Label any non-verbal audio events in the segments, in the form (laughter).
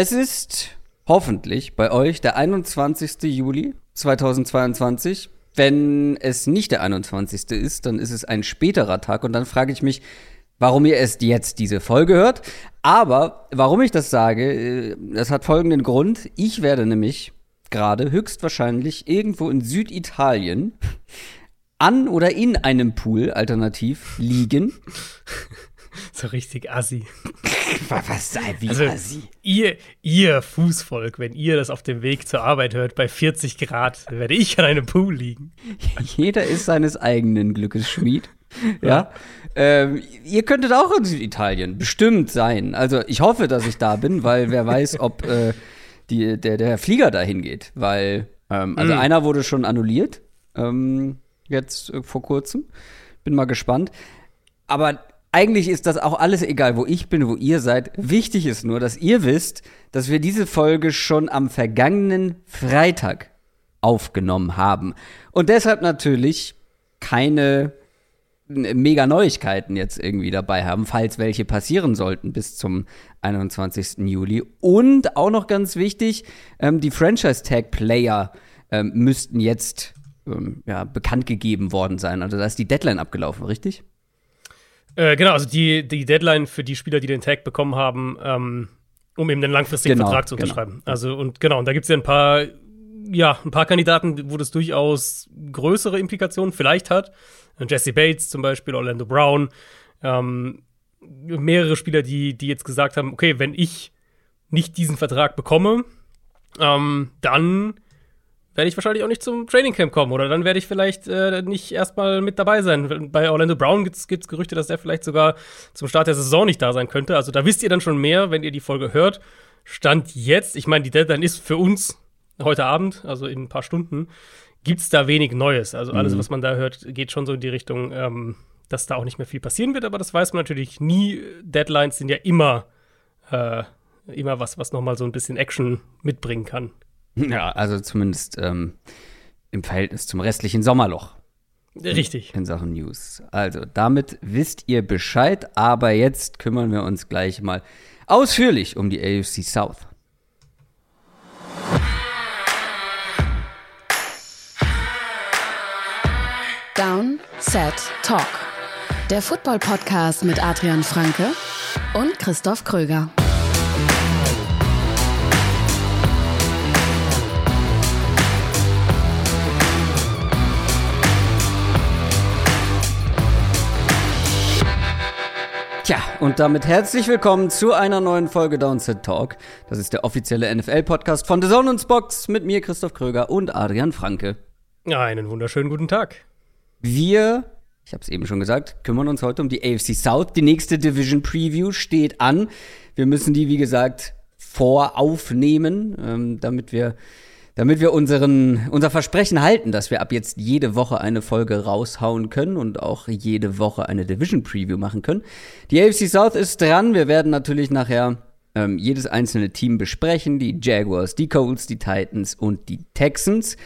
Es ist hoffentlich bei euch der 21. Juli 2022. Wenn es nicht der 21. ist, dann ist es ein späterer Tag und dann frage ich mich, warum ihr erst jetzt diese Folge hört. Aber warum ich das sage, äh, das hat folgenden Grund. Ich werde nämlich gerade höchstwahrscheinlich irgendwo in Süditalien an oder in einem Pool alternativ liegen so richtig assi. (laughs) Was sei wie also, assi? Ihr, ihr Fußvolk, wenn ihr das auf dem Weg zur Arbeit hört, bei 40 Grad, werde ich an einem Pool liegen. (laughs) Jeder ist seines eigenen Glückes Schmied. (laughs) ja. ja. Ähm, ihr könntet auch in Süditalien bestimmt sein. Also ich hoffe, dass ich da bin, weil wer weiß, ob äh, die, der, der Flieger dahin geht. Weil, ähm, also mm. einer wurde schon annulliert, ähm, jetzt äh, vor kurzem. Bin mal gespannt. Aber eigentlich ist das auch alles egal, wo ich bin, wo ihr seid. Wichtig ist nur, dass ihr wisst, dass wir diese Folge schon am vergangenen Freitag aufgenommen haben. Und deshalb natürlich keine mega Neuigkeiten jetzt irgendwie dabei haben, falls welche passieren sollten bis zum 21. Juli. Und auch noch ganz wichtig, ähm, die Franchise-Tag-Player ähm, müssten jetzt ähm, ja, bekannt gegeben worden sein. Also da ist die Deadline abgelaufen, richtig? Äh, genau, also die, die Deadline für die Spieler, die den Tag bekommen haben, ähm, um eben einen langfristigen genau, Vertrag zu genau. unterschreiben. Genau. Also und genau, und da gibt es ja ein paar, ja, ein paar Kandidaten, wo das durchaus größere Implikationen vielleicht hat. Jesse Bates zum Beispiel, Orlando Brown, ähm, mehrere Spieler, die, die jetzt gesagt haben, okay, wenn ich nicht diesen Vertrag bekomme, ähm, dann werde ich wahrscheinlich auch nicht zum Training Camp kommen oder dann werde ich vielleicht äh, nicht erstmal mit dabei sein. Bei Orlando Brown gibt es Gerüchte, dass er vielleicht sogar zum Start der Saison nicht da sein könnte. Also da wisst ihr dann schon mehr, wenn ihr die Folge hört. Stand jetzt, ich meine, die Deadline ist für uns heute Abend, also in ein paar Stunden, gibt es da wenig Neues. Also alles, mhm. was man da hört, geht schon so in die Richtung, ähm, dass da auch nicht mehr viel passieren wird, aber das weiß man natürlich nie. Deadlines sind ja immer, äh, immer was, was nochmal so ein bisschen Action mitbringen kann. (laughs) Ja, also zumindest ähm, im Verhältnis zum restlichen Sommerloch. Richtig. In Sachen News. Also, damit wisst ihr Bescheid, aber jetzt kümmern wir uns gleich mal ausführlich um die AFC South. Down, Set, Talk. Der Football-Podcast mit Adrian Franke und Christoph Kröger. Tja, und damit herzlich willkommen zu einer neuen Folge Downset Talk. Das ist der offizielle NFL-Podcast von The Zone und Box mit mir, Christoph Kröger und Adrian Franke. Einen wunderschönen guten Tag. Wir, ich habe es eben schon gesagt, kümmern uns heute um die AFC South. Die nächste Division Preview steht an. Wir müssen die, wie gesagt, voraufnehmen, ähm, damit wir damit wir unseren, unser Versprechen halten, dass wir ab jetzt jede Woche eine Folge raushauen können und auch jede Woche eine Division Preview machen können. Die AFC South ist dran. Wir werden natürlich nachher ähm, jedes einzelne Team besprechen. Die Jaguars, die Colts, die Titans und die Texans.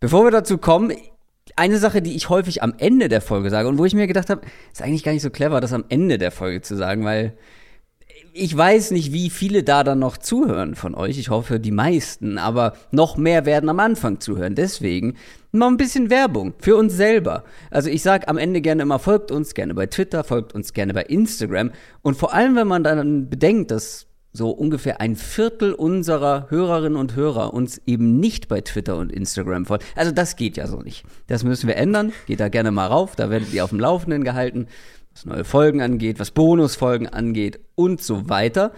Bevor wir dazu kommen, eine Sache, die ich häufig am Ende der Folge sage und wo ich mir gedacht habe, ist eigentlich gar nicht so clever, das am Ende der Folge zu sagen, weil ich weiß nicht, wie viele da dann noch zuhören von euch. Ich hoffe, die meisten, aber noch mehr werden am Anfang zuhören. Deswegen mal ein bisschen Werbung für uns selber. Also ich sage am Ende gerne immer, folgt uns gerne bei Twitter, folgt uns gerne bei Instagram. Und vor allem, wenn man dann bedenkt, dass so ungefähr ein Viertel unserer Hörerinnen und Hörer uns eben nicht bei Twitter und Instagram folgen. Also das geht ja so nicht. Das müssen wir ändern. Geht da gerne mal rauf, da werdet ihr auf dem Laufenden gehalten was neue Folgen angeht, was Bonusfolgen angeht und so weiter.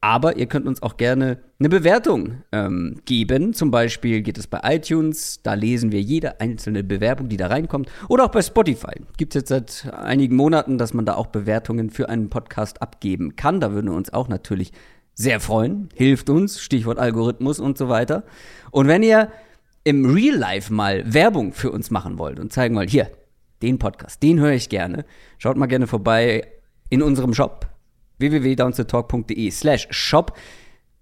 Aber ihr könnt uns auch gerne eine Bewertung ähm, geben. Zum Beispiel geht es bei iTunes, da lesen wir jede einzelne Bewerbung, die da reinkommt. Oder auch bei Spotify. Gibt es jetzt seit einigen Monaten, dass man da auch Bewertungen für einen Podcast abgeben kann. Da würden wir uns auch natürlich sehr freuen. Hilft uns, Stichwort Algorithmus und so weiter. Und wenn ihr im Real Life mal Werbung für uns machen wollt und zeigen wollt, hier, den Podcast, den höre ich gerne. Schaut mal gerne vorbei in unserem Shop www.downtotalk.de slash shop.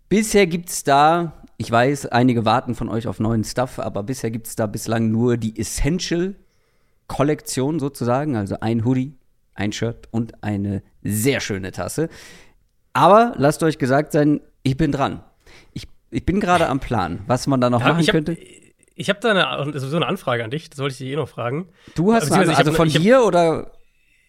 Bisher gibt es da, ich weiß, einige warten von euch auf neuen Stuff, aber bisher gibt es da bislang nur die Essential-Kollektion sozusagen, also ein Hoodie, ein Shirt und eine sehr schöne Tasse. Aber lasst euch gesagt sein, ich bin dran. Ich, ich bin gerade am Plan, was man da noch ja, machen hab, könnte. Ich habe da eine, sowieso eine Anfrage an dich, das wollte ich dich eh noch fragen. Du hast eine, also von dir oder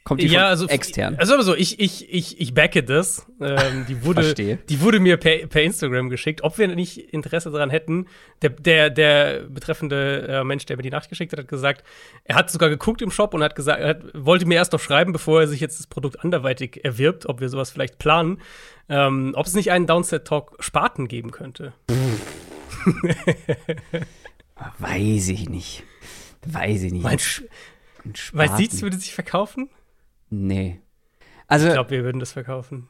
Kommt die ja, also, extern? Also so, ich, ich, ich, ich backe das. Ähm, die, (laughs) wurde, die wurde mir per, per Instagram geschickt. Ob wir nicht Interesse daran hätten, der, der, der betreffende äh, Mensch, der mir die Nachricht geschickt hat, hat gesagt, er hat sogar geguckt im Shop und hat gesagt, er hat, wollte mir erst noch schreiben, bevor er sich jetzt das Produkt anderweitig erwirbt, ob wir sowas vielleicht planen, ähm, ob es nicht einen Downset Talk Spaten geben könnte. (laughs) Weiß ich nicht. Weiß ich nicht. Meinst, meinst du, es würde sich verkaufen? Nee. Also, ich glaube, wir würden das verkaufen.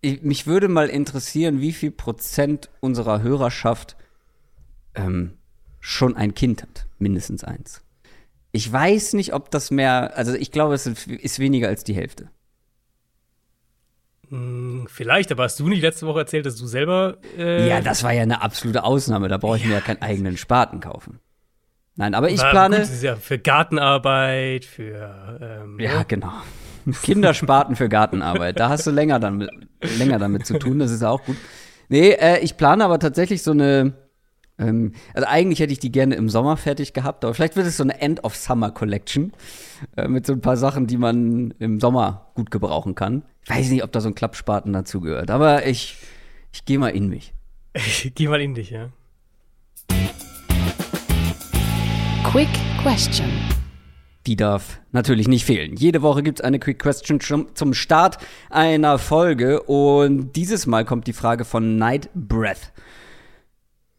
Ich, mich würde mal interessieren, wie viel Prozent unserer Hörerschaft ähm, schon ein Kind hat. Mindestens eins. Ich weiß nicht, ob das mehr, also ich glaube, es ist weniger als die Hälfte. Hm, vielleicht, aber hast du nicht letzte Woche erzählt, dass du selber. Äh ja, das war ja eine absolute Ausnahme. Da brauche ich ja. mir ja keinen eigenen Spaten kaufen. Nein, aber ich plane. Gut, das ist ja für Gartenarbeit, für. Ähm, ja, ne? genau. (laughs) Kinderspaten für Gartenarbeit. Da hast du länger, dann länger damit zu tun, das ist auch gut. Nee, äh, ich plane aber tatsächlich so eine. Ähm, also eigentlich hätte ich die gerne im Sommer fertig gehabt, aber vielleicht wird es so eine End of Summer Collection äh, mit so ein paar Sachen, die man im Sommer gut gebrauchen kann. Ich weiß nicht, ob da so ein Klappspaten dazugehört, aber ich, ich gehe mal in mich. Ich (laughs) geh mal in dich, ja. Quick Question. Die darf natürlich nicht fehlen. Jede Woche gibt es eine Quick Question zum Start einer Folge und dieses Mal kommt die Frage von Night Breath.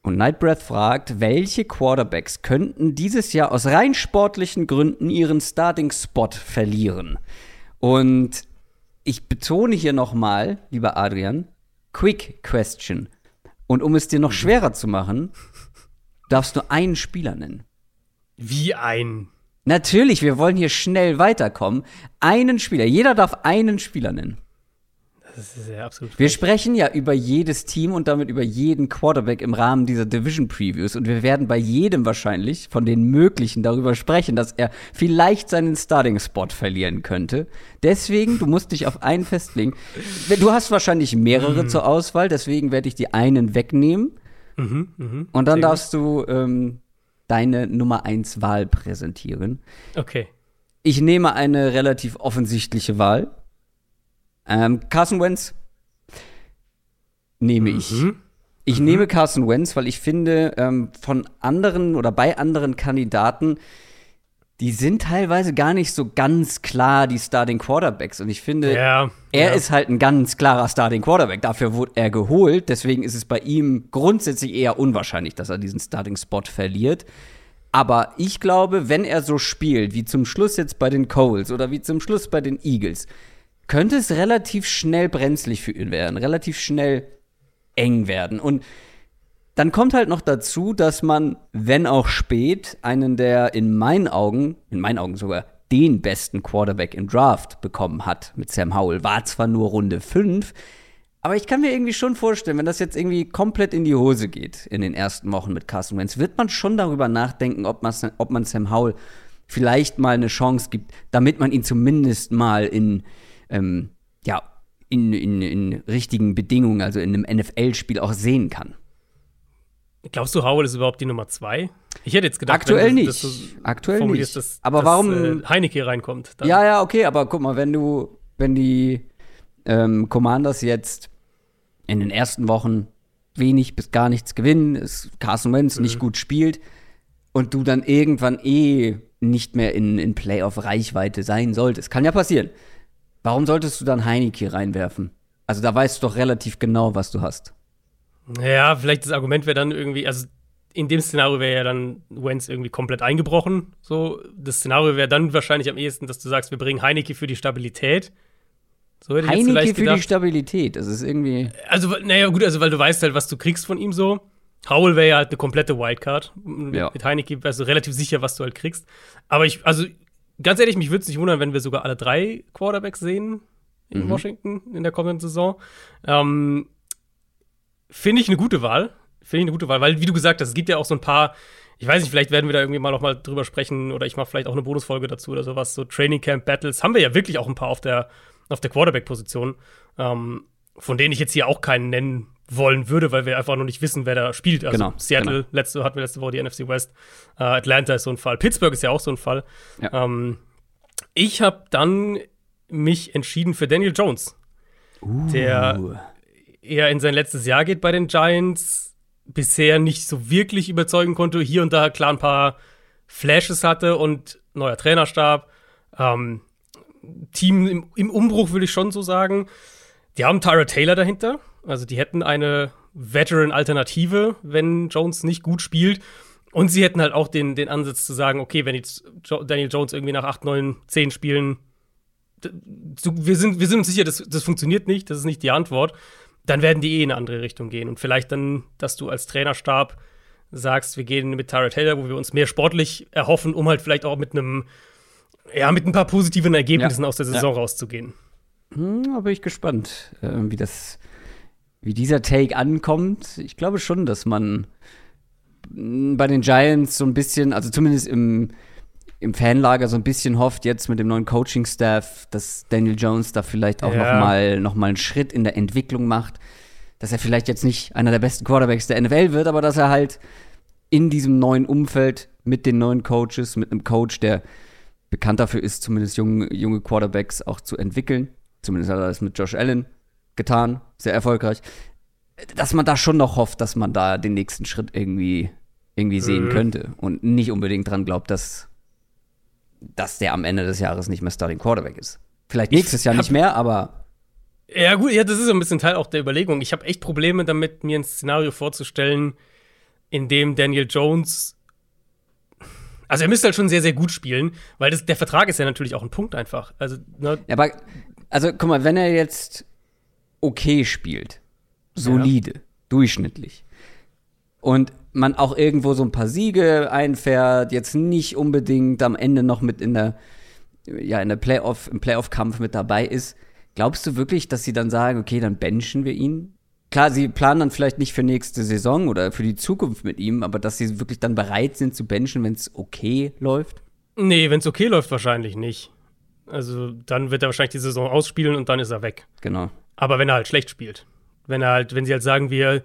Und Night Breath fragt, welche Quarterbacks könnten dieses Jahr aus rein sportlichen Gründen ihren Starting Spot verlieren? Und ich betone hier nochmal, lieber Adrian, Quick Question. Und um es dir noch schwerer zu machen, darfst du einen Spieler nennen. Wie ein. Natürlich, wir wollen hier schnell weiterkommen. Einen Spieler. Jeder darf einen Spieler nennen. Das ist ja absolut. Wir sprechen ja über jedes Team und damit über jeden Quarterback im Rahmen dieser Division Previews. Und wir werden bei jedem wahrscheinlich von den möglichen darüber sprechen, dass er vielleicht seinen Starting Spot verlieren könnte. Deswegen, du musst dich auf einen festlegen. Du hast wahrscheinlich mehrere mhm. zur Auswahl, deswegen werde ich die einen wegnehmen. Mhm, mh, und dann darfst du ähm, deine Nummer 1 Wahl präsentieren. Okay. Ich nehme eine relativ offensichtliche Wahl. Ähm, Carson Wentz nehme ich. Mhm. Ich mhm. nehme Carson Wentz, weil ich finde, ähm, von anderen oder bei anderen Kandidaten die sind teilweise gar nicht so ganz klar die Starting Quarterbacks. Und ich finde, ja, er ja. ist halt ein ganz klarer Starting Quarterback. Dafür wurde er geholt. Deswegen ist es bei ihm grundsätzlich eher unwahrscheinlich, dass er diesen Starting Spot verliert. Aber ich glaube, wenn er so spielt, wie zum Schluss jetzt bei den Coles oder wie zum Schluss bei den Eagles, könnte es relativ schnell brenzlig für ihn werden, relativ schnell eng werden. Und dann kommt halt noch dazu, dass man, wenn auch spät, einen der in meinen Augen, in meinen Augen sogar den besten Quarterback im Draft bekommen hat mit Sam Howell. War zwar nur Runde 5, aber ich kann mir irgendwie schon vorstellen, wenn das jetzt irgendwie komplett in die Hose geht in den ersten Wochen mit Carson Wentz, wird man schon darüber nachdenken, ob man, ob man Sam Howell vielleicht mal eine Chance gibt, damit man ihn zumindest mal in, ähm, ja, in, in, in richtigen Bedingungen, also in einem NFL-Spiel auch sehen kann. Glaubst du, Howell ist überhaupt die Nummer zwei? Ich hätte jetzt gedacht, aktuell wenn du, nicht. Aktuell nicht. Dass, aber dass, warum äh, Heineke reinkommt? Dann. Ja, ja, okay, aber guck mal, wenn du, wenn die ähm, Commanders jetzt in den ersten Wochen wenig bis gar nichts gewinnen, es Carson Wentz mhm. nicht gut spielt und du dann irgendwann eh nicht mehr in, in Playoff-Reichweite sein solltest, kann ja passieren. Warum solltest du dann Heineke reinwerfen? Also da weißt du doch relativ genau, was du hast. Ja, vielleicht das Argument wäre dann irgendwie, also in dem Szenario wäre ja dann Wenz irgendwie komplett eingebrochen. So, das Szenario wäre dann wahrscheinlich am ehesten, dass du sagst, wir bringen Heineke für die Stabilität. So hätte Heineke ich jetzt für die Stabilität, das ist irgendwie. Also, naja, gut, also weil du weißt halt, was du kriegst von ihm so. Howell wäre ja halt eine komplette Wildcard. Ja. Mit Heineke wärst du relativ sicher, was du halt kriegst. Aber ich, also ganz ehrlich, mich würde es nicht wundern, wenn wir sogar alle drei Quarterbacks sehen in mhm. Washington in der kommenden Saison. Ähm, Finde ich eine gute Wahl. Finde ich eine gute Wahl, weil, wie du gesagt hast, es gibt ja auch so ein paar, ich weiß nicht, vielleicht werden wir da irgendwie mal noch mal drüber sprechen oder ich mache vielleicht auch eine Bonusfolge dazu oder sowas. So Training Camp Battles haben wir ja wirklich auch ein paar auf der, auf der Quarterback-Position, ähm, von denen ich jetzt hier auch keinen nennen wollen würde, weil wir einfach noch nicht wissen, wer da spielt. Also genau, Seattle, genau. letzte, hatten wir letzte Woche die NFC West. Uh, Atlanta ist so ein Fall. Pittsburgh ist ja auch so ein Fall. Ja. Ähm, ich habe dann mich entschieden für Daniel Jones, uh. der eher in sein letztes Jahr geht bei den Giants, bisher nicht so wirklich überzeugen konnte, hier und da klar ein paar Flashes hatte und neuer Trainerstab. Ähm, Team im, im Umbruch, würde ich schon so sagen. Die haben Tyra Taylor dahinter. Also die hätten eine Veteran-Alternative, wenn Jones nicht gut spielt. Und sie hätten halt auch den, den Ansatz zu sagen, okay, wenn jetzt Daniel Jones irgendwie nach 8, 9, 10 Spielen, wir sind, wir sind uns sicher, das, das funktioniert nicht, das ist nicht die Antwort, dann werden die eh in eine andere Richtung gehen. Und vielleicht dann, dass du als Trainerstab sagst, wir gehen mit Tyra Taylor, wo wir uns mehr sportlich erhoffen, um halt vielleicht auch mit einem, ja, mit ein paar positiven Ergebnissen ja. aus der Saison ja. rauszugehen. Hm, da bin ich gespannt, äh, wie das, wie dieser Take ankommt. Ich glaube schon, dass man hm, bei den Giants so ein bisschen, also zumindest im, im Fanlager so ein bisschen hofft jetzt mit dem neuen Coaching-Staff, dass Daniel Jones da vielleicht auch ja. noch, mal, noch mal einen Schritt in der Entwicklung macht. Dass er vielleicht jetzt nicht einer der besten Quarterbacks der NFL wird, aber dass er halt in diesem neuen Umfeld mit den neuen Coaches, mit einem Coach, der bekannt dafür ist, zumindest junge, junge Quarterbacks auch zu entwickeln, Zumindest hat er das mit Josh Allen getan, sehr erfolgreich. Dass man da schon noch hofft, dass man da den nächsten Schritt irgendwie, irgendwie sehen mhm. könnte und nicht unbedingt dran glaubt, dass, dass der am Ende des Jahres nicht mehr Starting Quarterback ist. Vielleicht nächstes Jahr nicht mehr, aber. Ja, gut, ja, das ist so ein bisschen Teil auch der Überlegung. Ich habe echt Probleme damit, mir ein Szenario vorzustellen, in dem Daniel Jones also er müsste halt schon sehr, sehr gut spielen, weil das, der Vertrag ist ja natürlich auch ein Punkt einfach. Also, ne? ja, aber also guck mal, wenn er jetzt okay spielt, solide, ja. durchschnittlich und man auch irgendwo so ein paar Siege einfährt, jetzt nicht unbedingt am Ende noch mit in der ja in der Playoff im Playoff Kampf mit dabei ist, glaubst du wirklich, dass sie dann sagen, okay, dann benchen wir ihn? Klar, sie planen dann vielleicht nicht für nächste Saison oder für die Zukunft mit ihm, aber dass sie wirklich dann bereit sind zu benchen, wenn es okay läuft? Nee, wenn es okay läuft, wahrscheinlich nicht. Also dann wird er wahrscheinlich die Saison ausspielen und dann ist er weg. Genau. Aber wenn er halt schlecht spielt. Wenn er halt, wenn sie halt sagen, wir,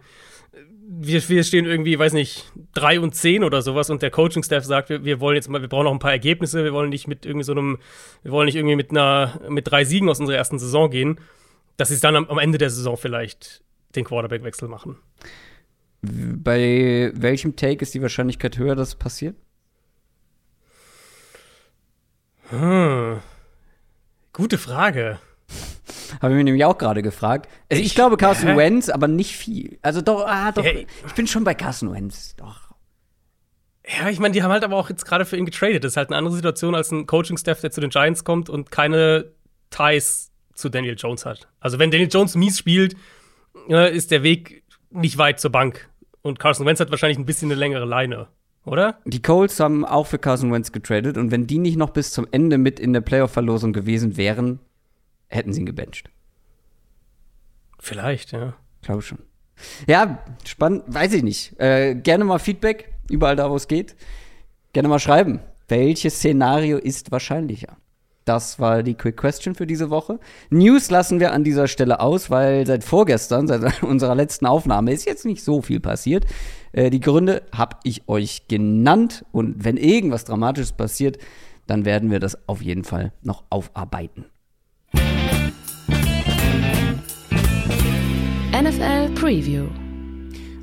wir, wir stehen irgendwie, weiß nicht, drei und zehn oder sowas und der Coaching-Staff sagt, wir, wir wollen jetzt mal, wir brauchen noch ein paar Ergebnisse, wir wollen nicht mit irgendwie so einem, wir wollen nicht irgendwie mit einer, mit drei Siegen aus unserer ersten Saison gehen, dass sie dann am, am Ende der Saison vielleicht den Quarterback-Wechsel machen. Bei welchem Take ist die Wahrscheinlichkeit höher, dass es passiert? Hm. Gute Frage. Habe ich mir nämlich auch gerade gefragt. Also ich, ich glaube Carson äh? Wentz, aber nicht viel. Also doch, ah, doch. Hey. Ich bin schon bei Carson Wentz, doch. Ja, ich meine, die haben halt aber auch jetzt gerade für ihn getradet. Das ist halt eine andere Situation als ein Coaching-Staff, der zu den Giants kommt und keine Ties zu Daniel Jones hat. Also wenn Daniel Jones mies spielt, äh, ist der Weg nicht weit zur Bank. Und Carson Wentz hat wahrscheinlich ein bisschen eine längere Leine oder? Die Colts haben auch für Carson Wentz getradet und wenn die nicht noch bis zum Ende mit in der Playoff-Verlosung gewesen wären, hätten sie ihn gebencht. Vielleicht, ja. Glaube schon. Ja, spannend, weiß ich nicht. Äh, gerne mal Feedback, überall da, wo es geht. Gerne mal schreiben. Welches Szenario ist wahrscheinlicher? Das war die Quick Question für diese Woche. News lassen wir an dieser Stelle aus, weil seit vorgestern, seit (laughs) unserer letzten Aufnahme, ist jetzt nicht so viel passiert. Äh, die Gründe habe ich euch genannt und wenn irgendwas Dramatisches passiert, dann werden wir das auf jeden Fall noch aufarbeiten. NFL Preview.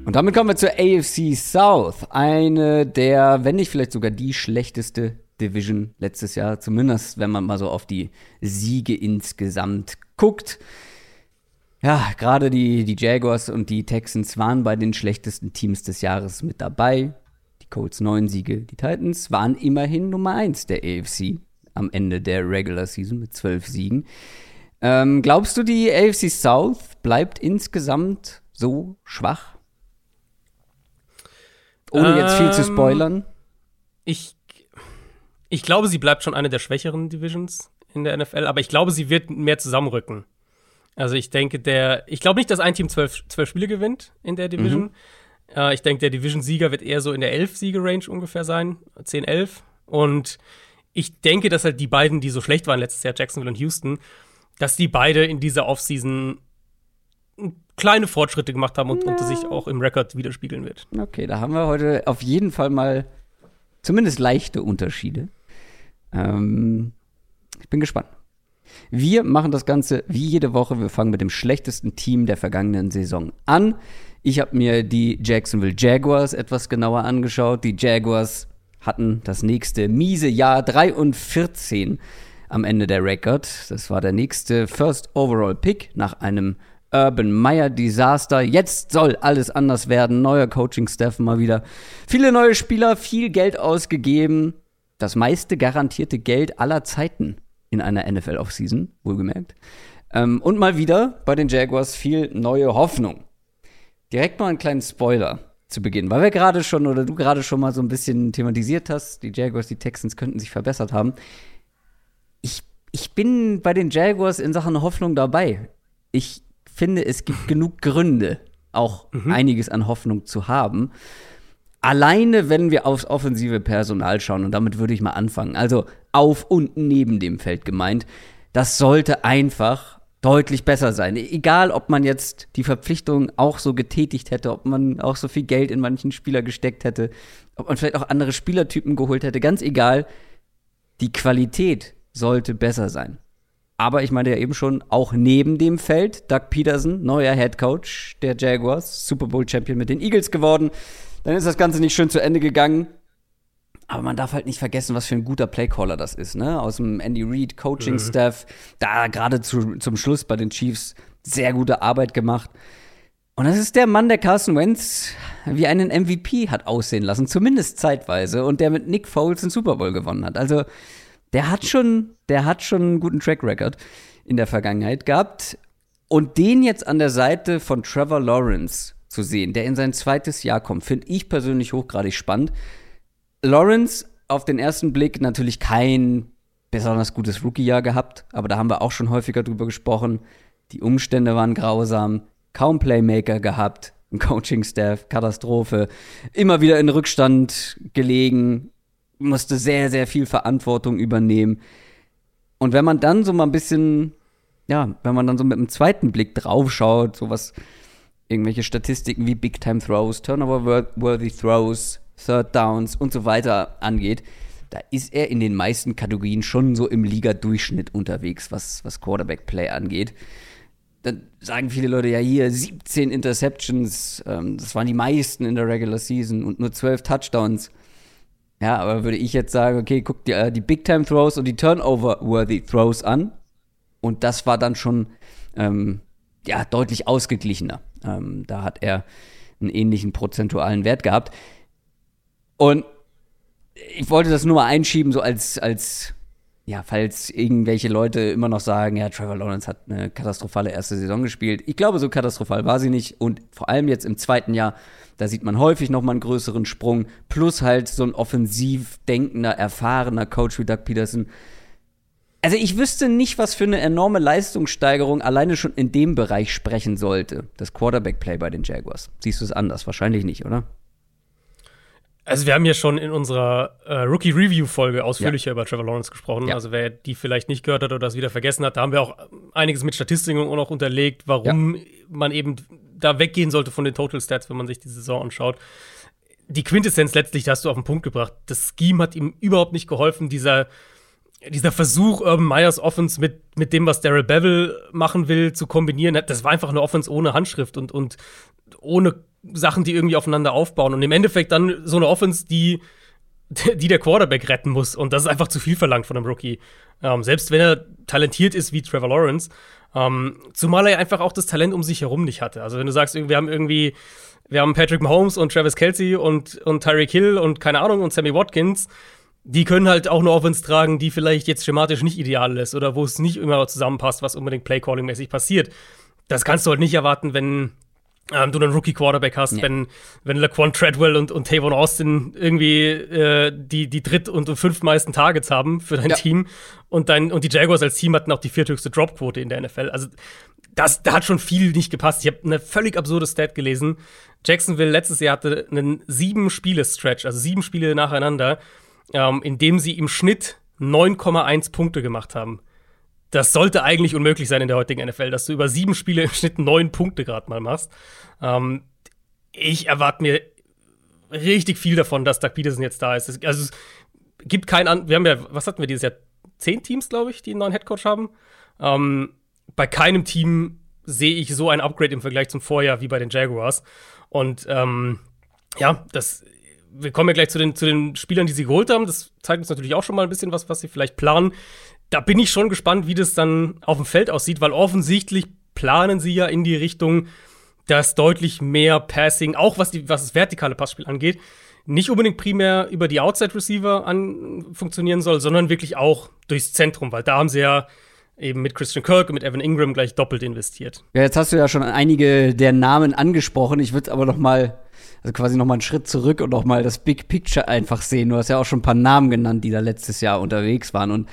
Und damit kommen wir zur AFC South. Eine der, wenn nicht vielleicht sogar die schlechteste Division letztes Jahr, zumindest wenn man mal so auf die Siege insgesamt guckt. Ja, gerade die, die Jaguars und die Texans waren bei den schlechtesten Teams des Jahres mit dabei. Die Colts neun Siege, die Titans waren immerhin Nummer eins der AFC am Ende der Regular Season mit zwölf Siegen. Ähm, glaubst du, die AFC South bleibt insgesamt so schwach? Ohne ähm, jetzt viel zu ähm, spoilern. Ich ich glaube, sie bleibt schon eine der schwächeren Divisions in der NFL, aber ich glaube, sie wird mehr zusammenrücken. Also ich denke, der, ich glaube nicht, dass ein Team zwölf, zwölf Spiele gewinnt in der Division. Mhm. Äh, ich denke, der Division-Sieger wird eher so in der elf Siege-Range ungefähr sein, 10, 11. Und ich denke, dass halt die beiden, die so schlecht waren letztes Jahr, Jacksonville und Houston, dass die beide in dieser Offseason kleine Fortschritte gemacht haben und, ja. und sich auch im Rekord widerspiegeln wird. Okay, da haben wir heute auf jeden Fall mal zumindest leichte Unterschiede. Ähm, ich bin gespannt. Wir machen das Ganze wie jede Woche. Wir fangen mit dem schlechtesten Team der vergangenen Saison an. Ich habe mir die Jacksonville Jaguars etwas genauer angeschaut. Die Jaguars hatten das nächste miese Jahr 3 und 14 am Ende der Record. Das war der nächste First Overall Pick nach einem Urban Meyer Desaster. Jetzt soll alles anders werden. Neuer Coaching-Staff mal wieder. Viele neue Spieler, viel Geld ausgegeben. Das meiste garantierte Geld aller Zeiten in einer NFL-Offseason, wohlgemerkt. Ähm, und mal wieder bei den Jaguars viel neue Hoffnung. Direkt mal einen kleinen Spoiler zu Beginn, weil wir gerade schon oder du gerade schon mal so ein bisschen thematisiert hast, die Jaguars, die Texans könnten sich verbessert haben. Ich, ich bin bei den Jaguars in Sachen Hoffnung dabei. Ich finde, es gibt genug Gründe, auch mhm. einiges an Hoffnung zu haben. Alleine, wenn wir aufs offensive Personal schauen, und damit würde ich mal anfangen, also auf und neben dem Feld gemeint, das sollte einfach deutlich besser sein. Egal, ob man jetzt die Verpflichtung auch so getätigt hätte, ob man auch so viel Geld in manchen Spieler gesteckt hätte, ob man vielleicht auch andere Spielertypen geholt hätte, ganz egal, die Qualität sollte besser sein. Aber ich meinte ja eben schon, auch neben dem Feld, Doug Peterson, neuer Head Coach der Jaguars, Super Bowl Champion mit den Eagles geworden. Dann ist das Ganze nicht schön zu Ende gegangen. Aber man darf halt nicht vergessen, was für ein guter Playcaller das ist, ne? Aus dem Andy Reid Coaching Staff, mhm. da gerade zu, zum Schluss bei den Chiefs sehr gute Arbeit gemacht. Und das ist der Mann, der Carson Wentz wie einen MVP hat aussehen lassen, zumindest zeitweise, und der mit Nick Foles den Super Bowl gewonnen hat. Also, der hat schon, der hat schon einen guten Track Record in der Vergangenheit gehabt. Und den jetzt an der Seite von Trevor Lawrence zu sehen, der in sein zweites Jahr kommt, finde ich persönlich hochgradig spannend. Lawrence auf den ersten Blick natürlich kein besonders gutes Rookie-Jahr gehabt, aber da haben wir auch schon häufiger drüber gesprochen. Die Umstände waren grausam, kaum Playmaker gehabt, ein Coaching-Staff, Katastrophe, immer wieder in Rückstand gelegen, musste sehr, sehr viel Verantwortung übernehmen. Und wenn man dann so mal ein bisschen, ja, wenn man dann so mit einem zweiten Blick draufschaut, so was irgendwelche Statistiken wie Big Time Throws, Turnover-worthy Throws, Third Downs und so weiter angeht, da ist er in den meisten Kategorien schon so im Liga-Durchschnitt unterwegs, was, was Quarterback-Play angeht. Dann sagen viele Leute ja hier 17 Interceptions, ähm, das waren die meisten in der Regular Season und nur 12 Touchdowns. Ja, aber würde ich jetzt sagen, okay, guck dir äh, die Big Time Throws und die Turnover-worthy Throws an. Und das war dann schon ähm, ja, deutlich ausgeglichener. Ähm, da hat er einen ähnlichen prozentualen Wert gehabt. Und ich wollte das nur mal einschieben, so als, als, ja, falls irgendwelche Leute immer noch sagen, ja, Trevor Lawrence hat eine katastrophale erste Saison gespielt. Ich glaube, so katastrophal war sie nicht. Und vor allem jetzt im zweiten Jahr, da sieht man häufig noch mal einen größeren Sprung. Plus halt so ein offensiv denkender, erfahrener Coach wie Doug Peterson, also ich wüsste nicht, was für eine enorme Leistungssteigerung alleine schon in dem Bereich sprechen sollte. Das Quarterback-Play bei den Jaguars. Siehst du es anders? Wahrscheinlich nicht, oder? Also wir haben ja schon in unserer äh, Rookie-Review-Folge ausführlicher ja. über Trevor Lawrence gesprochen. Ja. Also wer die vielleicht nicht gehört hat oder das wieder vergessen hat, da haben wir auch einiges mit Statistiken auch noch unterlegt, warum ja. man eben da weggehen sollte von den Total Stats, wenn man sich die Saison anschaut. Die Quintessenz letztlich, da hast du auf den Punkt gebracht. Das Scheme hat ihm überhaupt nicht geholfen. Dieser dieser Versuch, Urban Meyers Offense mit, mit dem, was Daryl Bevel machen will, zu kombinieren, das war einfach eine Offense ohne Handschrift und, und ohne Sachen, die irgendwie aufeinander aufbauen. Und im Endeffekt dann so eine Offense, die, (laughs) die der Quarterback retten muss. Und das ist einfach zu viel verlangt von einem Rookie. Ähm, selbst wenn er talentiert ist wie Trevor Lawrence. Ähm, zumal er einfach auch das Talent um sich herum nicht hatte. Also wenn du sagst, wir haben irgendwie, wir haben Patrick Mahomes und Travis Kelsey und, und Tyreek Hill und keine Ahnung und Sammy Watkins die können halt auch eine Offense tragen, die vielleicht jetzt schematisch nicht ideal ist oder wo es nicht immer zusammenpasst, was unbedingt Playcalling-mäßig passiert. Das kannst du halt nicht erwarten, wenn ähm, du einen Rookie-Quarterback hast, ja. wenn, wenn Laquan Treadwell und, und Tavon Austin irgendwie äh, die, die dritt- und fünftmeisten Targets haben für dein ja. Team und, dein, und die Jaguars als Team hatten auch die vierthöchste Dropquote in der NFL. Also das, da hat schon viel nicht gepasst. Ich habe eine völlig absurde Stat gelesen. Jacksonville letztes Jahr hatte einen sieben Spiele-Stretch, also sieben Spiele nacheinander, ähm, in dem sie im Schnitt 9,1 Punkte gemacht haben. das sollte eigentlich unmöglich sein in der heutigen NFL, dass du über sieben Spiele im Schnitt neun Punkte gerade mal machst. Ähm, ich erwarte mir richtig viel davon, dass Doug Peterson jetzt da ist. Also es gibt keinen an. Wir haben ja, was hatten wir dieses Jahr? Zehn Teams, glaube ich, die einen neuen Headcoach haben. Ähm, bei keinem Team sehe ich so ein Upgrade im Vergleich zum Vorjahr wie bei den Jaguars. Und ähm, ja, das. Wir kommen ja gleich zu den, zu den Spielern, die sie geholt haben. Das zeigt uns natürlich auch schon mal ein bisschen was, was sie vielleicht planen da bin ich schon gespannt, wie das dann auf dem Feld aussieht, weil offensichtlich planen sie ja in die Richtung, dass deutlich mehr Passing, auch was, die, was das vertikale Passspiel angeht, nicht unbedingt primär über die Outside Receiver an, funktionieren soll, sondern wirklich auch durchs Zentrum, weil da haben sie ja eben mit Christian Kirk und mit Evan Ingram gleich doppelt investiert. Ja, jetzt hast du ja schon einige der Namen angesprochen. Ich würde aber noch mal also quasi noch mal einen Schritt zurück und noch mal das Big Picture einfach sehen. Du hast ja auch schon ein paar Namen genannt, die da letztes Jahr unterwegs waren und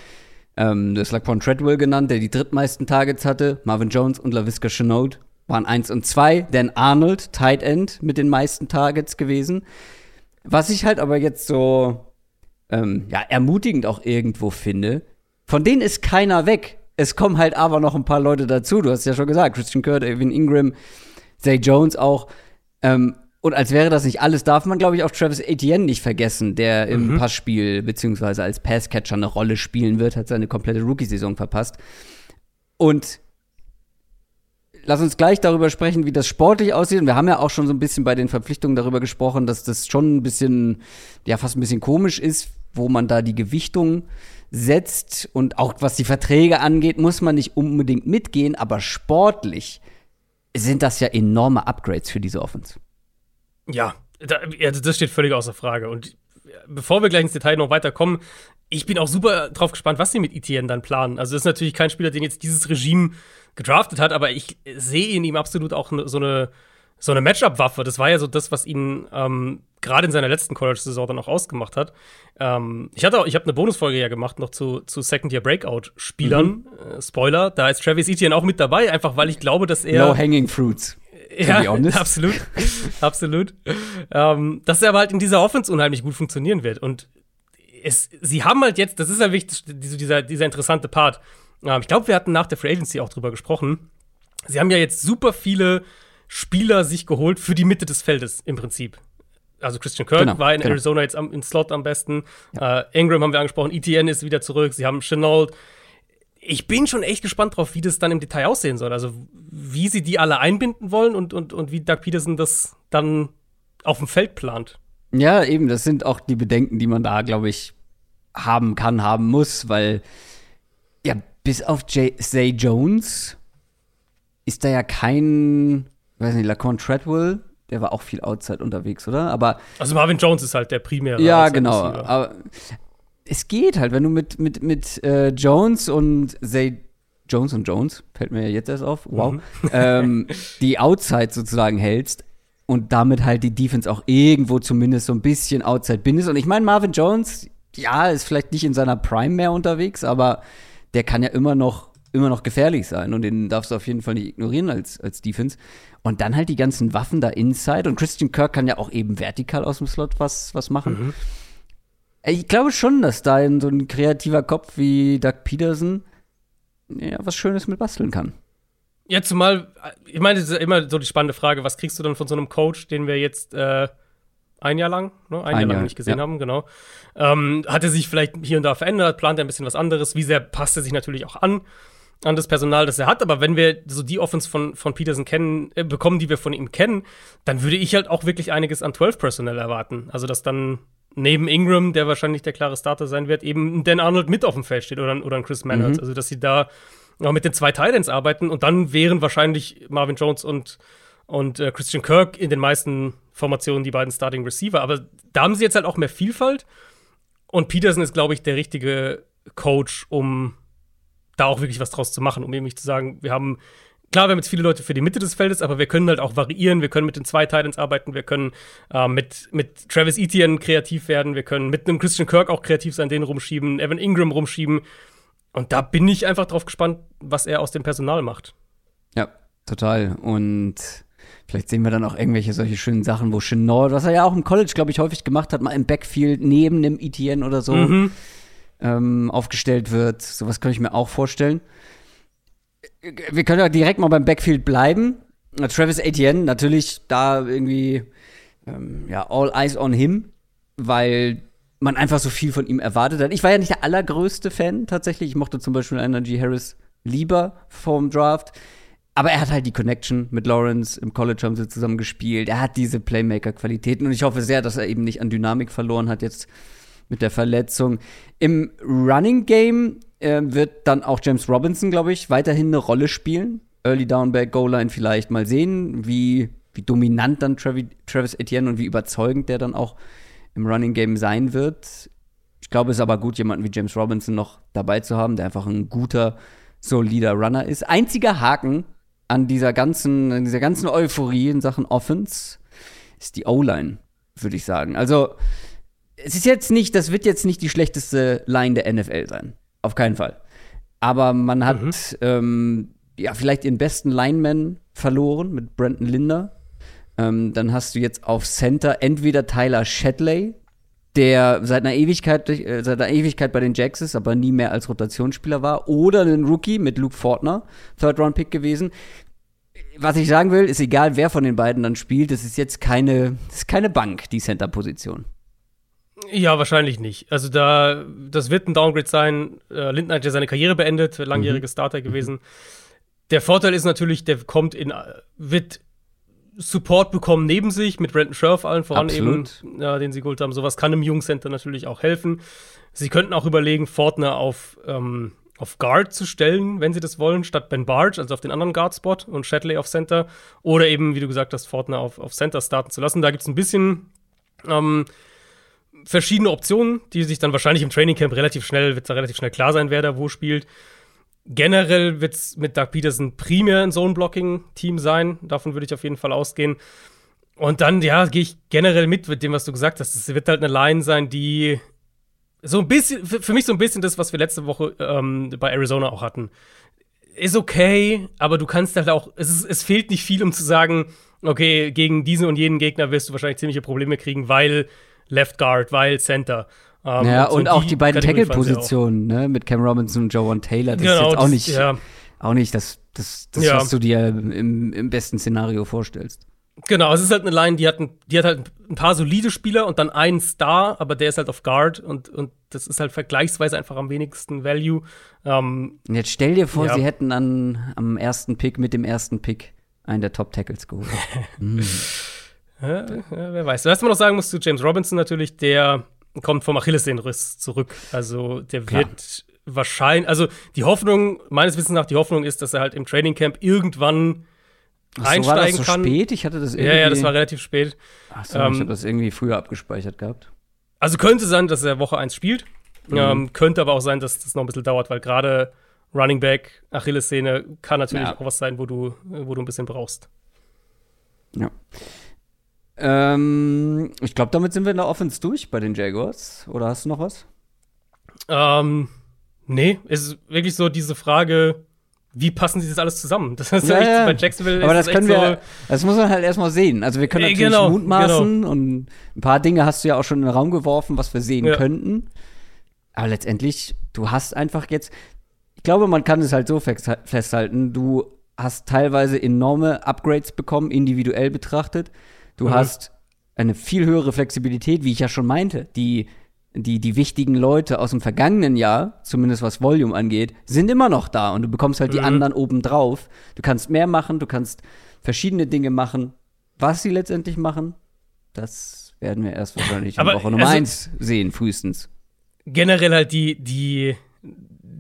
ähm, du hast Laquan Treadwell genannt, der die drittmeisten Targets hatte. Marvin Jones und LaVisca Chenault waren eins und zwei. Dan Arnold, Tight End, mit den meisten Targets gewesen. Was ich halt aber jetzt so ähm, ja, ermutigend auch irgendwo finde, von denen ist keiner weg. Es kommen halt aber noch ein paar Leute dazu. Du hast ja schon gesagt, Christian Kurt, Evan Ingram, Zay Jones auch. Ähm, und als wäre das nicht alles, darf man, glaube ich, auch Travis Etienne nicht vergessen, der im mhm. Passspiel beziehungsweise als Passcatcher eine Rolle spielen wird, hat seine komplette Rookie-Saison verpasst. Und lass uns gleich darüber sprechen, wie das sportlich aussieht. Und wir haben ja auch schon so ein bisschen bei den Verpflichtungen darüber gesprochen, dass das schon ein bisschen, ja, fast ein bisschen komisch ist, wo man da die Gewichtung setzt. Und auch was die Verträge angeht, muss man nicht unbedingt mitgehen, aber sportlich sind das ja enorme Upgrades für diese Offense. Ja, da, das steht völlig außer Frage. Und bevor wir gleich ins Detail noch weiterkommen, ich bin auch super drauf gespannt, was sie mit Etienne dann planen. Also, das ist natürlich kein Spieler, den jetzt dieses Regime gedraftet hat, aber ich sehe in ihm absolut auch so eine, so eine Matchup-Waffe. Das war ja so das, was ihn ähm, gerade in seiner letzten College-Saison dann auch ausgemacht hat. Ähm, ich hatte auch, ich habe eine Bonusfolge ja gemacht noch zu, zu Second-Year-Breakout-Spielern. Mhm. Äh, Spoiler, da ist Travis Etienne auch mit dabei, einfach weil ich glaube, dass er. No hanging fruits. Ja, (laughs) absolut. absolut. Ähm, dass er aber halt in dieser Offense unheimlich gut funktionieren wird. Und es, sie haben halt jetzt, das ist ja wichtig, dieser, dieser interessante Part. Ähm, ich glaube, wir hatten nach der Free Agency auch drüber gesprochen. Sie haben ja jetzt super viele Spieler sich geholt für die Mitte des Feldes im Prinzip. Also Christian Kirk genau, war in genau. Arizona jetzt am, im Slot am besten. Ja. Äh, Ingram haben wir angesprochen, ETN ist wieder zurück. Sie haben Chenault, ich bin schon echt gespannt drauf, wie das dann im Detail aussehen soll. Also, wie sie die alle einbinden wollen und, und, und wie Doug Peterson das dann auf dem Feld plant. Ja, eben, das sind auch die Bedenken, die man da, glaube ich, haben kann, haben muss, weil ja, bis auf J Zay Jones ist da ja kein, weiß nicht, Laquan Treadwell, der war auch viel Outside unterwegs, oder? Aber also Marvin Jones ist halt der primäre. Ja, genau. Aber, es geht halt, wenn du mit, mit, mit äh, Jones und Zay Jones und Jones, fällt mir ja jetzt erst auf, wow, mhm. (laughs) ähm, die Outside sozusagen hältst und damit halt die Defense auch irgendwo zumindest so ein bisschen Outside bindest. Und ich meine, Marvin Jones, ja, ist vielleicht nicht in seiner Prime mehr unterwegs, aber der kann ja immer noch, immer noch gefährlich sein und den darfst du auf jeden Fall nicht ignorieren als, als Defense. Und dann halt die ganzen Waffen da inside und Christian Kirk kann ja auch eben vertikal aus dem Slot was, was machen. Mhm. Ich glaube schon, dass da so ein kreativer Kopf wie Doug Peterson ja, was Schönes mit basteln kann. Ja, zumal, ich meine, das ist immer so die spannende Frage, was kriegst du dann von so einem Coach, den wir jetzt äh, ein Jahr lang, ne, ein, ein Jahr lang nicht gesehen ja. haben, genau. Ähm, hat er sich vielleicht hier und da verändert, plant er ein bisschen was anderes, wie sehr passt er sich natürlich auch an, an das Personal, das er hat, aber wenn wir so die Offense von, von Peterson kennen, äh, bekommen, die wir von ihm kennen, dann würde ich halt auch wirklich einiges an 12 Personal erwarten. Also, dass dann neben Ingram, der wahrscheinlich der klare Starter sein wird, eben Dan Arnold mit auf dem Feld steht oder, oder ein Chris Mannert. Mhm. Also, dass sie da auch mit den zwei Titans arbeiten und dann wären wahrscheinlich Marvin Jones und, und äh, Christian Kirk in den meisten Formationen die beiden Starting Receiver. Aber da haben sie jetzt halt auch mehr Vielfalt und Peterson ist, glaube ich, der richtige Coach, um da auch wirklich was draus zu machen, um nämlich zu sagen, wir haben klar, wir haben jetzt viele Leute für die Mitte des Feldes, aber wir können halt auch variieren. Wir können mit den zwei Titans arbeiten. Wir können äh, mit, mit Travis Etienne kreativ werden. Wir können mit einem Christian Kirk auch kreativ sein, den rumschieben, Evan Ingram rumschieben. Und da bin ich einfach drauf gespannt, was er aus dem Personal macht. Ja, total. Und vielleicht sehen wir dann auch irgendwelche solche schönen Sachen, wo Chenor, was er ja auch im College, glaube ich, häufig gemacht hat, mal im Backfield neben dem Etienne oder so. Mhm ähm, aufgestellt wird. Sowas kann ich mir auch vorstellen. Wir können ja direkt mal beim Backfield bleiben. Travis Etienne, natürlich da irgendwie, ähm, ja, all eyes on him, weil man einfach so viel von ihm erwartet hat. Ich war ja nicht der allergrößte Fan tatsächlich. Ich mochte zum Beispiel Energy Harris lieber vom Draft. Aber er hat halt die Connection mit Lawrence. Im College haben sie zusammen gespielt. Er hat diese Playmaker-Qualitäten und ich hoffe sehr, dass er eben nicht an Dynamik verloren hat jetzt mit der Verletzung. Im Running Game äh, wird dann auch James Robinson, glaube ich, weiterhin eine Rolle spielen. Early Downback, Goal Line vielleicht mal sehen, wie, wie dominant dann Travis, Etienne und wie überzeugend der dann auch im Running Game sein wird. Ich glaube, es ist aber gut, jemanden wie James Robinson noch dabei zu haben, der einfach ein guter, solider Runner ist. Einziger Haken an dieser ganzen, an dieser ganzen Euphorie in Sachen Offense ist die O-Line, würde ich sagen. Also, es ist jetzt nicht, das wird jetzt nicht die schlechteste Line der NFL sein. Auf keinen Fall. Aber man hat mhm. ähm, ja vielleicht ihren besten Lineman verloren mit Brandon Linder. Ähm, dann hast du jetzt auf Center entweder Tyler Shadley, der seit einer Ewigkeit, äh, seit einer Ewigkeit bei den Jacks ist, aber nie mehr als Rotationsspieler war, oder einen Rookie mit Luke Fortner, Third-Round-Pick gewesen. Was ich sagen will, ist egal, wer von den beiden dann spielt, es ist jetzt keine, ist keine Bank, die Center-Position. Ja, wahrscheinlich nicht. Also da, das wird ein Downgrade sein. Äh, Lindner hat ja seine Karriere beendet, langjähriger mhm. Starter gewesen. Der Vorteil ist natürlich, der kommt in, wird Support bekommen neben sich, mit Brandon Scherf allen voran Absolut. eben, ja, den sie geholt haben. Sowas kann im Jungcenter natürlich auch helfen. Sie könnten auch überlegen, Fortner auf, ähm, auf Guard zu stellen, wenn sie das wollen, statt Ben Barge, also auf den anderen Guard-Spot und Shadley auf Center. Oder eben, wie du gesagt hast, Fortner auf, auf Center starten zu lassen. Da gibt es ein bisschen ähm, verschiedene Optionen, die sich dann wahrscheinlich im Training Camp relativ schnell, wird da relativ schnell klar sein, wer da wo spielt. Generell wird es mit Doug Peterson primär ein Zone-Blocking-Team sein. Davon würde ich auf jeden Fall ausgehen. Und dann, ja, gehe ich generell mit mit dem, was du gesagt hast. Es wird halt eine Line sein, die so ein bisschen, für mich so ein bisschen das, was wir letzte Woche ähm, bei Arizona auch hatten. Ist okay, aber du kannst halt auch, es, ist, es fehlt nicht viel, um zu sagen, okay, gegen diesen und jenen Gegner wirst du wahrscheinlich ziemliche Probleme kriegen, weil Left Guard, weil Center. Ähm, ja, und, und auch die, die beiden Tackle-Positionen, ne, mit Cam Robinson und Joe Taylor. Das genau, ist jetzt auch nicht, ja. auch nicht das, das, das ja. was du dir im, im besten Szenario vorstellst. Genau, es ist halt eine Line, die hat, ein, die hat halt ein paar solide Spieler und dann einen Star, aber der ist halt auf Guard und, und das ist halt vergleichsweise einfach am wenigsten Value. Ähm, jetzt stell dir vor, ja. sie hätten an, am ersten Pick mit dem ersten Pick einen der Top Tackles geholt. (laughs) mm. Ja, wer weiß. Was man noch sagen muss zu James Robinson natürlich, der kommt vom Achillessehnenriss zurück. Also der Klar. wird wahrscheinlich, also die Hoffnung, meines Wissens nach, die Hoffnung ist, dass er halt im Training Camp irgendwann Ach so, einsteigen war das so kann. spät? Ich hatte das irgendwie. Ja, ja, das war relativ spät. Ach so, ähm, ich habe das irgendwie früher abgespeichert gehabt. Also könnte sein, dass er Woche 1 spielt. Mhm. Ähm, könnte aber auch sein, dass das noch ein bisschen dauert, weil gerade Running Back, Achillessehne kann natürlich ja. auch was sein, wo du, wo du ein bisschen brauchst. Ja. Ähm, ich glaube, damit sind wir in der Offense durch bei den Jaguars. Oder hast du noch was? Ähm, nee, es ist wirklich so diese Frage, wie passen sie das alles zusammen? Das ist ja, ja. bei Jacksonville. Aber das können wir, so das muss man halt erstmal sehen. Also wir können natürlich genau, mutmaßen genau. und ein paar Dinge hast du ja auch schon in den Raum geworfen, was wir sehen ja. könnten. Aber letztendlich, du hast einfach jetzt, ich glaube, man kann es halt so festhalten, du hast teilweise enorme Upgrades bekommen, individuell betrachtet. Du mhm. hast eine viel höhere Flexibilität, wie ich ja schon meinte. Die, die, die wichtigen Leute aus dem vergangenen Jahr, zumindest was Volume angeht, sind immer noch da und du bekommst halt mhm. die anderen obendrauf. Du kannst mehr machen, du kannst verschiedene Dinge machen. Was sie letztendlich machen, das werden wir erst wahrscheinlich in Woche Nummer also, eins sehen, frühestens. Generell halt die, die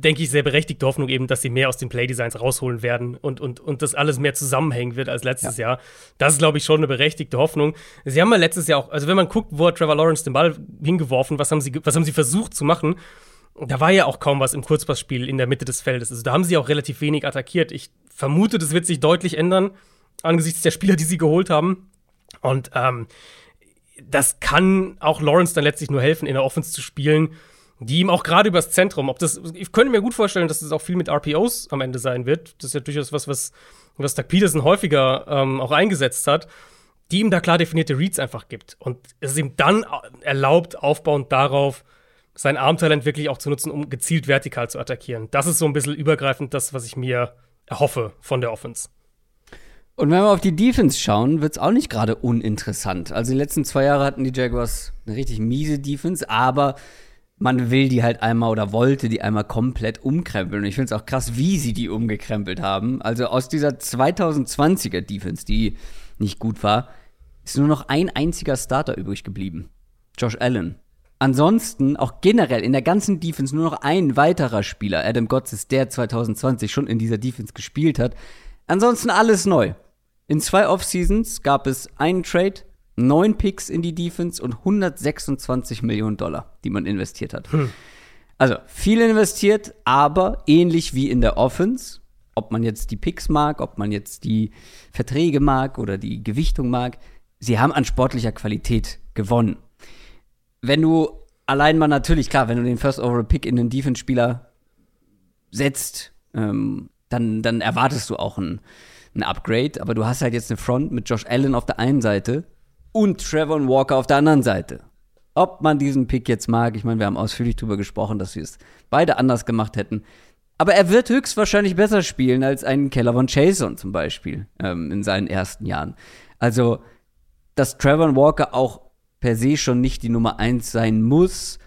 denke ich, sehr berechtigte Hoffnung eben, dass sie mehr aus den Playdesigns rausholen werden und, und, und das alles mehr zusammenhängen wird als letztes ja. Jahr. Das ist, glaube ich, schon eine berechtigte Hoffnung. Sie haben ja letztes Jahr auch, also wenn man guckt, wo hat Trevor Lawrence den Ball hingeworfen, was haben sie, was haben sie versucht zu machen? Da war ja auch kaum was im Kurzpassspiel in der Mitte des Feldes. Also da haben sie auch relativ wenig attackiert. Ich vermute, das wird sich deutlich ändern angesichts der Spieler, die sie geholt haben. Und ähm, das kann auch Lawrence dann letztlich nur helfen, in der Offense zu spielen die ihm auch gerade übers Zentrum, ob das, ich könnte mir gut vorstellen, dass das auch viel mit RPOs am Ende sein wird. Das ist ja durchaus was, was, was Doug Peterson häufiger ähm, auch eingesetzt hat, die ihm da klar definierte Reads einfach gibt. Und es ihm dann erlaubt, aufbauend darauf, sein Armtalent wirklich auch zu nutzen, um gezielt vertikal zu attackieren. Das ist so ein bisschen übergreifend das, was ich mir erhoffe von der Offense. Und wenn wir auf die Defense schauen, wird es auch nicht gerade uninteressant. Also die letzten zwei Jahre hatten die Jaguars eine richtig miese Defense, aber man will die halt einmal oder wollte die einmal komplett umkrempeln. Und ich finde es auch krass, wie sie die umgekrempelt haben. Also aus dieser 2020er Defense, die nicht gut war, ist nur noch ein einziger Starter übrig geblieben. Josh Allen. Ansonsten auch generell in der ganzen Defense nur noch ein weiterer Spieler, Adam Gotts, der 2020 schon in dieser Defense gespielt hat. Ansonsten alles neu. In zwei Offseasons gab es einen Trade, neun Picks in die Defense und 126 Millionen Dollar, die man investiert hat. Hm. Also viel investiert, aber ähnlich wie in der Offense, ob man jetzt die Picks mag, ob man jetzt die Verträge mag oder die Gewichtung mag, sie haben an sportlicher Qualität gewonnen. Wenn du allein mal natürlich, klar, wenn du den First Overall Pick in den Defense-Spieler setzt, ähm, dann, dann erwartest du auch ein, ein Upgrade, aber du hast halt jetzt eine Front mit Josh Allen auf der einen Seite und Trevor Walker auf der anderen Seite. Ob man diesen Pick jetzt mag, ich meine, wir haben ausführlich darüber gesprochen, dass wir es beide anders gemacht hätten. Aber er wird höchstwahrscheinlich besser spielen als ein Keller von Chason zum Beispiel ähm, in seinen ersten Jahren. Also, dass Trevor Walker auch per se schon nicht die Nummer eins sein muss,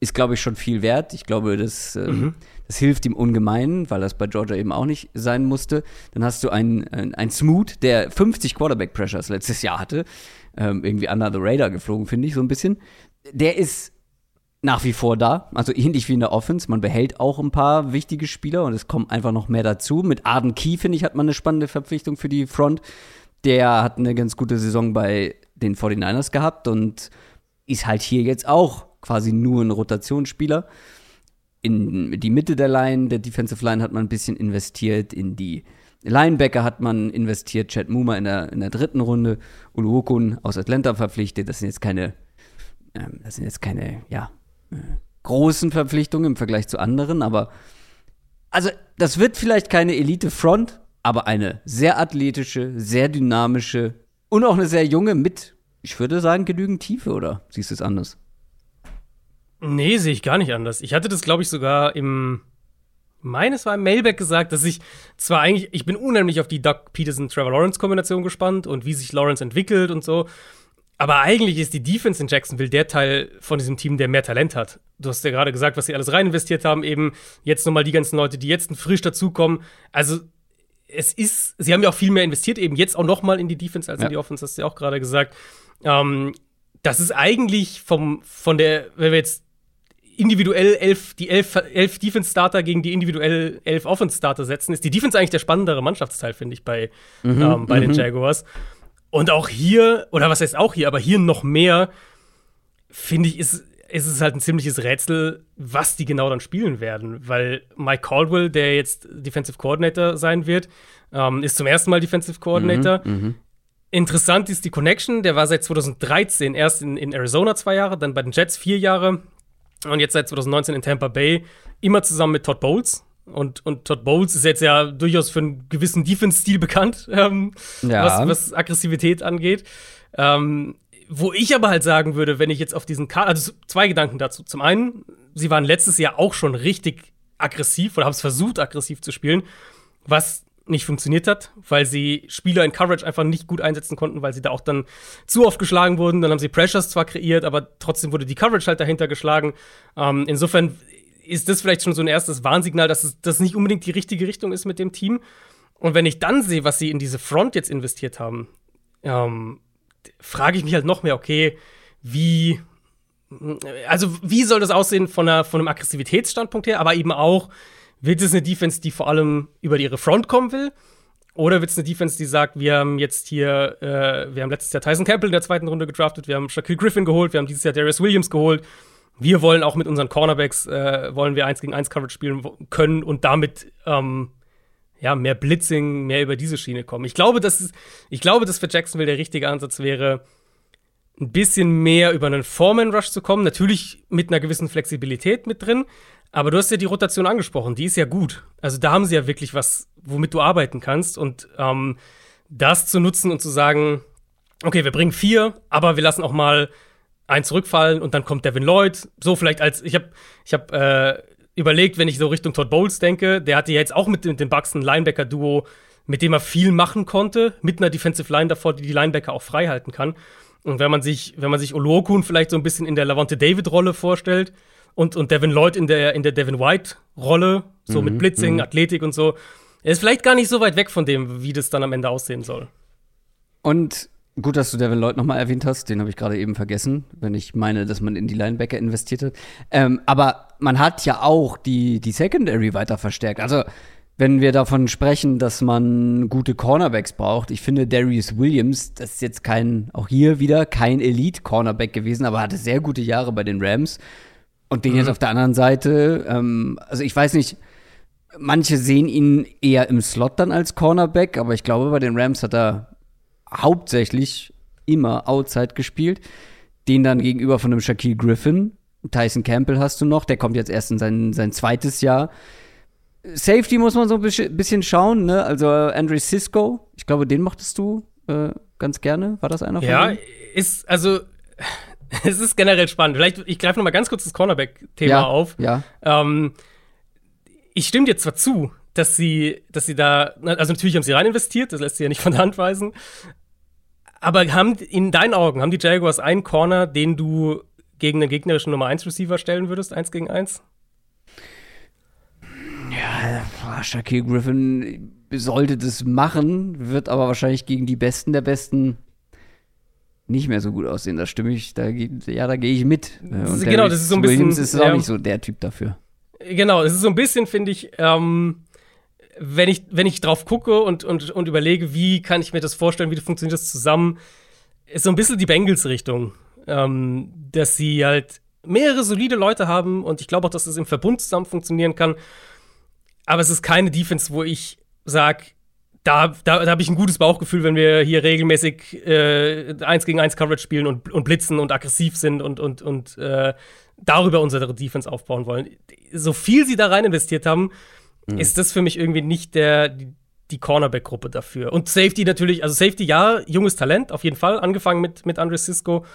ist, glaube ich, schon viel wert. Ich glaube, das, ähm, mhm. das hilft ihm ungemein, weil das bei Georgia eben auch nicht sein musste. Dann hast du einen, einen Smoot, der 50 Quarterback-Pressures letztes Jahr hatte. Ähm, irgendwie under the radar geflogen, finde ich, so ein bisschen. Der ist nach wie vor da, also ähnlich wie in der Offense. Man behält auch ein paar wichtige Spieler und es kommt einfach noch mehr dazu. Mit Arden Key, finde ich, hat man eine spannende Verpflichtung für die Front. Der hat eine ganz gute Saison bei den 49ers gehabt und ist halt hier jetzt auch quasi nur ein Rotationsspieler. In die Mitte der Line, der Defensive Line hat man ein bisschen investiert, in die Linebacker hat man investiert, Chad Muma in der, in der dritten Runde, Uluokun aus Atlanta verpflichtet. Das sind jetzt keine, ähm, das sind jetzt keine, ja, äh, großen Verpflichtungen im Vergleich zu anderen, aber also das wird vielleicht keine Elite-Front, aber eine sehr athletische, sehr dynamische und auch eine sehr junge mit, ich würde sagen, genügend Tiefe, oder siehst du es anders? Nee, sehe ich gar nicht anders. Ich hatte das, glaube ich, sogar im meines war im Mailback gesagt, dass ich zwar eigentlich, ich bin unheimlich auf die Doug Peterson-Trevor Lawrence-Kombination gespannt und wie sich Lawrence entwickelt und so. Aber eigentlich ist die Defense in Jacksonville der Teil von diesem Team, der mehr Talent hat. Du hast ja gerade gesagt, was sie alles rein investiert haben, eben jetzt nochmal die ganzen Leute, die jetzt frisch dazukommen. Also, es ist, sie haben ja auch viel mehr investiert, eben jetzt auch nochmal in die Defense als ja. in die Offense, hast du ja auch gerade gesagt. Ähm, das ist eigentlich vom, von der, wenn wir jetzt individuell elf, die elf, elf Defense-Starter gegen die individuell elf Offense-Starter setzen, ist die Defense eigentlich der spannendere Mannschaftsteil, finde ich, bei, mhm, ähm, bei den mhm. Jaguars. Und auch hier, oder was heißt auch hier, aber hier noch mehr, finde ich, ist, ist es halt ein ziemliches Rätsel, was die genau dann spielen werden. Weil Mike Caldwell, der jetzt Defensive Coordinator sein wird, ähm, ist zum ersten Mal Defensive Coordinator. Mhm, mhm. Interessant ist die Connection, der war seit 2013 erst in, in Arizona zwei Jahre, dann bei den Jets vier Jahre, und jetzt seit 2019 in Tampa Bay, immer zusammen mit Todd Bowles. Und, und Todd Bowles ist jetzt ja durchaus für einen gewissen Defense-Stil bekannt, (laughs) ähm, ja. was, was Aggressivität angeht. Ähm, wo ich aber halt sagen würde, wenn ich jetzt auf diesen Kader, also zwei Gedanken dazu. Zum einen, sie waren letztes Jahr auch schon richtig aggressiv oder haben es versucht, aggressiv zu spielen, was nicht funktioniert hat, weil sie Spieler in Coverage einfach nicht gut einsetzen konnten, weil sie da auch dann zu oft geschlagen wurden. Dann haben sie Pressures zwar kreiert, aber trotzdem wurde die Coverage halt dahinter geschlagen. Ähm, insofern ist das vielleicht schon so ein erstes Warnsignal, dass es das nicht unbedingt die richtige Richtung ist mit dem Team. Und wenn ich dann sehe, was sie in diese Front jetzt investiert haben, ähm, frage ich mich halt noch mehr, okay, wie, also wie soll das aussehen von, einer, von einem Aggressivitätsstandpunkt her, aber eben auch, wird es eine Defense, die vor allem über ihre Front kommen will? Oder wird es eine Defense, die sagt, wir haben jetzt hier, äh, wir haben letztes Jahr Tyson Campbell in der zweiten Runde gedraftet, wir haben Shaquille Griffin geholt, wir haben dieses Jahr Darius Williams geholt. Wir wollen auch mit unseren Cornerbacks, äh, wollen wir eins gegen eins Coverage spielen können und damit ähm, ja, mehr Blitzing, mehr über diese Schiene kommen. Ich glaube, dass es, ich glaube, dass für Jacksonville der richtige Ansatz wäre, ein bisschen mehr über einen Foreman Rush zu kommen. Natürlich mit einer gewissen Flexibilität mit drin, aber du hast ja die Rotation angesprochen, die ist ja gut. Also da haben sie ja wirklich was, womit du arbeiten kannst. Und ähm, das zu nutzen und zu sagen, okay, wir bringen vier, aber wir lassen auch mal ein zurückfallen und dann kommt Devin Lloyd. So vielleicht als ich habe ich habe äh, überlegt, wenn ich so Richtung Todd Bowles denke, der hatte ja jetzt auch mit, mit dem Bucks ein Linebacker-Duo, mit dem er viel machen konnte, mit einer Defensive Line davor, die die Linebacker auch frei halten kann. Und wenn man sich, wenn man sich Olokun vielleicht so ein bisschen in der Lavonte David-Rolle vorstellt und, und Devin Lloyd in der, in der Devin White-Rolle, so mhm, mit Blitzing, mhm. Athletik und so, er ist vielleicht gar nicht so weit weg von dem, wie das dann am Ende aussehen soll. Und Gut, dass du Devin Lloyd nochmal erwähnt hast, den habe ich gerade eben vergessen, wenn ich meine, dass man in die Linebacker investiert hat. Ähm, aber man hat ja auch die, die Secondary weiter verstärkt. Also, wenn wir davon sprechen, dass man gute Cornerbacks braucht, ich finde Darius Williams, das ist jetzt kein, auch hier wieder kein Elite-Cornerback gewesen, aber hatte sehr gute Jahre bei den Rams. Und den mhm. jetzt auf der anderen Seite, ähm, also ich weiß nicht, manche sehen ihn eher im Slot dann als Cornerback, aber ich glaube, bei den Rams hat er hauptsächlich immer Outside gespielt. Den dann gegenüber von einem Shaquille Griffin. Tyson Campbell hast du noch, der kommt jetzt erst in sein, sein zweites Jahr. Safety muss man so ein bisschen schauen, ne? Also Andre Cisco, ich glaube, den mochtest du äh, ganz gerne. War das einer von Ja, denen? ist, also (laughs) es ist generell spannend. Vielleicht, ich greife noch mal ganz kurz das Cornerback-Thema ja, auf. Ja. Ähm, ich stimme dir zwar zu, dass sie, dass sie da, also natürlich haben sie rein investiert, das lässt sich ja nicht von der Hand weisen. Aber haben in deinen Augen, haben die Jaguars einen Corner, den du gegen den gegnerischen Nummer 1 Receiver stellen würdest, eins gegen eins? Ja, Shaquille Griffin sollte das machen, wird aber wahrscheinlich gegen die Besten der Besten nicht mehr so gut aussehen. Da stimme ich, da, ja, da gehe ich mit. Und genau, das ist so ein bisschen. Williams ist auch ja, nicht so der Typ dafür. Genau, es ist so ein bisschen, finde ich, ähm, wenn ich, wenn ich drauf gucke und, und, und überlege, wie kann ich mir das vorstellen, wie funktioniert das zusammen, ist so ein bisschen die Bengals-Richtung. Ähm, dass sie halt mehrere solide Leute haben und ich glaube auch, dass das im Verbund zusammen funktionieren kann. Aber es ist keine Defense, wo ich sage, da, da, da habe ich ein gutes Bauchgefühl, wenn wir hier regelmäßig äh, 1 gegen 1 Coverage spielen und, und blitzen und aggressiv sind und, und, und äh, darüber unsere Defense aufbauen wollen. So viel sie da rein investiert haben, mhm. ist das für mich irgendwie nicht der, die, die Cornerback-Gruppe dafür. Und Safety natürlich, also Safety, ja, junges Talent, auf jeden Fall, angefangen mit, mit Andre Cisco,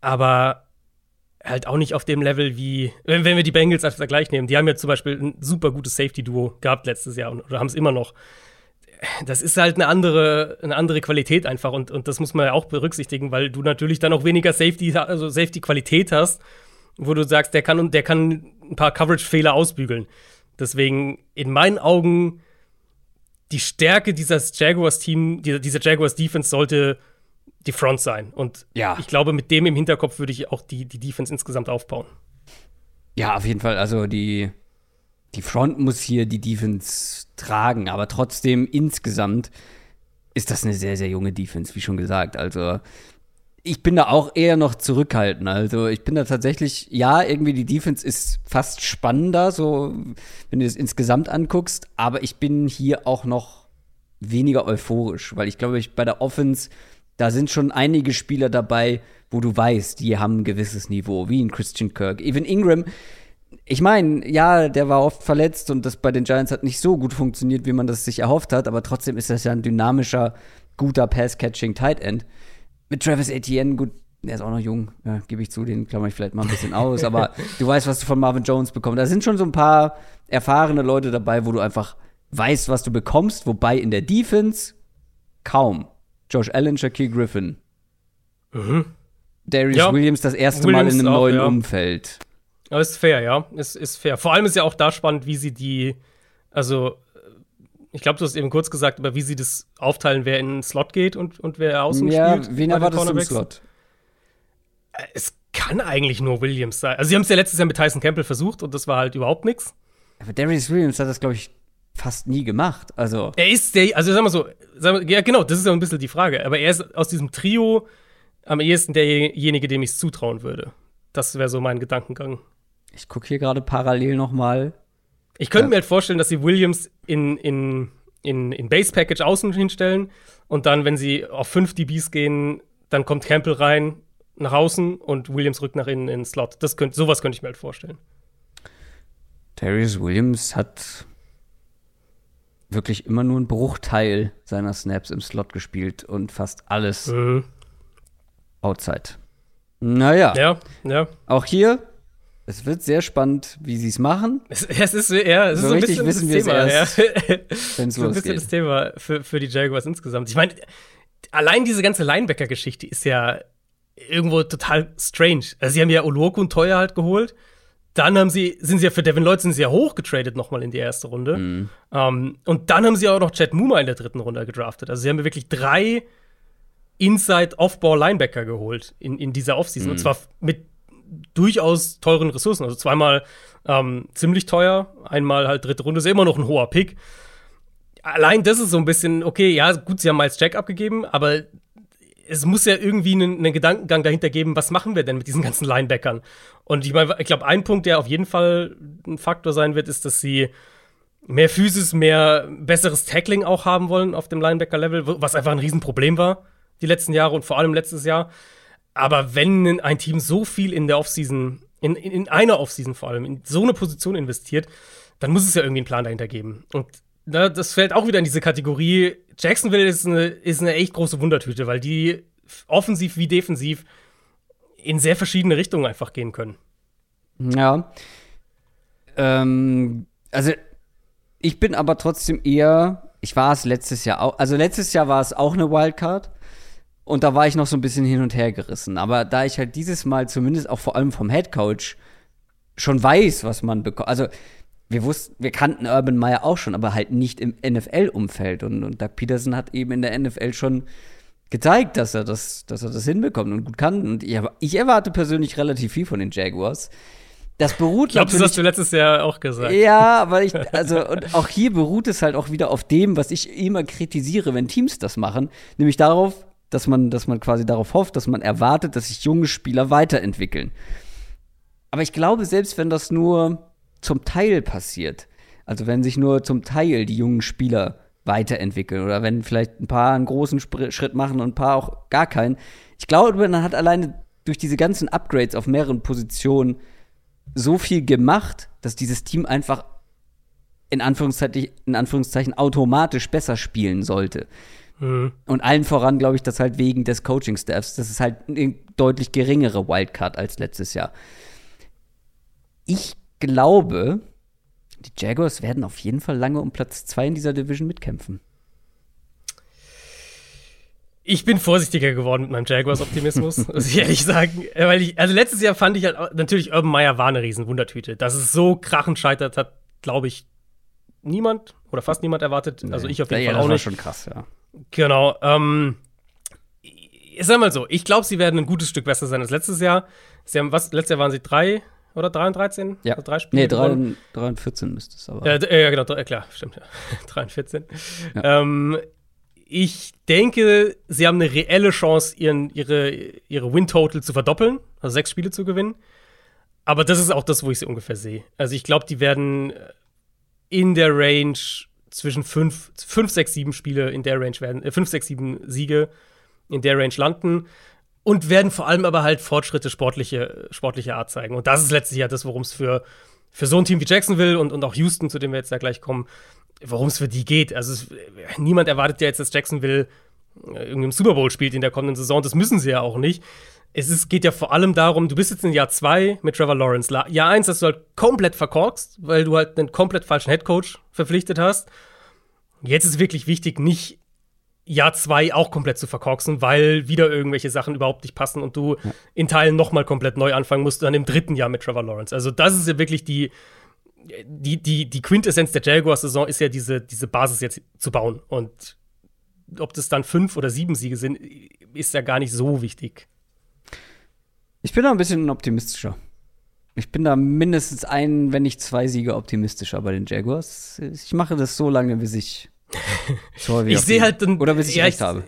aber halt auch nicht auf dem Level wie, wenn, wenn wir die Bengals als Vergleich nehmen, die haben ja zum Beispiel ein super gutes Safety-Duo gehabt letztes Jahr oder haben es immer noch. Das ist halt eine andere, eine andere Qualität einfach und, und das muss man ja auch berücksichtigen, weil du natürlich dann auch weniger Safety, also Safety-Qualität hast, wo du sagst, der kann, der kann ein paar Coverage-Fehler ausbügeln. Deswegen in meinen Augen die Stärke dieses Jaguars-Team, dieser Jaguars-Defense sollte die Front sein. Und ja. ich glaube, mit dem im Hinterkopf würde ich auch die, die Defense insgesamt aufbauen. Ja, auf jeden Fall. Also die, die Front muss hier die Defense tragen, aber trotzdem insgesamt ist das eine sehr, sehr junge Defense, wie schon gesagt. Also ich bin da auch eher noch zurückhaltend. Also ich bin da tatsächlich, ja, irgendwie die Defense ist fast spannender, so wenn du es insgesamt anguckst, aber ich bin hier auch noch weniger euphorisch, weil ich glaube, ich bei der Offense, da sind schon einige Spieler dabei, wo du weißt, die haben ein gewisses Niveau, wie in Christian Kirk. Even Ingram, ich meine, ja, der war oft verletzt und das bei den Giants hat nicht so gut funktioniert, wie man das sich erhofft hat, aber trotzdem ist das ja ein dynamischer, guter Pass-Catching Tight End mit Travis Etienne, gut, der ist auch noch jung, ja, gebe ich zu, den klammer ich vielleicht mal ein bisschen aus, aber (laughs) du weißt, was du von Marvin Jones bekommst. Da sind schon so ein paar erfahrene Leute dabei, wo du einfach weißt, was du bekommst, wobei in der Defense kaum. Josh Allen, Shaquille Griffin. Mhm. Darius ja, Williams das erste Williams Mal in einem auch, neuen ja. Umfeld. Aber ist fair, ja. Ist, ist fair. Vor allem ist ja auch da spannend, wie sie die, also ich glaube, du hast eben kurz gesagt, aber wie sie das aufteilen, wer in den Slot geht und, und wer außen ja, spielt. Ja, wen erwartest du im Slot? Äh, es kann eigentlich nur Williams sein. Also, sie haben es ja letztes Jahr mit Tyson Campbell versucht und das war halt überhaupt nichts. Aber Darius Williams hat das, glaube ich, fast nie gemacht. Also. Er ist der, also sag mal so, sag mal, ja, genau, das ist ja ein bisschen die Frage. Aber er ist aus diesem Trio am ehesten derjenige, dem ich es zutrauen würde. Das wäre so mein Gedankengang. Ich gucke hier gerade parallel noch mal ich könnte ja. mir halt vorstellen, dass sie Williams in, in, in, in Base Package außen hinstellen und dann, wenn sie auf 5 DBs gehen, dann kommt Campbell rein nach außen und Williams rückt nach innen in den Slot. Das könnt, sowas könnte ich mir halt vorstellen. Darius Williams hat wirklich immer nur einen Bruchteil seiner Snaps im Slot gespielt und fast alles mhm. outside. Naja. Ja, ja. Auch hier, es wird sehr spannend, wie sie es machen. Es, es, ist, ja, es so ist so ein bisschen wissen das Thema. erst, (laughs) ja. so ein bisschen das Thema für, für die Jaguars insgesamt. Ich meine, allein diese ganze Linebacker-Geschichte ist ja irgendwo total strange. Also, sie haben ja Oloku und Teuer halt geholt. Dann haben sie, sind sie ja für Devin Lloyd sind sie ja hochgetradet nochmal in die erste Runde. Mhm. Ähm, und dann haben sie auch noch Chad Muma in der dritten Runde gedraftet. Also sie haben ja wirklich drei Inside-Off-Ball-Linebacker geholt in, in dieser Offseason. Mhm. Und zwar mit durchaus teuren Ressourcen. Also zweimal ähm, ziemlich teuer, einmal halt dritte Runde, ist ja immer noch ein hoher Pick. Allein das ist so ein bisschen, okay, ja, gut, sie haben Miles Jack abgegeben, aber es muss ja irgendwie einen, einen Gedankengang dahinter geben, was machen wir denn mit diesen ganzen Linebackern? Und ich meine, ich glaube, ein Punkt, der auf jeden Fall ein Faktor sein wird, ist, dass sie mehr Physis, mehr besseres Tackling auch haben wollen auf dem Linebacker-Level, was einfach ein Riesenproblem war die letzten Jahre und vor allem letztes Jahr. Aber wenn ein Team so viel in der Offseason, in, in, in einer Offseason vor allem, in so eine Position investiert, dann muss es ja irgendwie einen Plan dahinter geben. Und na, das fällt auch wieder in diese Kategorie. Jacksonville ist eine, ist eine echt große Wundertüte, weil die offensiv wie defensiv in sehr verschiedene Richtungen einfach gehen können. Ja. Ähm, also, ich bin aber trotzdem eher, ich war es letztes Jahr auch, also letztes Jahr war es auch eine Wildcard. Und da war ich noch so ein bisschen hin und her gerissen. Aber da ich halt dieses Mal zumindest auch vor allem vom Head Coach schon weiß, was man bekommt. Also, wir wussten, wir kannten Urban Meyer auch schon, aber halt nicht im NFL-Umfeld. Und, und Doug Peterson hat eben in der NFL schon gezeigt, dass er das, dass er das hinbekommt und gut kann. Und ich, ich erwarte persönlich relativ viel von den Jaguars. Das beruht Ich glaube, das hast du letztes Jahr auch gesagt. Ja, aber ich, also, und auch hier beruht es halt auch wieder auf dem, was ich immer kritisiere, wenn Teams das machen, nämlich darauf, dass man, dass man quasi darauf hofft, dass man erwartet, dass sich junge Spieler weiterentwickeln. Aber ich glaube, selbst wenn das nur zum Teil passiert, also wenn sich nur zum Teil die jungen Spieler weiterentwickeln oder wenn vielleicht ein paar einen großen Schritt machen und ein paar auch gar keinen, ich glaube, man hat alleine durch diese ganzen Upgrades auf mehreren Positionen so viel gemacht, dass dieses Team einfach in Anführungszeichen, in Anführungszeichen automatisch besser spielen sollte. Mhm. Und allen voran glaube ich, dass halt wegen des Coaching-Staffs, das ist halt eine deutlich geringere Wildcard als letztes Jahr. Ich glaube, die Jaguars werden auf jeden Fall lange um Platz 2 in dieser Division mitkämpfen. Ich bin vorsichtiger geworden mit meinem Jaguars-Optimismus, (laughs) muss ich ehrlich sagen. Weil ich, also letztes Jahr fand ich halt, natürlich, Urban Meyer war eine Riesenwundertüte. Dass es so krachend scheitert, hat, glaube ich, niemand oder fast niemand erwartet. Also ich auf jeden ja, Fall das auch war nicht. schon krass, ja. Genau. Ähm, ich sag mal so, ich glaube, sie werden ein gutes Stück besser sein als letztes Jahr. Sie haben, was, letztes Jahr waren sie drei oder drei und 13? Ja. Also drei Spiele Nee, 3 gewonnen. und, 3 und 14 müsste es aber. Ja, d- ja, genau, drei- klar, stimmt. Ja. (laughs) 3 und 14. Ja. Ähm, ich denke, sie haben eine reelle Chance, ihren, ihre, ihre Win-Total zu verdoppeln, also sechs Spiele zu gewinnen. Aber das ist auch das, wo ich sie ungefähr sehe. Also ich glaube, die werden äh, in der Range zwischen fünf, fünf, sechs, sieben Spiele in der Range werden, äh, fünf, sechs, sieben Siege in der Range landen und werden vor allem aber halt Fortschritte sportliche, sportlicher Art zeigen. Und das ist letztlich ja das, worum es für, für so ein Team wie Jacksonville und, und auch Houston, zu dem wir jetzt da gleich kommen, worum es für die geht. Also es, niemand erwartet ja jetzt, dass Jacksonville äh, irgendeinem Super Bowl spielt in der kommenden Saison. Das müssen sie ja auch nicht. Es ist, geht ja vor allem darum, du bist jetzt in Jahr zwei mit Trevor Lawrence. La- Jahr eins, dass du halt komplett verkorkst, weil du halt einen komplett falschen Headcoach verpflichtet hast. Jetzt ist wirklich wichtig, nicht Jahr zwei auch komplett zu verkorksen, weil wieder irgendwelche Sachen überhaupt nicht passen und du in Teilen noch mal komplett neu anfangen musst, dann im dritten Jahr mit Trevor Lawrence. Also das ist ja wirklich die, die, die, die Quintessenz der Jaguars-Saison ist ja diese, diese Basis jetzt zu bauen. Und ob das dann fünf oder sieben Siege sind, ist ja gar nicht so wichtig. Ich bin da ein bisschen optimistischer. Ich bin da mindestens ein, wenn nicht zwei Siege optimistischer bei den Jaguars. Ich mache das so lange, bis ich (laughs) Ich sehe halt dann- Oder bis ich ja, recht ich- habe.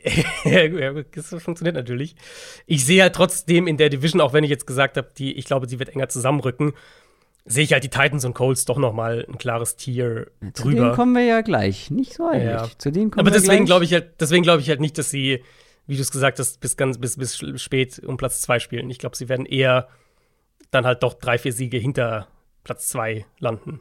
(laughs) ja, ja, das funktioniert natürlich. Ich sehe halt trotzdem in der Division, auch wenn ich jetzt gesagt habe, die, ich glaube, sie wird enger zusammenrücken, sehe ich halt die Titans und Colts doch noch mal ein klares Tier Zu denen drüber. kommen wir ja gleich. Nicht so eilig. Ja. Zu denen kommen Aber wir deswegen gleich. glaube ich halt, deswegen glaube ich halt nicht, dass sie, wie du es gesagt hast, bis ganz bis, bis spät um Platz zwei spielen. Ich glaube, sie werden eher dann halt doch drei, vier Siege hinter Platz zwei landen.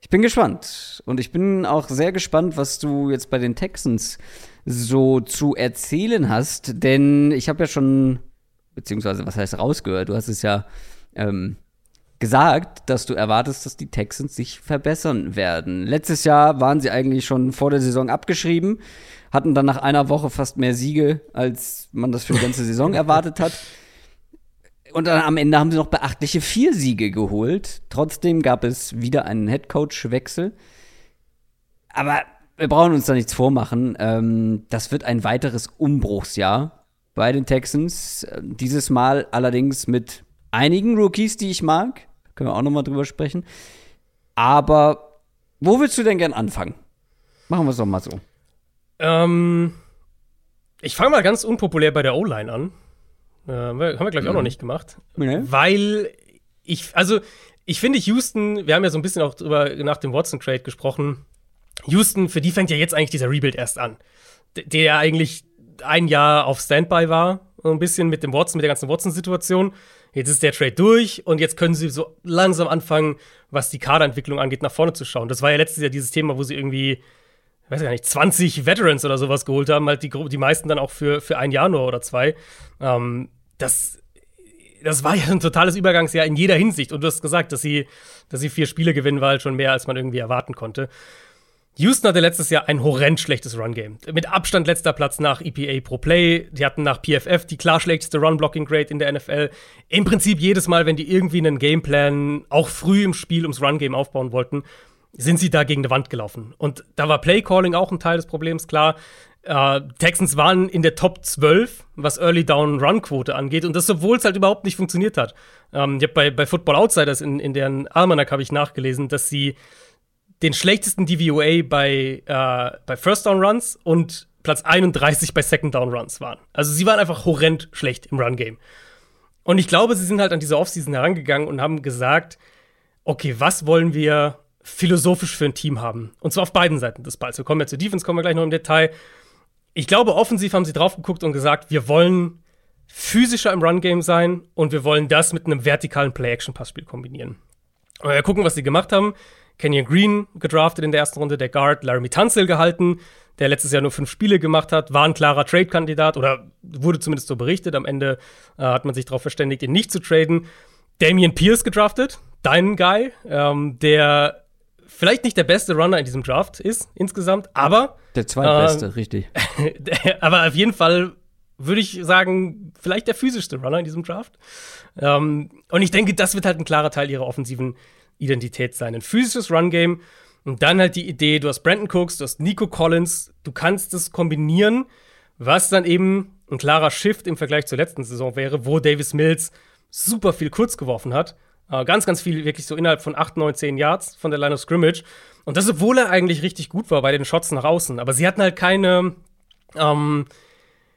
Ich bin gespannt. Und ich bin auch sehr gespannt, was du jetzt bei den Texans so zu erzählen hast. Denn ich habe ja schon beziehungsweise was heißt rausgehört? Du hast es ja ähm, gesagt, dass du erwartest, dass die Texans sich verbessern werden. Letztes Jahr waren sie eigentlich schon vor der Saison abgeschrieben, hatten dann nach einer Woche fast mehr Siege, als man das für die ganze Saison (laughs) erwartet hat. Und dann am Ende haben sie noch beachtliche vier Siege geholt. Trotzdem gab es wieder einen Headcoach-Wechsel. Aber wir brauchen uns da nichts vormachen. Ähm, das wird ein weiteres Umbruchsjahr bei den Texans. Dieses Mal allerdings mit einigen Rookies, die ich mag. Können wir auch noch mal drüber sprechen. Aber wo willst du denn gern anfangen? Machen wir es doch mal so. Ähm, ich fange mal ganz unpopulär bei der O-Line an. Äh, haben wir, glaube ich, mhm. auch noch mhm. nicht gemacht. Nee. Weil ich, also, ich finde Houston, wir haben ja so ein bisschen auch drüber nach dem Watson-Trade gesprochen. Houston, für die fängt ja jetzt eigentlich dieser Rebuild erst an. D der eigentlich ein Jahr auf Standby war, so ein bisschen mit dem Watson, mit der ganzen Watson-Situation. Jetzt ist der Trade durch und jetzt können sie so langsam anfangen, was die Kaderentwicklung angeht, nach vorne zu schauen. Das war ja letztes Jahr dieses Thema, wo sie irgendwie, ich weiß gar nicht, 20 Veterans oder sowas geholt haben, halt die, die meisten dann auch für, für ein Jahr nur oder zwei. Ähm, das, das war ja ein totales Übergangsjahr in jeder Hinsicht. Und du hast gesagt, dass sie, dass sie vier Spiele gewinnen, war halt schon mehr, als man irgendwie erwarten konnte. Houston hatte letztes Jahr ein horrend schlechtes Run-Game. Mit Abstand letzter Platz nach EPA pro Play. Die hatten nach PFF die klar schlechteste Run-Blocking-Grade in der NFL. Im Prinzip jedes Mal, wenn die irgendwie einen Gameplan auch früh im Spiel ums Run-Game aufbauen wollten, sind sie da gegen die Wand gelaufen. Und da war Play-Calling auch ein Teil des Problems, klar. Äh, Texans waren in der Top 12, was Early Down Run Quote angeht, und das, obwohl es halt überhaupt nicht funktioniert hat. Ähm, ich habe bei, bei Football Outsiders in, in deren Almanac habe ich nachgelesen, dass sie den schlechtesten DVOA bei, äh, bei First Down Runs und Platz 31 bei Second Down Runs waren. Also sie waren einfach horrend schlecht im Run Game. Und ich glaube, sie sind halt an diese Offseason herangegangen und haben gesagt, okay, was wollen wir philosophisch für ein Team haben? Und zwar auf beiden Seiten des Balls. Wir kommen ja zur Defense, kommen wir gleich noch im Detail. Ich glaube, offensiv haben sie drauf geguckt und gesagt, wir wollen physischer im Run Game sein und wir wollen das mit einem vertikalen Play-Action-Passspiel kombinieren. Und wir gucken, was sie gemacht haben. Kenyon Green gedraftet in der ersten Runde, der Guard Laramie Tunsil gehalten, der letztes Jahr nur fünf Spiele gemacht hat, war ein klarer Trade-Kandidat oder wurde zumindest so berichtet. Am Ende äh, hat man sich darauf verständigt, ihn nicht zu traden. Damian Pierce gedraftet, dein Guy, ähm, der vielleicht nicht der beste Runner in diesem Draft ist insgesamt, aber der zweitbeste, äh, richtig. (laughs) aber auf jeden Fall würde ich sagen, vielleicht der physischste Runner in diesem Draft. Ähm, und ich denke, das wird halt ein klarer Teil ihrer offensiven Identität sein. Ein physisches Run-Game und dann halt die Idee, du hast Brandon Cooks, du hast Nico Collins, du kannst das kombinieren, was dann eben ein klarer Shift im Vergleich zur letzten Saison wäre, wo Davis Mills super viel kurz geworfen hat. Äh, ganz, ganz viel, wirklich so innerhalb von 8, 9, 10 Yards von der Line of Scrimmage. Und das, obwohl er eigentlich richtig gut war bei den Shots nach außen. Aber sie hatten halt keine, ähm,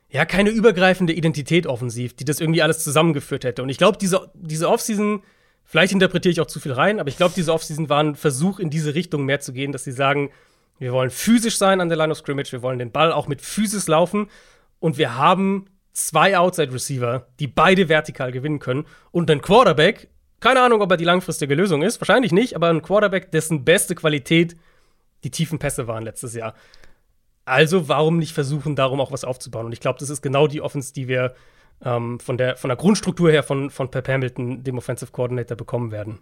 ja, keine übergreifende Identität offensiv, die das irgendwie alles zusammengeführt hätte. Und ich glaube, diese, diese Offseason Vielleicht interpretiere ich auch zu viel rein, aber ich glaube, diese Offseason war ein Versuch, in diese Richtung mehr zu gehen, dass sie sagen, wir wollen physisch sein an der Line of Scrimmage, wir wollen den Ball auch mit Physis laufen und wir haben zwei Outside Receiver, die beide vertikal gewinnen können und einen Quarterback, keine Ahnung, ob er die langfristige Lösung ist, wahrscheinlich nicht, aber ein Quarterback, dessen beste Qualität die tiefen Pässe waren letztes Jahr. Also warum nicht versuchen, darum auch was aufzubauen? Und ich glaube, das ist genau die Offense, die wir ähm, von, der, von der Grundstruktur her von, von Pep Hamilton, dem Offensive Coordinator, bekommen werden.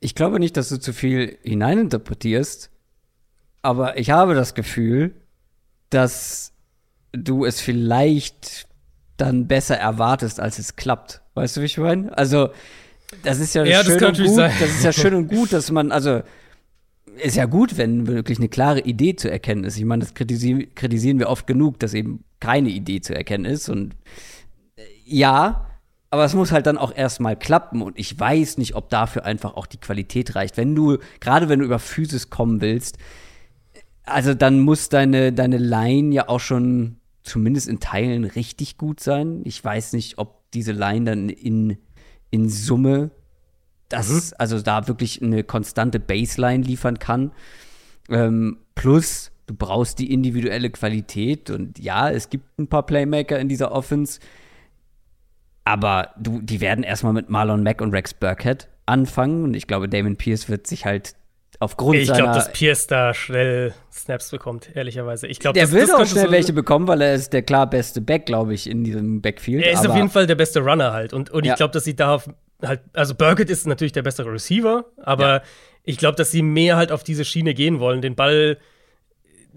Ich glaube nicht, dass du zu viel hineininterpretierst, aber ich habe das Gefühl, dass du es vielleicht dann besser erwartest, als es klappt. Weißt du, wie ich meine? Also, das ist ja, ja schön und gut. Sein. Das ist ja schön und gut, dass man, also ist ja gut, wenn wirklich eine klare Idee zu erkennen ist. Ich meine, das kritisieren, kritisieren wir oft genug, dass eben keine Idee zu erkennen ist. Und ja, aber es muss halt dann auch erstmal klappen und ich weiß nicht, ob dafür einfach auch die Qualität reicht. Wenn du, gerade wenn du über Physis kommen willst, also dann muss deine, deine Line ja auch schon zumindest in Teilen richtig gut sein. Ich weiß nicht, ob diese Line dann in, in Summe das, mhm. also da wirklich eine konstante Baseline liefern kann. Ähm, plus, du brauchst die individuelle Qualität und ja, es gibt ein paar Playmaker in dieser Offense, aber du, die werden erstmal mit Marlon Mack und Rex Burkhead anfangen. Und ich glaube, Damon Pierce wird sich halt aufgrund ich seiner. Ich glaube, dass Pierce da schnell Snaps bekommt, ehrlicherweise. Ich glaube, der das, will das auch schnell so welche bekommen, weil er ist der klar beste Back, glaube ich, in diesem Backfield. Er ist auf jeden Fall der beste Runner halt. Und, und Ja. ich glaube, dass sie da halt, also Burkett ist natürlich der bessere Receiver, aber Ja. ich glaube, dass sie mehr halt auf diese Schiene gehen wollen, den Ball.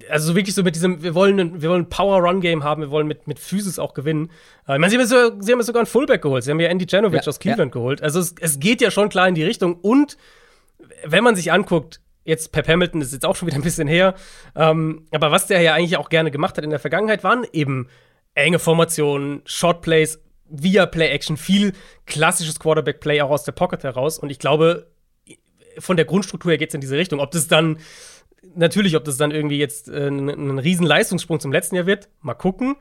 Also so wirklich so mit diesem, wir wollen ein, wir wollen ein Power-Run-Game haben, wir wollen mit, mit Physis auch gewinnen. Äh, Ich meine, sie haben, ja so, sie haben ja sogar einen Fullback geholt, sie haben ja Andy Janovic Ja, aus Cleveland geholt. Also es, es geht ja schon klar in die Richtung. Und wenn man sich anguckt, jetzt Pep Hamilton ist jetzt auch schon wieder ein bisschen her, ähm, aber was der ja eigentlich auch gerne gemacht hat in der Vergangenheit, waren eben enge Formationen, Shotplays, via Play-Action, viel klassisches Quarterback-Play auch aus der Pocket heraus. Und ich glaube, von der Grundstruktur her geht es in diese Richtung. Ob das dann, natürlich, ob das dann irgendwie jetzt äh, ein, ein riesen Leistungssprung zum letzten Jahr wird, mal gucken.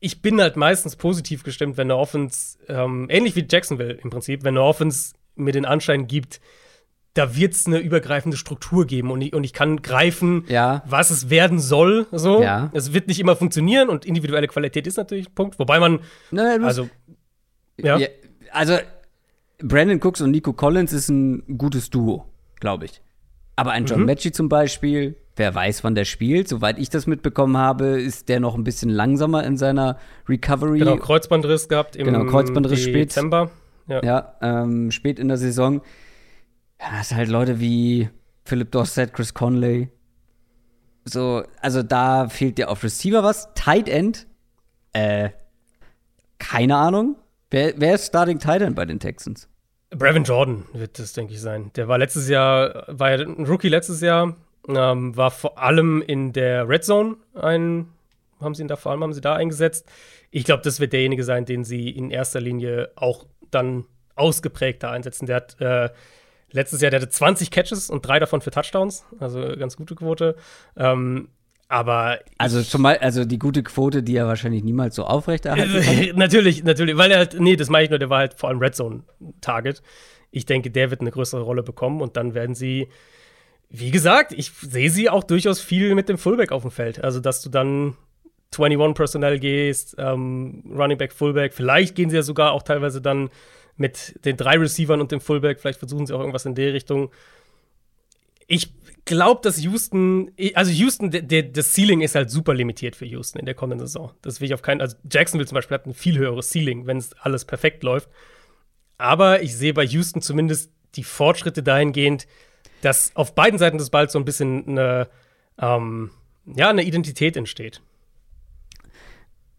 Ich bin halt meistens positiv gestimmt, wenn eine Offense, ähm, ähnlich wie Jacksonville im Prinzip, wenn eine Offense mir den Anschein gibt, da wird es eine übergreifende Struktur geben und ich, und ich kann greifen, Ja. was es werden soll. So. Ja. Es wird nicht immer funktionieren und individuelle Qualität ist natürlich ein Punkt. Wobei man, Ne, du- also. Ja, also, Brandon Cooks und Nico Collins ist ein gutes Duo, glaube ich. Aber ein Mhm. John Mechie zum Beispiel, wer weiß, wann der spielt. Soweit ich das mitbekommen habe, ist der noch ein bisschen langsamer in seiner Recovery. genau, Kreuzbandriss gehabt im Genau, Kreuzbandriss spät. Dezember. Ja. Ja, ähm, spät in der Saison. Ja, das sind halt Leute wie Philip Dorsett, Chris Conley. So, also da fehlt dir auf Receiver was. Tight End, äh, keine Ahnung. Wer, wer ist Starting Tight End bei den Texans? Brevin Jordan wird das, denke ich, sein. Der war letztes Jahr, war ja ein Rookie letztes Jahr, ähm, war vor allem in der Red Zone ein, haben sie ihn da vor allem haben sie da eingesetzt. Ich glaube, das wird derjenige sein, den sie in erster Linie auch dann ausgeprägter einsetzen. Der hat äh, letztes Jahr, der hatte 20 Catches und drei davon für Touchdowns, also ganz gute Quote. Ähm, aber Also zumal, also die gute Quote, die er wahrscheinlich niemals so aufrechterhalten kann. (laughs) natürlich, natürlich, weil er halt, nee, das meine ich nur, der war halt vor allem Red Zone Target. Ich denke, der wird eine größere Rolle bekommen und dann werden sie, wie gesagt, ich sehe sie auch durchaus viel mit dem Fullback auf dem Feld. Also, dass du dann 21 Personnel gehst, ähm, Running Back, Fullback, vielleicht gehen sie ja sogar auch teilweise dann mit den drei Receivern und dem Fullback, vielleicht versuchen sie auch irgendwas in der Richtung. Ich glaube, dass Houston, also Houston, der, der, das Ceiling ist halt super limitiert für Houston in der kommenden Saison. Das will ich auf keinen, also Jacksonville zum Beispiel hat ein viel höheres Ceiling, wenn es alles perfekt läuft. Aber ich sehe bei Houston zumindest die Fortschritte dahingehend, dass auf beiden Seiten des Balls so ein bisschen eine, ähm, ja, eine Identität entsteht.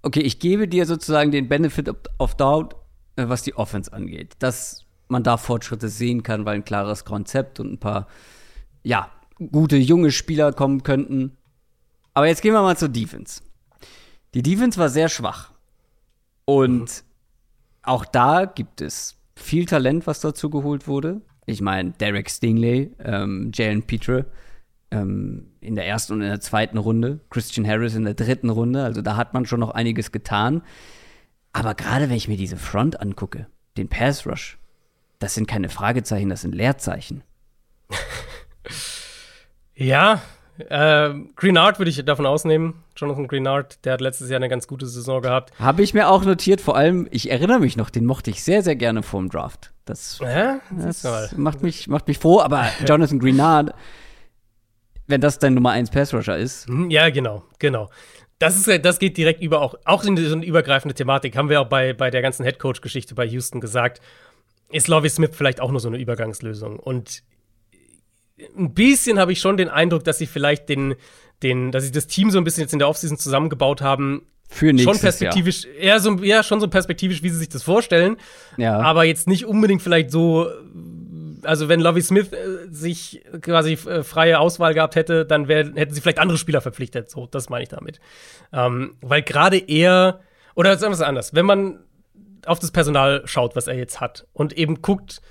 Okay, ich gebe dir sozusagen den Benefit of- Doubt, äh, was die Offense angeht. Dass man da Fortschritte sehen kann, weil ein klares Konzept und ein paar, ja, gute junge Spieler kommen könnten. Aber jetzt gehen wir mal zur Defense. Die Defense war sehr schwach. Und auch da gibt es viel Talent, was dazu geholt wurde. Ich meine, Derek Stingley, ähm, Jalen Petre ähm, in der ersten und in der zweiten Runde, Christian Harris in der dritten Runde. Also da hat man schon noch einiges getan. Aber gerade wenn ich mir diese Front angucke, den Pass Rush, das sind keine Fragezeichen, das sind Leerzeichen. (laughs) Ja, äh, Greenard würde ich davon ausnehmen. Jonathan Greenard, der hat letztes Jahr eine ganz gute Saison gehabt. Habe ich mir auch notiert, vor allem, ich erinnere mich noch, den mochte ich sehr, sehr gerne vorm Draft. Das, Ja, das macht, mich, macht mich froh, aber (laughs) Jonathan Greenard, wenn das dein Nummer 1 Pass Rusher ist, Hm, Ja, genau, genau. Das, ist, das geht direkt über auch, auch in so eine übergreifende Thematik, haben wir auch bei, bei der ganzen Headcoach-Geschichte bei Houston gesagt, ist Lovie Smith vielleicht auch nur so eine Übergangslösung. Und ein bisschen habe ich schon den Eindruck, dass sie vielleicht den, den, dass sie das Team so ein bisschen jetzt in der Offseason zusammengebaut haben. für Schon nächstes perspektivisch, eher so, ja, schon so perspektivisch, wie sie sich das vorstellen. Jahr. Ja. Aber jetzt nicht unbedingt vielleicht so, also wenn Lovie Smith äh, sich quasi äh, freie Auswahl gehabt hätte, dann wär, hätten sie vielleicht andere Spieler verpflichtet. So, das meine ich damit. Ähm, weil gerade er, oder sagen wir es anders, wenn man auf das Personal schaut, was er jetzt hat, und eben guckt,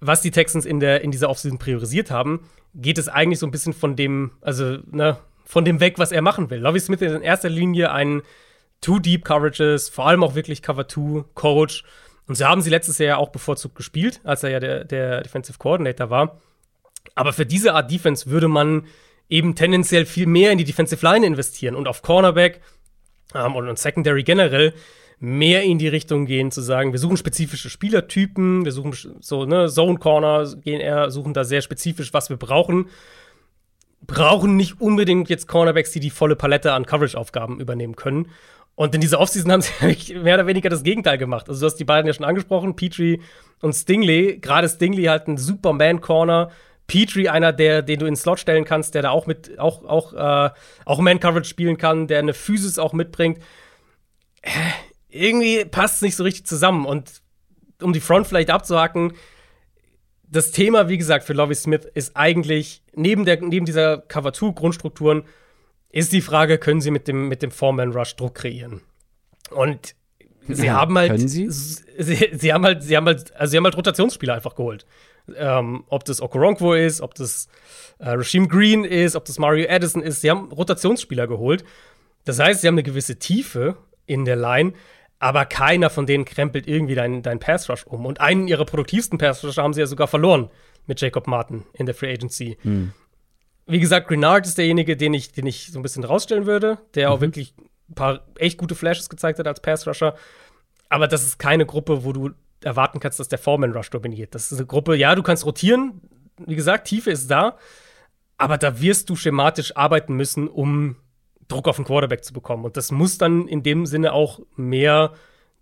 was die Texans in, der, in dieser Offseason priorisiert haben, geht es eigentlich so ein bisschen von dem, also, ne, von dem weg, was er machen will. Lovie Smith ist in erster Linie ein Two-Deep-Coverages, vor allem auch wirklich Cover-Two-Coach. Und so haben sie letztes Jahr ja auch bevorzugt gespielt, als er ja der, der Defensive Coordinator war. Aber für diese Art Defense würde man eben tendenziell viel mehr in die Defensive Line investieren und auf Cornerback ähm, und, und Secondary generell mehr in die Richtung gehen, zu sagen, wir suchen spezifische Spielertypen, wir suchen so, ne, Zone Corner, gehen eher, suchen da sehr spezifisch, was wir brauchen. Brauchen nicht unbedingt jetzt Cornerbacks, die die volle Palette an Coverage-Aufgaben übernehmen können. Und in dieser Offseason haben sie (laughs) mehr oder weniger das Gegenteil gemacht. Also, du hast die beiden ja schon angesprochen, Petrie und Stingley. Gerade Stingley halt ein Superman-Corner. Petrie einer, der, den du in den Slot stellen kannst, der da auch mit, auch, auch, äh, auch Man-Coverage spielen kann, der eine Physis auch mitbringt. Äh, irgendwie passt es nicht so richtig zusammen. Und um die Front vielleicht abzuhaken, das Thema, wie gesagt, für Lovie Smith ist eigentlich, neben, der, neben dieser Cover-2-Grundstrukturen, ist die Frage, können sie mit dem, mit dem Foreman-Rush Druck kreieren? Und sie ja, haben halt. Können sie? sie? Sie, haben halt, sie haben halt, also sie haben halt Rotationsspieler einfach geholt. Ähm, ob das Okoronkwo ist, ob das äh, Rasheem Green ist, ob das Mario Addison ist. Sie haben Rotationsspieler geholt. Das heißt, sie haben eine gewisse Tiefe in der Line, aber keiner von denen krempelt irgendwie deinen dein Pass Rush um. Und einen ihrer produktivsten Pass Rusher haben sie ja sogar verloren mit Jacob Martin in der Free Agency. Hm. Wie gesagt, Grenard ist derjenige, den ich, den ich so ein bisschen rausstellen würde, der mhm. auch wirklich ein paar echt gute Flashes gezeigt hat als Pass Rusher. Aber das ist keine Gruppe, wo du erwarten kannst, dass der Foreman Rush dominiert. Das ist eine Gruppe, ja, du kannst rotieren. Wie gesagt, Tiefe ist da. Aber da wirst du schematisch arbeiten müssen, um Druck auf den Quarterback zu bekommen. Und das muss dann in dem Sinne auch mehr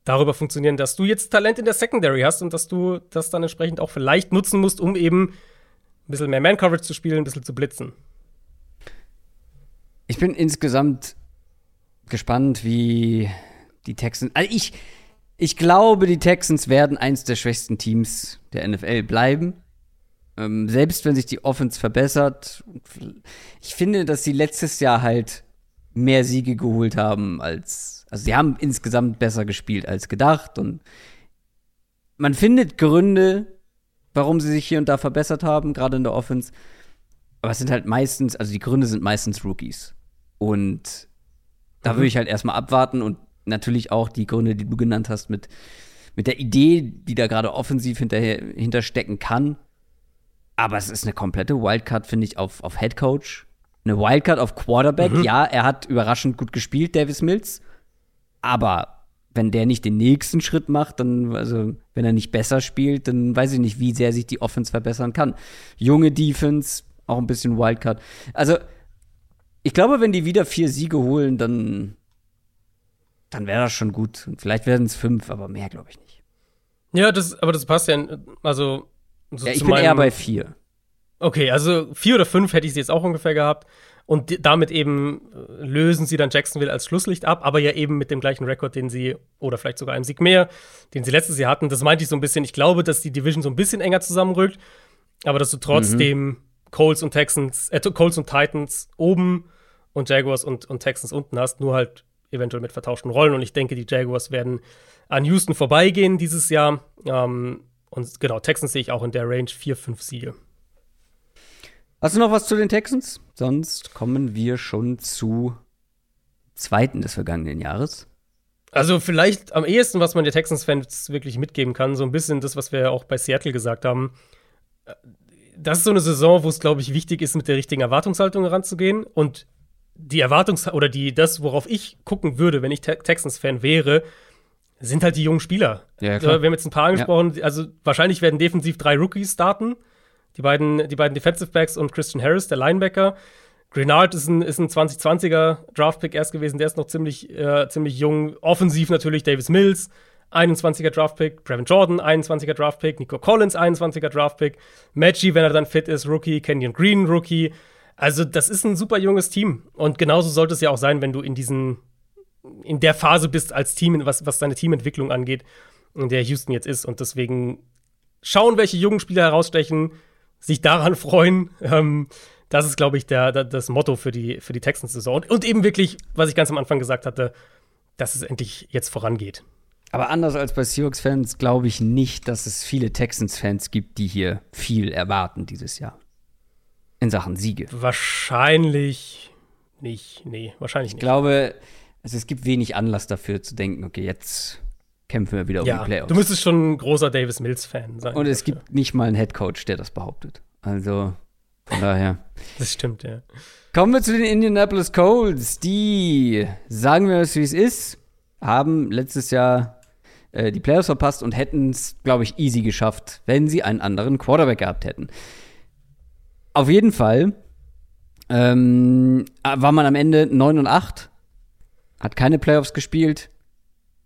darüber funktionieren, dass du jetzt Talent in der Secondary hast und dass du das dann entsprechend auch vielleicht nutzen musst, um eben ein bisschen mehr Man-Coverage zu spielen, ein bisschen zu blitzen. Ich bin insgesamt gespannt, wie die Texans. Also ich, ich glaube, die Texans werden eins der schwächsten Teams der NFL bleiben. Ähm, selbst wenn sich die Offense verbessert. Ich finde, dass sie letztes Jahr halt mehr Siege geholt haben als. Also, sie haben insgesamt besser gespielt als gedacht. Und man findet Gründe, warum sie sich hier und da verbessert haben, gerade in der Offense. Aber es sind halt meistens, also die Gründe sind meistens Rookies. Und da mhm. würde ich halt erstmal abwarten und natürlich auch die Gründe, die du genannt hast, mit, mit der Idee, die da gerade offensiv hinterher, hinterstecken kann. Aber es ist eine komplette Wildcard, finde ich, auf, auf Head Coach eine Wildcard auf Quarterback. Mhm. Ja, er hat überraschend gut gespielt, Davis Mills. Aber wenn der nicht den nächsten Schritt macht, dann, also, wenn er nicht besser spielt, dann weiß ich nicht, wie sehr sich die Offense verbessern kann. Junge Defense, auch ein bisschen Wildcard. Also, ich glaube, wenn die wieder vier Siege holen, dann, dann wäre das schon gut. Und vielleicht werden es fünf, aber mehr glaube ich nicht. Ja, das, aber das passt ja, also. So ja, ich bin eher bei vier. Okay, also vier oder fünf hätte ich sie jetzt auch ungefähr gehabt. Und damit eben äh, lösen sie dann Jacksonville als Schlusslicht ab, aber ja eben mit dem gleichen Rekord, den sie, oder vielleicht sogar einem Sieg mehr, den sie letztes Jahr hatten. Das meinte ich so ein bisschen. Ich glaube, dass die Division so ein bisschen enger zusammenrückt, aber dass du trotzdem mhm. Colts und Texans, äh, Colts und Titans oben und Jaguars und, und Texans unten hast, nur halt eventuell mit vertauschten Rollen. Und ich denke, die Jaguars werden an Houston vorbeigehen dieses Jahr. Ähm, und genau, Texans sehe ich auch in der Range 4, 5 Siege. Hast du noch was zu den Texans? Sonst kommen wir schon zu zweiten des vergangenen Jahres. Also vielleicht am ehesten, was man den Texans-Fans wirklich mitgeben kann, so ein bisschen das, was wir auch bei Seattle gesagt haben. Das ist so eine Saison, wo es, glaube ich, wichtig ist, mit der richtigen Erwartungshaltung heranzugehen. Und die Erwartungs- oder die, das, worauf ich gucken würde, wenn ich Te Texans-Fan wäre, sind halt die jungen Spieler. Ja. Wir haben jetzt ein paar angesprochen, ja. also wahrscheinlich werden defensiv drei Rookies starten. Die beiden, die beiden Defensive Backs und Christian Harris, der Linebacker. Grenard ist ein, ist ein 2020er Draftpick erst gewesen, der ist noch ziemlich, äh, ziemlich jung. Offensiv natürlich Davis Mills, 21er Draftpick. Brevin Jordan, 21er Draftpick. Nico Collins, 21er Draftpick. Maggie, wenn er dann fit ist, Rookie. Kenyon Green, Rookie. Also, das ist ein super junges Team. Und genauso sollte es ja auch sein, wenn du in diesen, in der Phase bist als Team, was, was deine Teamentwicklung angeht, in der Houston jetzt ist. Und deswegen schauen, welche jungen Spieler herausstechen sich daran freuen. Ähm, das ist, glaube ich, der, der, das Motto für die, für die Texans-Saison. Und, und, eben wirklich, was ich ganz am Anfang gesagt hatte, dass es endlich jetzt vorangeht. Aber anders als bei Seahawks-Fans glaube ich nicht, dass es viele Texans-Fans gibt, die hier viel erwarten dieses Jahr. In Sachen Siege. Wahrscheinlich nicht. Nee, wahrscheinlich nicht. Ich glaube, also es gibt wenig Anlass dafür zu denken, okay, jetzt kämpfen wir wieder ja, um die Playoffs. Du müsstest schon ein großer Davis Mills-Fan sein. Und es dafür. gibt nicht mal einen Headcoach, der das behauptet. Also, von daher. (laughs) Das stimmt, ja. Kommen wir zu den Indianapolis Colts. Die, sagen wir es wie es ist, haben letztes Jahr äh, die Playoffs verpasst und hätten es, glaube ich, easy geschafft, wenn sie einen anderen Quarterback gehabt hätten. Auf jeden Fall ähm, war man am Ende 9 und 8, hat keine Playoffs gespielt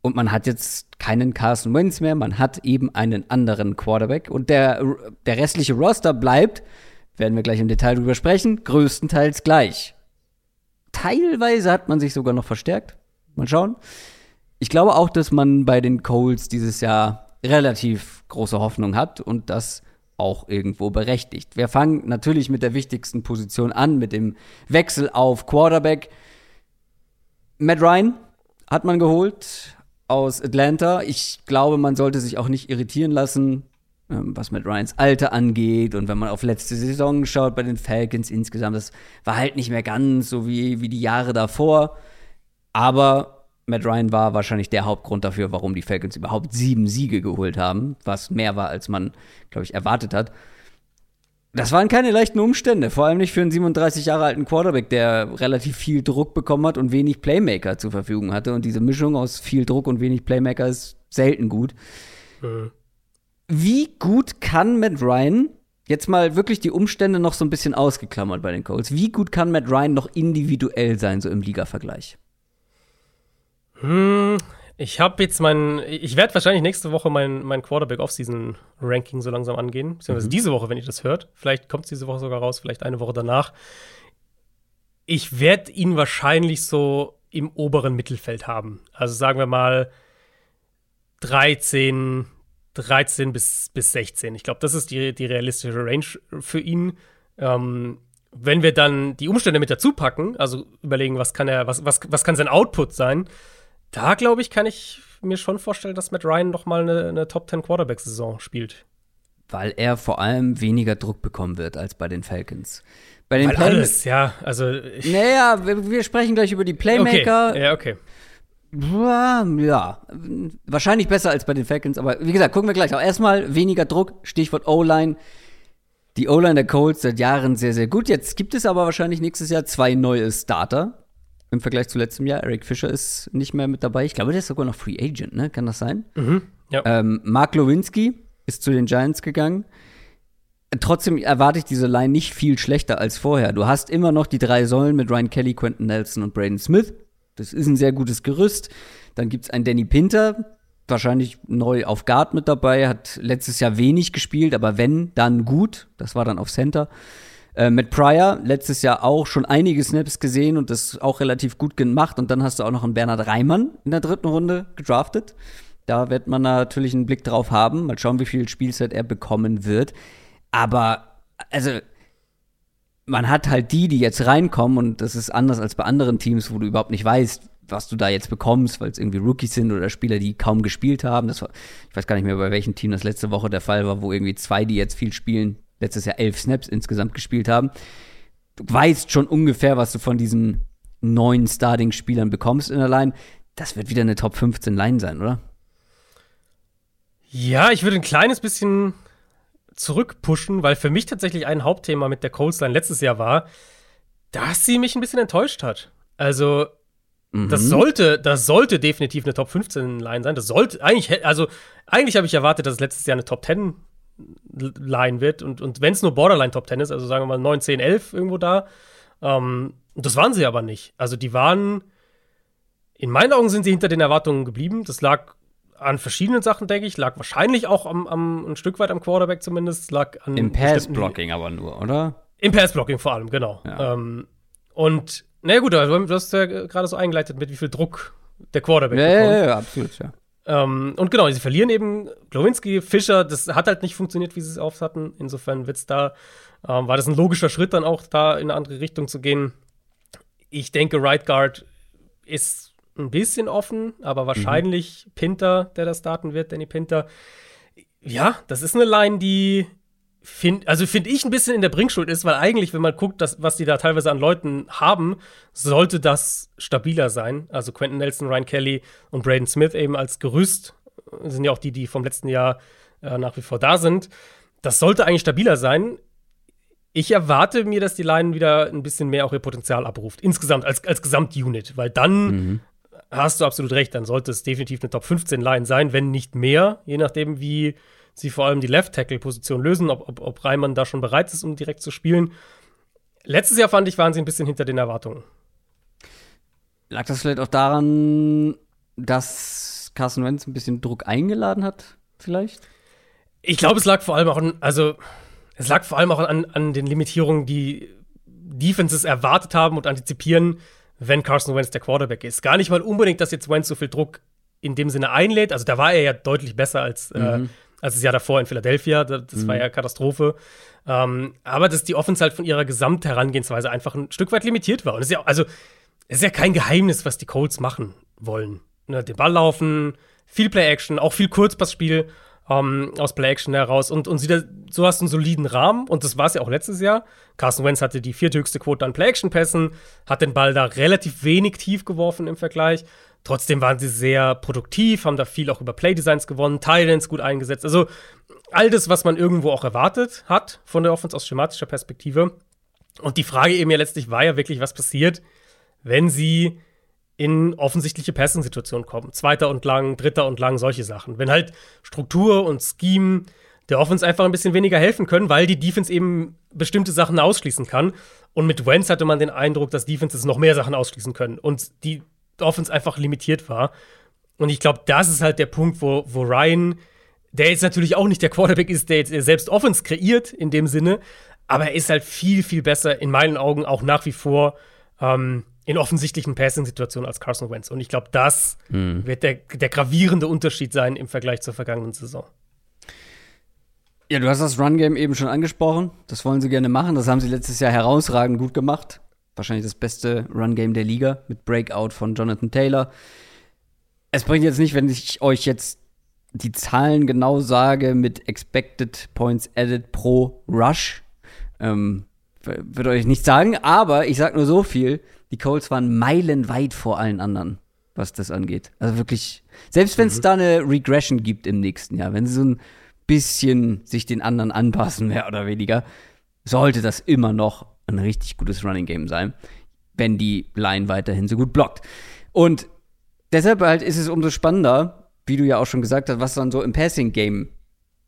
und man hat jetzt keinen Carson Wentz mehr, man hat eben einen anderen Quarterback und der, der restliche Roster bleibt, werden wir gleich im Detail drüber sprechen, größtenteils gleich. Teilweise hat man sich sogar noch verstärkt. Mal schauen. Ich glaube auch, dass man bei den Coles dieses Jahr relativ große Hoffnung hat und das auch irgendwo berechtigt. Wir fangen natürlich mit der wichtigsten Position an, mit dem Wechsel auf Quarterback. Matt Ryan hat man geholt aus Atlanta. Ich glaube, man sollte sich auch nicht irritieren lassen, ähm, was Matt Ryans Alter angeht. Und wenn man auf letzte Saison schaut bei den Falcons insgesamt, das war halt nicht mehr ganz so wie, wie die Jahre davor. Aber Matt Ryan war wahrscheinlich der Hauptgrund dafür, warum die Falcons überhaupt sieben Siege geholt haben, was mehr war, als man, glaube ich, erwartet hat. Das waren keine leichten Umstände, vor allem nicht für einen 37 Jahre alten Quarterback, der relativ viel Druck bekommen hat und wenig Playmaker zur Verfügung hatte. Und diese Mischung aus viel Druck und wenig Playmaker ist selten gut. Mhm. Wie gut kann Matt Ryan, jetzt mal wirklich die Umstände noch so ein bisschen ausgeklammert bei den Colts, wie gut kann Matt Ryan noch individuell sein, so im Liga-Vergleich? Hm, ich habe jetzt mein, ich werde wahrscheinlich nächste Woche mein, mein Quarterback-Offseason-Ranking so langsam angehen. Beziehungsweise mhm. diese Woche, wenn ihr das hört. Vielleicht kommt es diese Woche sogar raus, vielleicht eine Woche danach. Ich werde ihn wahrscheinlich so im oberen Mittelfeld haben. Also sagen wir mal 13, 13 bis, bis 16. Ich glaube, das ist die, die realistische Range für ihn. Ähm, wenn wir dann die Umstände mit dazu packen, also überlegen, was kann er, was, was, was kann sein Output sein, da glaube ich, kann ich mir schon vorstellen, dass Matt Ryan noch mal eine, eine Top 10 Quarterback-Saison spielt. Weil er vor allem weniger Druck bekommen wird als bei den Falcons. Bei den Weil Play alles, ja, also. Naja, wir, wir, sprechen gleich über die Playmaker. Okay. Ja, okay. Ja, wahrscheinlich besser als bei den Falcons, aber wie gesagt, gucken wir gleich. Auch erstmal weniger Druck, Stichwort O-Line. Die O-Line der Colts seit Jahren sehr, sehr gut. Jetzt gibt es aber wahrscheinlich nächstes Jahr zwei neue Starter im Vergleich zu letztem Jahr. Eric Fischer ist nicht mehr mit dabei. Ich glaube, der ist sogar noch Free Agent, ne? Kann das sein? Mhm, ja. ähm, Mark Lewinsky ist zu den Giants gegangen. Trotzdem erwarte ich diese Line nicht viel schlechter als vorher. Du hast immer noch die drei Säulen mit Ryan Kelly, Quentin Nelson und Braden Smith. Das ist ein sehr gutes Gerüst. Dann gibt es einen Danny Pinter, wahrscheinlich neu auf Guard mit dabei, hat letztes Jahr wenig gespielt, aber wenn, dann gut. Das war dann auf Center. Äh, mit Pryor letztes Jahr auch schon einige Snaps gesehen und das auch relativ gut gemacht. Und dann hast du auch noch einen Bernhard Reimann in der dritten Runde gedraftet. Da wird man natürlich einen Blick drauf haben. Mal schauen, wie viel Spielzeit er bekommen wird. Aber, also, man hat halt die, die jetzt reinkommen und das ist anders als bei anderen Teams, wo du überhaupt nicht weißt, was du da jetzt bekommst, weil es irgendwie Rookies sind oder Spieler, die kaum gespielt haben. Das war, ich weiß gar nicht mehr, bei welchem Team das letzte Woche der Fall war, wo irgendwie zwei, die jetzt viel spielen, letztes Jahr elf Snaps insgesamt gespielt haben. Du weißt schon ungefähr, was du von diesen neuen Starting-Spielern bekommst in der Line. Das wird wieder eine Top 15 Line sein, oder? Ja, ich würde ein kleines bisschen zurückpushen, weil für mich tatsächlich ein Hauptthema mit der Colts Line letztes Jahr war, dass sie mich ein bisschen enttäuscht hat. Also, mhm. das sollte, das sollte definitiv eine Top 15 Line sein. Das sollte eigentlich, also eigentlich habe ich erwartet, dass es letztes Jahr eine Top 10 Line wird. Und, und wenn es nur Borderline Top 10 ist, also sagen wir mal 9, 10, 11 irgendwo da, ähm, das waren sie aber nicht. Also die waren, in meinen Augen sind sie hinter den Erwartungen geblieben. Das lag an verschiedenen Sachen, denke ich. Lag wahrscheinlich auch am, am, ein Stück weit am Quarterback zumindest. Lag an Im Pass-Blocking aber nur, oder? Im Pass-Blocking vor allem, genau. Ja. Ähm, und, na gut, also, du hast ja gerade so eingeleitet mit, wie viel Druck der Quarterback ja, bekommt. Ja, ja, absolut, ja. Ähm, und genau, sie verlieren eben Glowinski, Fischer, das hat halt nicht funktioniert, wie sie es auf hatten. Insofern wird's da, ähm, war das ein logischer Schritt, dann auch da in eine andere Richtung zu gehen. Ich denke, Right Guard ist ein bisschen offen, aber wahrscheinlich mhm. Pinter, der da starten wird, Danny Pinter. Ja, das ist eine Line, die find, also finde ich ein bisschen in der Bringschuld ist, weil eigentlich, wenn man guckt, dass, was die da teilweise an Leuten haben, sollte das stabiler sein. Also Quentin Nelson, Ryan Kelly und Braden Smith eben als Gerüst sind ja auch die, die vom letzten Jahr äh, nach wie vor da sind. Das sollte eigentlich stabiler sein. Ich erwarte mir, dass die Line wieder ein bisschen mehr auch ihr Potenzial abruft. Insgesamt als, als Gesamtunit, weil dann mhm. hast du absolut recht. Dann sollte es definitiv eine Top 15 Line sein, wenn nicht mehr, je nachdem, wie sie vor allem die Left-Tackle-Position lösen, ob, ob, ob Reimann da schon bereit ist, um direkt zu spielen. Letztes Jahr fand ich, waren sie ein bisschen hinter den Erwartungen. Lag das vielleicht auch daran, dass Carson Wentz ein bisschen Druck eingeladen hat, vielleicht? Ich glaube, es lag vor allem auch an, also es lag vor allem auch an, an den Limitierungen, die Defenses erwartet haben und antizipieren, wenn Carson Wentz der Quarterback ist. Gar nicht mal unbedingt, dass jetzt Wentz so viel Druck in dem Sinne einlädt. Also da war er ja deutlich besser als, äh, mhm. äh, als das Jahr davor in Philadelphia. Das, mhm. war ja Katastrophe. Ähm, aber dass die Offense halt von ihrer Gesamtherangehensweise einfach ein Stück weit limitiert war. Und es ist ja, also, es ist ja kein Geheimnis, was die Colts machen wollen. Ne, den Ball laufen, viel Play-Action, auch viel Kurzpassspiel ähm, aus Play-Action heraus. Und, und sie, so hast du einen soliden Rahmen. Und das war es ja auch letztes Jahr. Carson Wentz hatte die vierthöchste Quote an Play-Action-Pässen, hat den Ball da relativ wenig tief geworfen im Vergleich. Trotzdem waren sie sehr produktiv, haben da viel auch über Playdesigns gewonnen, Titans gut eingesetzt. Also all das, was man irgendwo auch erwartet hat von der Offense aus schematischer Perspektive. Und die Frage eben ja letztlich war ja wirklich, was passiert, wenn sie in offensichtliche Passing-Situationen kommen. Zweiter und lang, dritter und lang, solche Sachen. Wenn halt Struktur und Scheme der Offense einfach ein bisschen weniger helfen können, weil die Defense eben bestimmte Sachen ausschließen kann. Und mit Wentz hatte man den Eindruck, dass Defenses noch mehr Sachen ausschließen können und die Offense einfach limitiert war. Und ich glaube, das ist halt der Punkt, wo, wo Ryan, der jetzt natürlich auch nicht der Quarterback ist, der jetzt selbst Offense kreiert in dem Sinne, aber er ist halt viel, viel besser in meinen Augen auch nach wie vor ähm, in offensichtlichen Passing-Situationen als Carson Wentz. Und ich glaube, das hm. wird der, der gravierende Unterschied sein im Vergleich zur vergangenen Saison. Ja, du hast das Run-Game eben schon angesprochen. Das wollen sie gerne machen. Das haben sie letztes Jahr herausragend gut gemacht. Wahrscheinlich das beste Run-Game der Liga mit Breakout von Jonathan Taylor. Es bringt jetzt nicht, wenn ich euch jetzt die Zahlen genau sage mit Expected Points Added pro Rush. Ähm, würde euch nicht sagen, aber ich sag nur so viel die Colts waren meilenweit vor allen anderen, was das angeht. Also wirklich, selbst wenn es mhm. da eine Regression gibt im nächsten Jahr, wenn sie so ein bisschen sich den anderen anpassen, mehr oder weniger, sollte das immer noch ein richtig gutes Running Game sein, wenn die Line weiterhin so gut blockt. Und deshalb halt ist es umso spannender, wie du ja auch schon gesagt hast, was dann so im Passing Game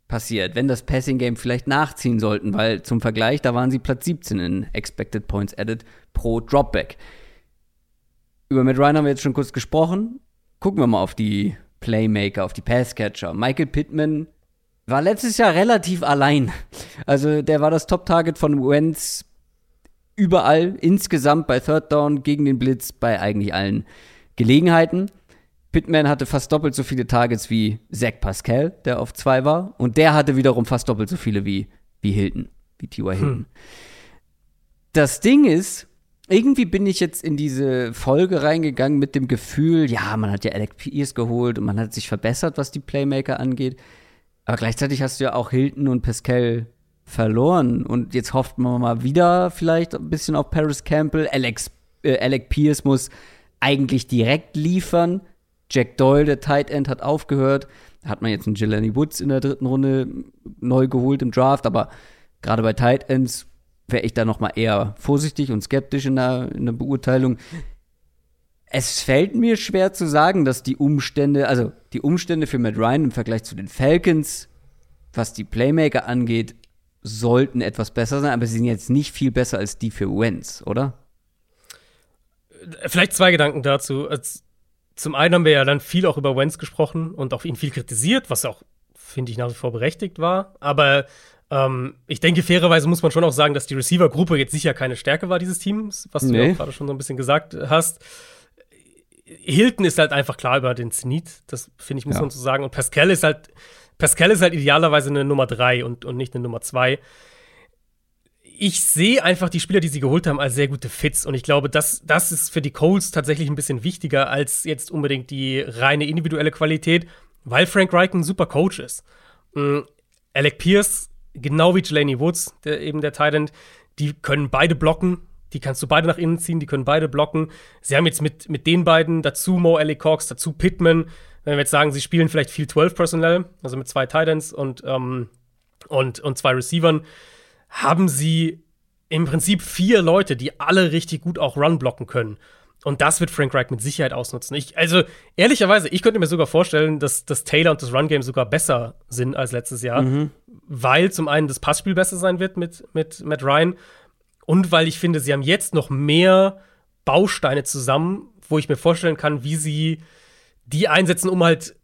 passiert, wenn das Passing Game vielleicht nachziehen sollten, weil zum Vergleich, da waren sie Platz 17 in Expected Points Added pro Dropback. Über Matt Ryan haben wir jetzt schon kurz gesprochen. Gucken wir mal auf die Playmaker, auf die Passcatcher. Michael Pittman war letztes Jahr relativ allein. Also der war das Top-Target von Wentz überall, insgesamt bei Third Down, gegen den Blitz, bei eigentlich allen Gelegenheiten. Pittman hatte fast doppelt so viele Targets wie Zach Pascal, der auf zwei war. Und der hatte wiederum fast doppelt so viele wie, wie Hilton, wie T.Y. Hilton. Hm. Das Ding ist, irgendwie bin ich jetzt in diese Folge reingegangen mit dem Gefühl, ja, man hat ja Alec Pierce geholt und man hat sich verbessert, was die Playmaker angeht. Aber gleichzeitig hast du ja auch Hilton und Pascal verloren. Und jetzt hofft man mal wieder vielleicht ein bisschen auf Paris Campbell. Alex, äh, Alec Pierce muss eigentlich direkt liefern. Jack Doyle, der Tight End, hat aufgehört. Hat man jetzt einen Jelani Woods in der dritten Runde neu geholt im Draft, aber gerade bei Tight Ends wäre ich da noch mal eher vorsichtig und skeptisch in der, in der Beurteilung. Es fällt mir schwer zu sagen, dass die Umstände, also die Umstände für Matt Ryan im Vergleich zu den Falcons, was die Playmaker angeht, sollten etwas besser sein, aber sie sind jetzt nicht viel besser als die für Wentz, oder? Vielleicht zwei Gedanken dazu. Zum einen haben wir ja dann viel auch über Wentz gesprochen und auch ihn viel kritisiert, was auch, finde ich, nach wie vor berechtigt war. Aber ähm, ich denke, fairerweise muss man schon auch sagen, dass die Receiver-Gruppe jetzt sicher keine Stärke war dieses Teams, was nee. du ja gerade schon so ein bisschen gesagt hast. Hilton ist halt einfach klar über den Zenit, das finde ich, muss ja. man so sagen. Und Pascal ist halt, Pascal ist halt idealerweise eine Nummer drei und, und nicht eine Nummer zwei ich sehe einfach die Spieler, die sie geholt haben, als sehr gute Fits. Und ich glaube, das, das ist für die Coles tatsächlich ein bisschen wichtiger als jetzt unbedingt die reine individuelle Qualität, weil Frank Reich ein super Coach ist. Mhm. Alec Pierce, genau wie Jelani Woods, der, eben der Titan, die können beide blocken. Die kannst du beide nach innen ziehen, die können beide blocken. Sie haben jetzt mit, mit den beiden dazu Mo Ellie Cox, dazu Pittman. Wenn wir jetzt sagen, sie spielen vielleicht viel 12 Personnel, also mit zwei Titans und, ähm, und, und zwei Receivern, haben sie im Prinzip vier Leute, die alle richtig gut auch Run blocken können. Und das wird Frank Reich mit Sicherheit ausnutzen. Ich, also, ehrlicherweise, ich könnte mir sogar vorstellen, dass das Taylor und das Run-Game sogar besser sind als letztes Jahr, mhm. weil zum einen das Passspiel besser sein wird mit, mit Matt Ryan und weil ich finde, sie haben jetzt noch mehr Bausteine zusammen, wo ich mir vorstellen kann, wie sie die einsetzen, um halt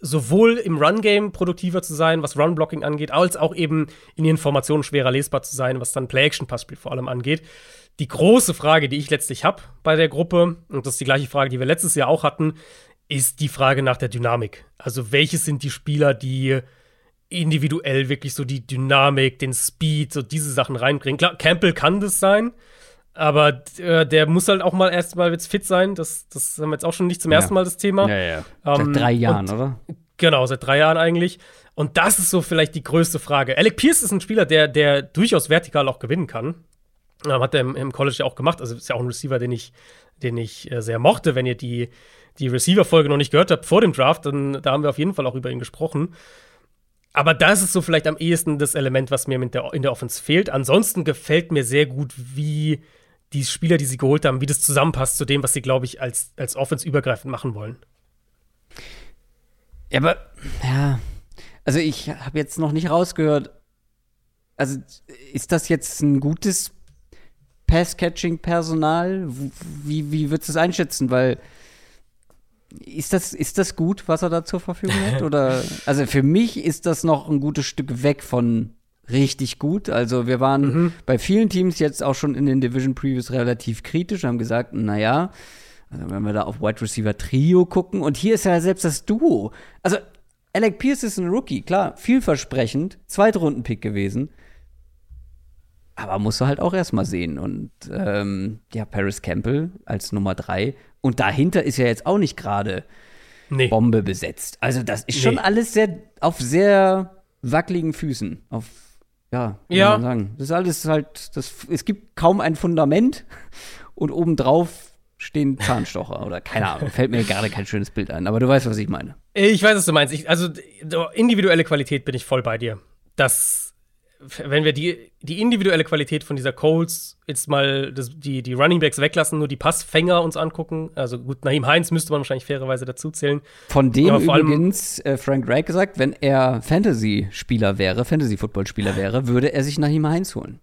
sowohl im Run-Game produktiver zu sein, was Run-Blocking angeht, als auch eben in ihren Formationen schwerer lesbar zu sein, was dann Play-Action-Passspiel vor allem angeht. Die große Frage, die ich letztlich habe bei der Gruppe, und das ist die gleiche Frage, die wir letztes Jahr auch hatten, ist die Frage nach der Dynamik. Also, welche sind die Spieler, die individuell wirklich so die Dynamik, den Speed, so diese Sachen reinbringen? Klar, Campbell kann das sein, aber äh, der muss halt auch mal erstmal jetzt fit sein. Das, das haben wir jetzt auch schon nicht zum ja. ersten Mal das Thema. Ja, ja. Ähm, seit drei Jahren, und, oder? Genau, seit drei Jahren eigentlich. Und das ist so vielleicht die größte Frage. Alec Pierce ist ein Spieler, der, der durchaus vertikal auch gewinnen kann. Ähm, hat er im, im, College ja auch gemacht. Also ist ja auch ein Receiver, den ich, den ich äh, sehr mochte. Wenn ihr die, die Receiver-Folge noch nicht gehört habt vor dem Draft, dann da haben wir auf jeden Fall auch über ihn gesprochen. Aber das ist so vielleicht am ehesten das Element, was mir der, in der Offense fehlt. Ansonsten gefällt mir sehr gut, wie die Spieler, die sie geholt haben, wie das zusammenpasst zu dem, was sie, glaube ich, als, als Offense übergreifend machen wollen. Ja, aber, ja. Also, ich habe jetzt noch nicht rausgehört. Also, ist das jetzt ein gutes Pass-Catching-Personal? Wie, wie würdest du es einschätzen? Weil ist das, ist das gut, was er da zur Verfügung hat? (laughs) Oder also für mich ist das noch ein gutes Stück weg von richtig gut. Also wir waren mhm. bei vielen Teams jetzt auch schon in den Division Previews relativ kritisch, haben gesagt, naja, also wenn wir da auf Wide Receiver Trio gucken und hier ist ja selbst das Duo. Also Alec Pierce ist ein Rookie, klar, vielversprechend, Zweitrunden-Pick gewesen. Aber musst du halt auch erstmal sehen. Und ähm, ja, Paris Campbell als Nummer drei. Und dahinter ist ja jetzt auch nicht gerade nee. Bombe besetzt. Also, das ist schon nee. alles sehr auf sehr wackeligen Füßen. Auf, ja, ja. man sagen. Das ist alles halt, das, es gibt kaum ein Fundament (laughs) und obendrauf stehen Zahnstocher oder keine Ahnung. Fällt mir gerade kein schönes Bild ein, aber du weißt, was ich meine. Ich weiß, was du meinst. Ich, also, individuelle Qualität bin ich voll bei dir. Das wenn wir die, die individuelle Qualität von dieser Colts jetzt mal das, die, die Running Backs weglassen, nur die Passfänger uns angucken, also gut, Naheem Heinz müsste man wahrscheinlich fairerweise dazu zählen. Von dem übrigens äh, Frank Reich gesagt, wenn er Fantasy-Spieler wäre, Fantasy-Football-Spieler (laughs) wäre, würde er sich Naheem Heinz holen.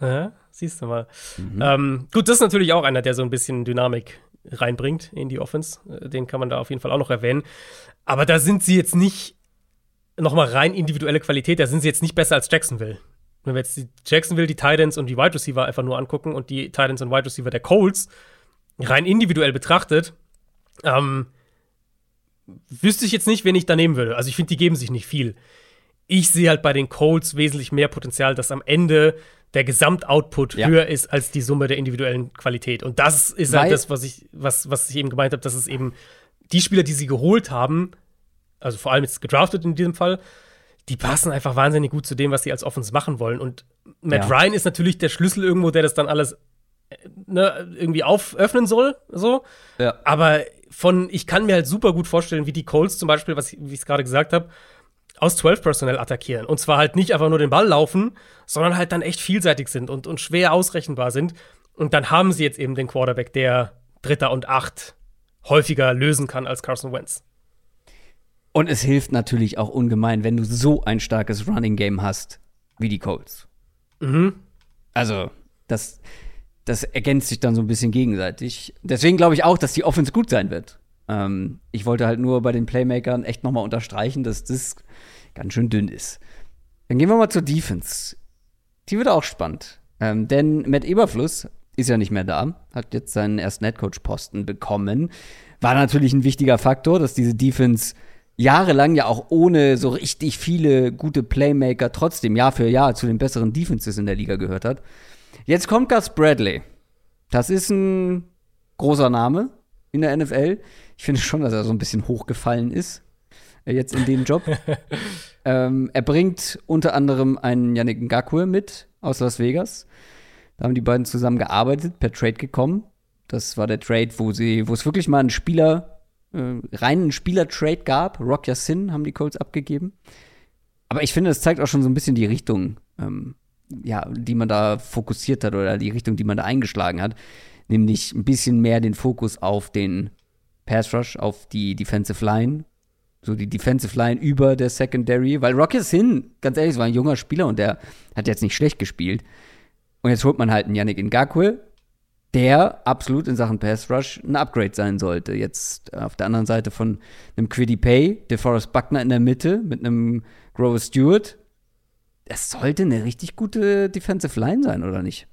Ja, siehst du mal. Mhm. Ähm, gut, das ist natürlich auch einer, der so ein bisschen Dynamik reinbringt in die Offense. Äh, den kann man da auf jeden Fall auch noch erwähnen. Aber da sind sie jetzt nicht nochmal rein individuelle Qualität, da sind sie jetzt nicht besser als Jacksonville. Wenn wir jetzt die Jacksonville, die Titans und die Wide Receiver einfach nur angucken und die Titans und Wide Receiver der Colts rein individuell betrachtet, ähm, wüsste ich jetzt nicht, wen ich da nehmen würde. Also ich finde, die geben sich nicht viel. Ich sehe halt bei den Colts wesentlich mehr Potenzial, dass am Ende der Gesamtoutput ja. höher ist als die Summe der individuellen Qualität. Und das ist halt Weil halt das, was ich, was, was ich eben gemeint habe, dass es eben die Spieler, die sie geholt haben, also vor allem jetzt gedraftet in diesem Fall, die passen einfach wahnsinnig gut zu dem, was sie als Offense machen wollen. Und Matt ja. Ryan ist natürlich der Schlüssel irgendwo, der das dann alles äh, ne, irgendwie auföffnen soll. So. Ja. Aber von, ich kann mir halt super gut vorstellen, wie die Colts zum Beispiel, was, wie ich es gerade gesagt habe, aus 12 Personal attackieren. Und zwar halt nicht einfach nur den Ball laufen, sondern halt dann echt vielseitig sind und, und schwer ausrechenbar sind. Und dann haben sie jetzt eben den Quarterback, der Dritter und Acht häufiger lösen kann als Carson Wentz. Und es hilft natürlich auch ungemein, wenn du so ein starkes Running Game hast wie die Colts. Mhm. Also, das, das ergänzt sich dann so ein bisschen gegenseitig. Deswegen glaube ich auch, dass die Offense gut sein wird. Ähm, ich wollte halt nur bei den Playmakern echt nochmal unterstreichen, dass das ganz schön dünn ist. Dann gehen wir mal zur Defense. Die wird auch spannend. Ähm, denn Matt Eberfluss ist ja nicht mehr da, hat jetzt seinen ersten Headcoach-Posten bekommen. War natürlich ein wichtiger Faktor, dass diese Defense jahrelang ja auch ohne so richtig viele gute Playmaker trotzdem Jahr für Jahr zu den besseren Defenses in der Liga gehört hat. Jetzt kommt Gus Bradley. Das ist ein großer Name in der NFL. Ich finde schon, dass er so ein bisschen hochgefallen ist. Äh, jetzt in dem Job. (laughs) ähm, er bringt unter anderem einen Yannick Ngakwe mit aus Las Vegas. Da haben die beiden zusammen gearbeitet, per Trade gekommen. Das war der Trade, wo sie, wo es wirklich mal einen Spieler äh, reinen Spieler-Trade gab. Rock Sin haben die Colts abgegeben. Aber ich finde, es zeigt auch schon so ein bisschen die Richtung, ähm, ja, die man da fokussiert hat oder die Richtung, die man da eingeschlagen hat. nämlich ein bisschen mehr den Fokus auf den Pass Rush, auf die Defensive Line, so die Defensive Line über der Secondary, weil Rocky Sin, ganz ehrlich, war ein junger Spieler und der hat jetzt nicht schlecht gespielt. Und jetzt holt man halt einen Yannick Ngakwe, der absolut in Sachen Pass Rush ein Upgrade sein sollte. Jetzt auf der anderen Seite von einem Quiddy Pay, DeForest Buckner in der Mitte mit einem Grover Stewart. Das sollte eine richtig gute Defensive Line sein, oder nicht?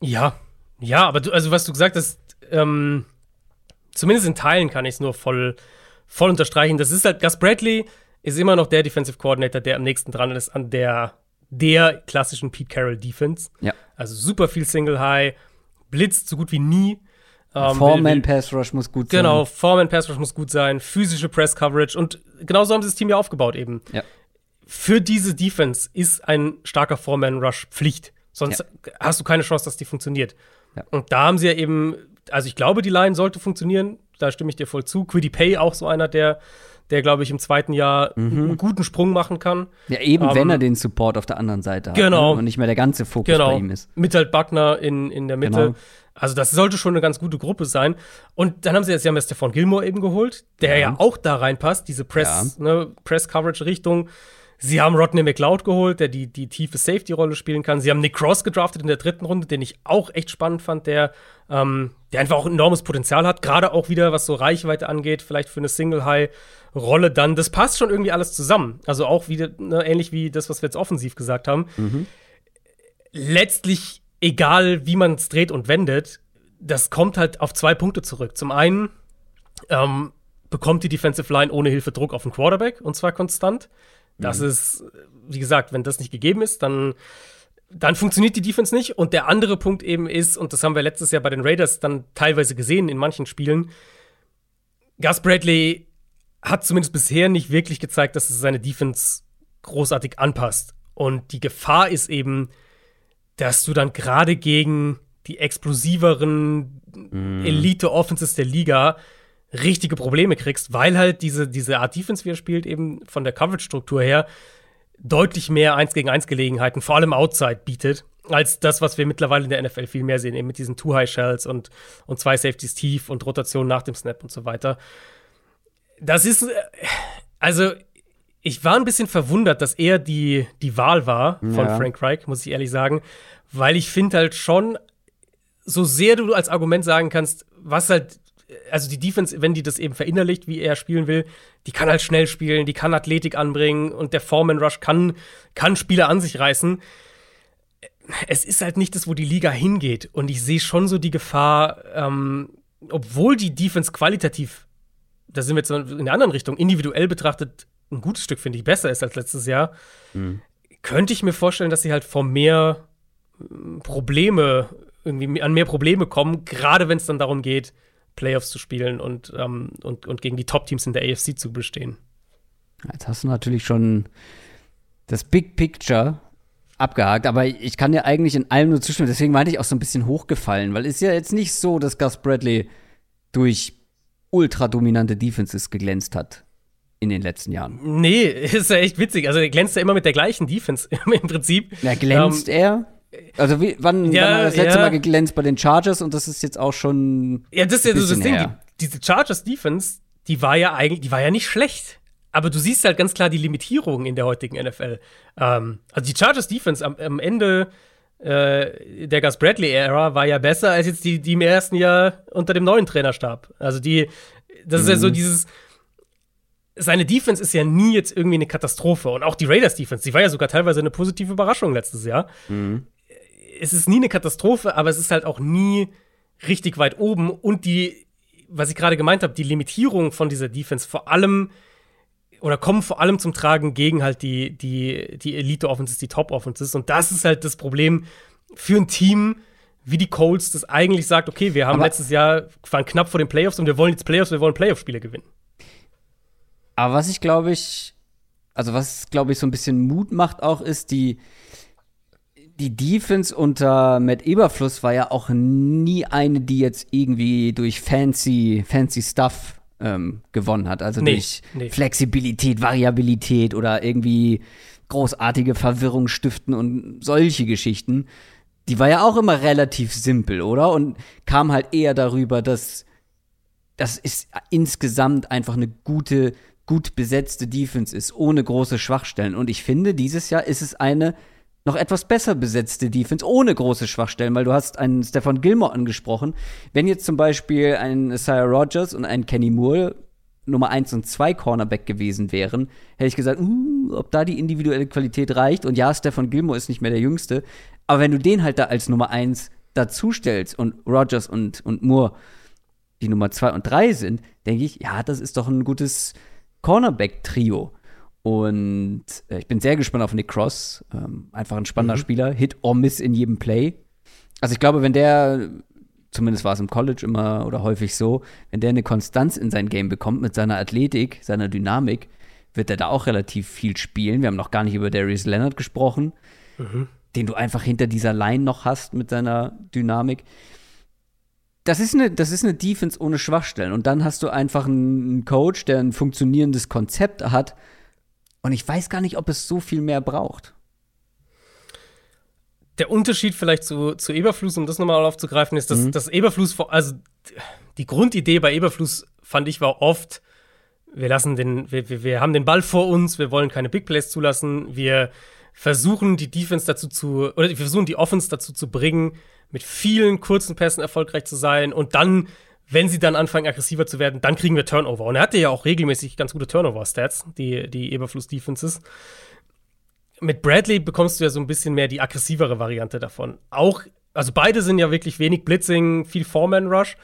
Ja, ja, aber du, also was du gesagt hast, ähm, zumindest in Teilen kann ich es nur voll, voll unterstreichen. Das ist halt, Gus Bradley ist immer noch der Defensive Coordinator, der am nächsten dran ist an der, der klassischen Pete Carroll Defense. Ja. Also super viel Single High, blitzt so gut wie nie. Ähm, Foreman Pass Rush muss gut sein. Genau, Foreman Pass Rush muss gut sein, physische Press Coverage und genauso haben sie das Team ja aufgebaut eben. Ja. Für diese Defense ist ein starker Foreman Rush Pflicht. Sonst ja. hast du keine Chance, dass die funktioniert. Ja. Und da haben sie ja eben, also ich glaube, die Line sollte funktionieren. Da stimme ich dir voll zu. Quiddy Pay auch so einer, der, der glaube ich, im zweiten Jahr mhm. einen guten Sprung machen kann. Ja, eben, um, wenn er den Support auf der anderen Seite hat. Genau. Ne? Und nicht mehr der ganze Fokus genau. bei ihm ist. Mit halt Buckner in, in der Mitte. Genau. Also, das sollte schon eine ganz gute Gruppe sein. Und dann haben sie jetzt ja Stefan Gilmore eben geholt, der ja, ja auch da reinpasst, diese Press, ja. ne, Press-Coverage-Richtung. Sie haben Rodney McLeod geholt, der die, die tiefe Safety-Rolle spielen kann. Sie haben Nick Cross gedraftet in der dritten Runde, den ich auch echt spannend fand, der, ähm, der einfach auch enormes Potenzial hat. Gerade auch wieder, was so Reichweite angeht, vielleicht für eine Single-High-Rolle dann. Das passt schon irgendwie alles zusammen. Also auch wieder ne, ähnlich wie das, was wir jetzt offensiv gesagt haben. Mhm. Letztlich, egal wie man es dreht und wendet, das kommt halt auf zwei Punkte zurück. Zum einen ähm, bekommt die Defensive Line ohne Hilfe Druck auf den Quarterback und zwar konstant. Das mhm. ist, wie gesagt, wenn das nicht gegeben ist, dann, dann funktioniert die Defense nicht. Und der andere Punkt eben ist, und das haben wir letztes Jahr bei den Raiders dann teilweise gesehen in manchen Spielen, Gus Bradley hat zumindest bisher nicht wirklich gezeigt, dass es seine Defense großartig anpasst. Und die Gefahr ist eben, dass du dann gerade gegen die explosiveren mm. Elite-Offenses der Liga richtige Probleme kriegst, weil halt diese, diese Art Defense, wie er spielt, eben von der Coverage-Struktur her deutlich mehr 1 gegen 1 Gelegenheiten, vor allem Outside, bietet, als das, was wir mittlerweile in der NFL viel mehr sehen, eben mit diesen Two-High-Shells und, und zwei Safeties tief und Rotation nach dem Snap und so weiter. Das ist, also, ich war ein bisschen verwundert, dass er die, die Wahl war von ja. Frank Reich, muss ich ehrlich sagen, weil ich finde halt schon, so sehr du als Argument sagen kannst, was halt also die Defense, wenn die das eben verinnerlicht, wie er spielen will, die kann halt schnell spielen, die kann Athletik anbringen und der Foreman Rush kann, kann Spieler an sich reißen. Es ist halt nicht das, wo die Liga hingeht. Und ich sehe schon so die Gefahr, ähm, obwohl die Defense qualitativ, da sind wir jetzt in der anderen Richtung, individuell betrachtet, ein gutes Stück, finde ich, besser ist als letztes Jahr, mhm. könnte ich mir vorstellen, dass sie halt vor mehr hm, Probleme, irgendwie an mehr Probleme kommen, gerade wenn es dann darum geht, Playoffs zu spielen und, ähm, und, und gegen die Top-Teams in der AFC zu bestehen. Jetzt hast du natürlich schon das Big Picture abgehakt, aber ich kann dir eigentlich in allem nur zustimmen. Deswegen meinte ich auch so ein bisschen hochgefallen, weil es ist ja jetzt nicht so, dass Gus Bradley durch ultra dominante Defenses geglänzt hat in den letzten Jahren. Nee, (laughs) ist ja echt witzig. Also er glänzt ja immer mit der gleichen Defense (laughs) im Prinzip. Ja, glänzt ähm, er? Also wie, wann, ja, wann hat das letzte ja. Mal geglänzt bei den Chargers und das ist jetzt auch schon. Ja, das ist ja so das Ding. Die, diese Chargers Defense, die war ja eigentlich, die war ja nicht schlecht. Aber du siehst halt ganz klar die Limitierungen in der heutigen NFL. Ähm, also die Chargers Defense am, am Ende äh, der Gus Bradley-Ära war ja besser als jetzt die, die im ersten Jahr unter dem neuen Trainerstab. Also die, das mhm. ist ja so mhm. dieses, seine Defense ist ja nie jetzt irgendwie eine Katastrophe. Und auch die Raiders Defense, die war ja sogar teilweise eine positive Überraschung letztes Jahr. Mhm es ist nie eine Katastrophe, aber es ist halt auch nie richtig weit oben. Und die, was ich gerade gemeint habe, die Limitierung von dieser Defense vor allem oder kommen vor allem zum Tragen gegen halt die, die, die Elite-Offenses, die Top-Offenses. Und das ist halt das Problem für ein Team wie die Colts, das eigentlich sagt, okay, wir haben aber letztes Jahr, waren knapp vor den Playoffs und wir wollen jetzt Playoffs, wir wollen Playoff-Spiele gewinnen. Aber was ich glaube ich, also was glaube ich so ein bisschen Mut macht auch, ist die, die Defense unter Matt Eberfluss war ja auch nie eine, die jetzt irgendwie durch fancy, fancy Stuff ähm, gewonnen hat. Also nee, durch nee. Flexibilität, Variabilität oder irgendwie großartige Verwirrung stiften und solche Geschichten. die war ja auch immer relativ simpel, oder? Und kam halt eher darüber, dass das ist insgesamt einfach eine gute, gut besetzte Defense ist, ohne große Schwachstellen. Und ich finde, dieses Jahr ist es eine noch etwas besser besetzte Defense, ohne große Schwachstellen, weil du hast einen Stefan Gilmore angesprochen. Wenn jetzt zum Beispiel ein Sire Rogers und ein Kenny Moore Nummer 1 und 2 Cornerback gewesen wären, hätte ich gesagt, uh, ob da die individuelle Qualität reicht. Und ja, Stefan Gilmore ist nicht mehr der Jüngste. Aber wenn du den halt da als Nummer 1 dazustellst und Rogers und, und Moore die Nummer 2 und 3 sind, denke ich, ja, das ist doch ein gutes Cornerback-Trio. Und äh, ich bin sehr gespannt auf Nick Cross. Ähm, einfach ein spannender mhm. Spieler. Hit or Miss in jedem Play. Also ich glaube, wenn der, zumindest war es im College immer oder häufig so, wenn der eine Konstanz in sein Game bekommt mit seiner Athletik, seiner Dynamik, wird er da auch relativ viel spielen. Wir haben noch gar nicht über Darius Leonard gesprochen, mhm. den du einfach hinter dieser Line noch hast mit seiner Dynamik das ist eine, das ist eine Defense ohne Schwachstellen. Und dann hast du einfach einen Coach, der ein funktionierendes Konzept hat. Und ich weiß gar nicht, ob es so viel mehr braucht. Der Unterschied vielleicht zu, zu Eberfluss, um das nochmal aufzugreifen, ist, dass, mhm. dass Eberfluss, also die Grundidee bei Eberfluss fand ich war oft, wir lassen den, wir, wir haben den Ball vor uns, wir wollen keine Big Plays zulassen, wir versuchen die Defense dazu zu, oder wir versuchen die Offense dazu zu bringen, mit vielen kurzen Pässen erfolgreich zu sein und dann, wenn sie dann anfangen, aggressiver zu werden, dann kriegen wir Turnover. Und er hatte ja auch regelmäßig ganz gute Turnover-Stats, die, die Eberfluss-Defenses. Mit Bradley bekommst du ja so ein bisschen mehr die aggressivere Variante davon. Auch, also beide sind ja wirklich wenig Blitzing, viel Foreman-Rush,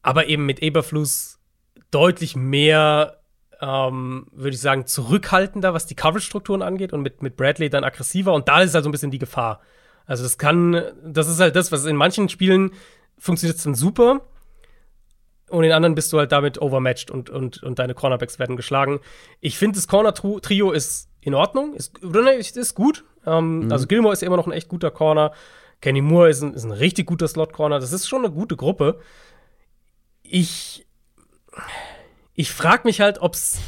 aber eben mit Eberfluss deutlich mehr ähm, würde ich sagen, zurückhaltender, was die Coverage-Strukturen angeht und mit, mit Bradley dann aggressiver. Und da ist halt so ein bisschen die Gefahr. Also das kann, das ist halt das, was in manchen Spielen funktioniert dann super. Und in anderen bist du halt damit overmatched und, und, und deine Cornerbacks werden geschlagen. Ich finde, das Corner-Trio ist in Ordnung, ist, ist gut. Ähm, mhm. Also Gilmore ist immer noch ein echt guter Corner. Kenny Moore ist ein, ist ein richtig guter Slot-Corner. Das ist schon eine gute Gruppe. Ich ich frage mich halt, ob es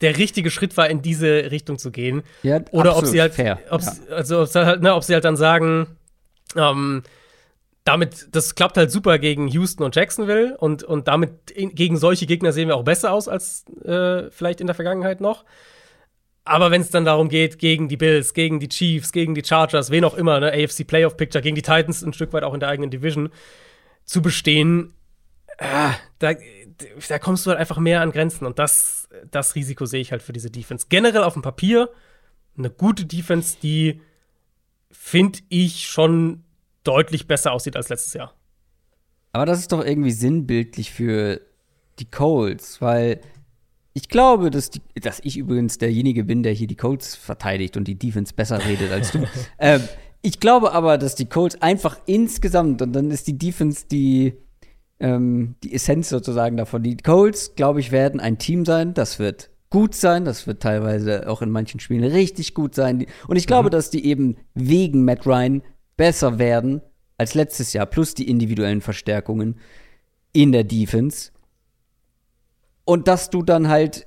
der richtige Schritt war, in diese Richtung zu gehen. Ja, Oder ob sie halt, fair. Ob's, ja. also ob sie, halt, ne, ob sie halt dann sagen, ähm, damit, das klappt halt super gegen Houston und Jacksonville und, und damit in, gegen solche Gegner sehen wir auch besser aus als äh, vielleicht in der Vergangenheit noch. Aber wenn es dann darum geht, gegen die Bills, gegen die Chiefs, gegen die Chargers, wen auch immer, ne, AFC Playoff Picture, gegen die Titans ein Stück weit auch in der eigenen Division zu bestehen, äh, da, da kommst du halt einfach mehr an Grenzen und das, das Risiko sehe ich halt für diese Defense. Generell auf dem Papier eine gute Defense, die finde ich schon deutlich besser aussieht als letztes Jahr. Aber das ist doch irgendwie sinnbildlich für die Colts, weil ich glaube, dass, die, dass ich übrigens derjenige bin, der hier die Colts verteidigt und die Defense besser redet als du. (laughs) ähm, ich glaube aber, dass die Colts einfach insgesamt, und dann ist die Defense die ähm, die Essenz sozusagen davon. Die Colts, glaube ich, werden ein Team sein, das wird gut sein, das wird teilweise auch in manchen Spielen richtig gut sein. Und ich glaube, mhm. dass die eben wegen Matt Ryan besser werden als letztes Jahr, plus die individuellen Verstärkungen in der Defense. Und dass du dann halt,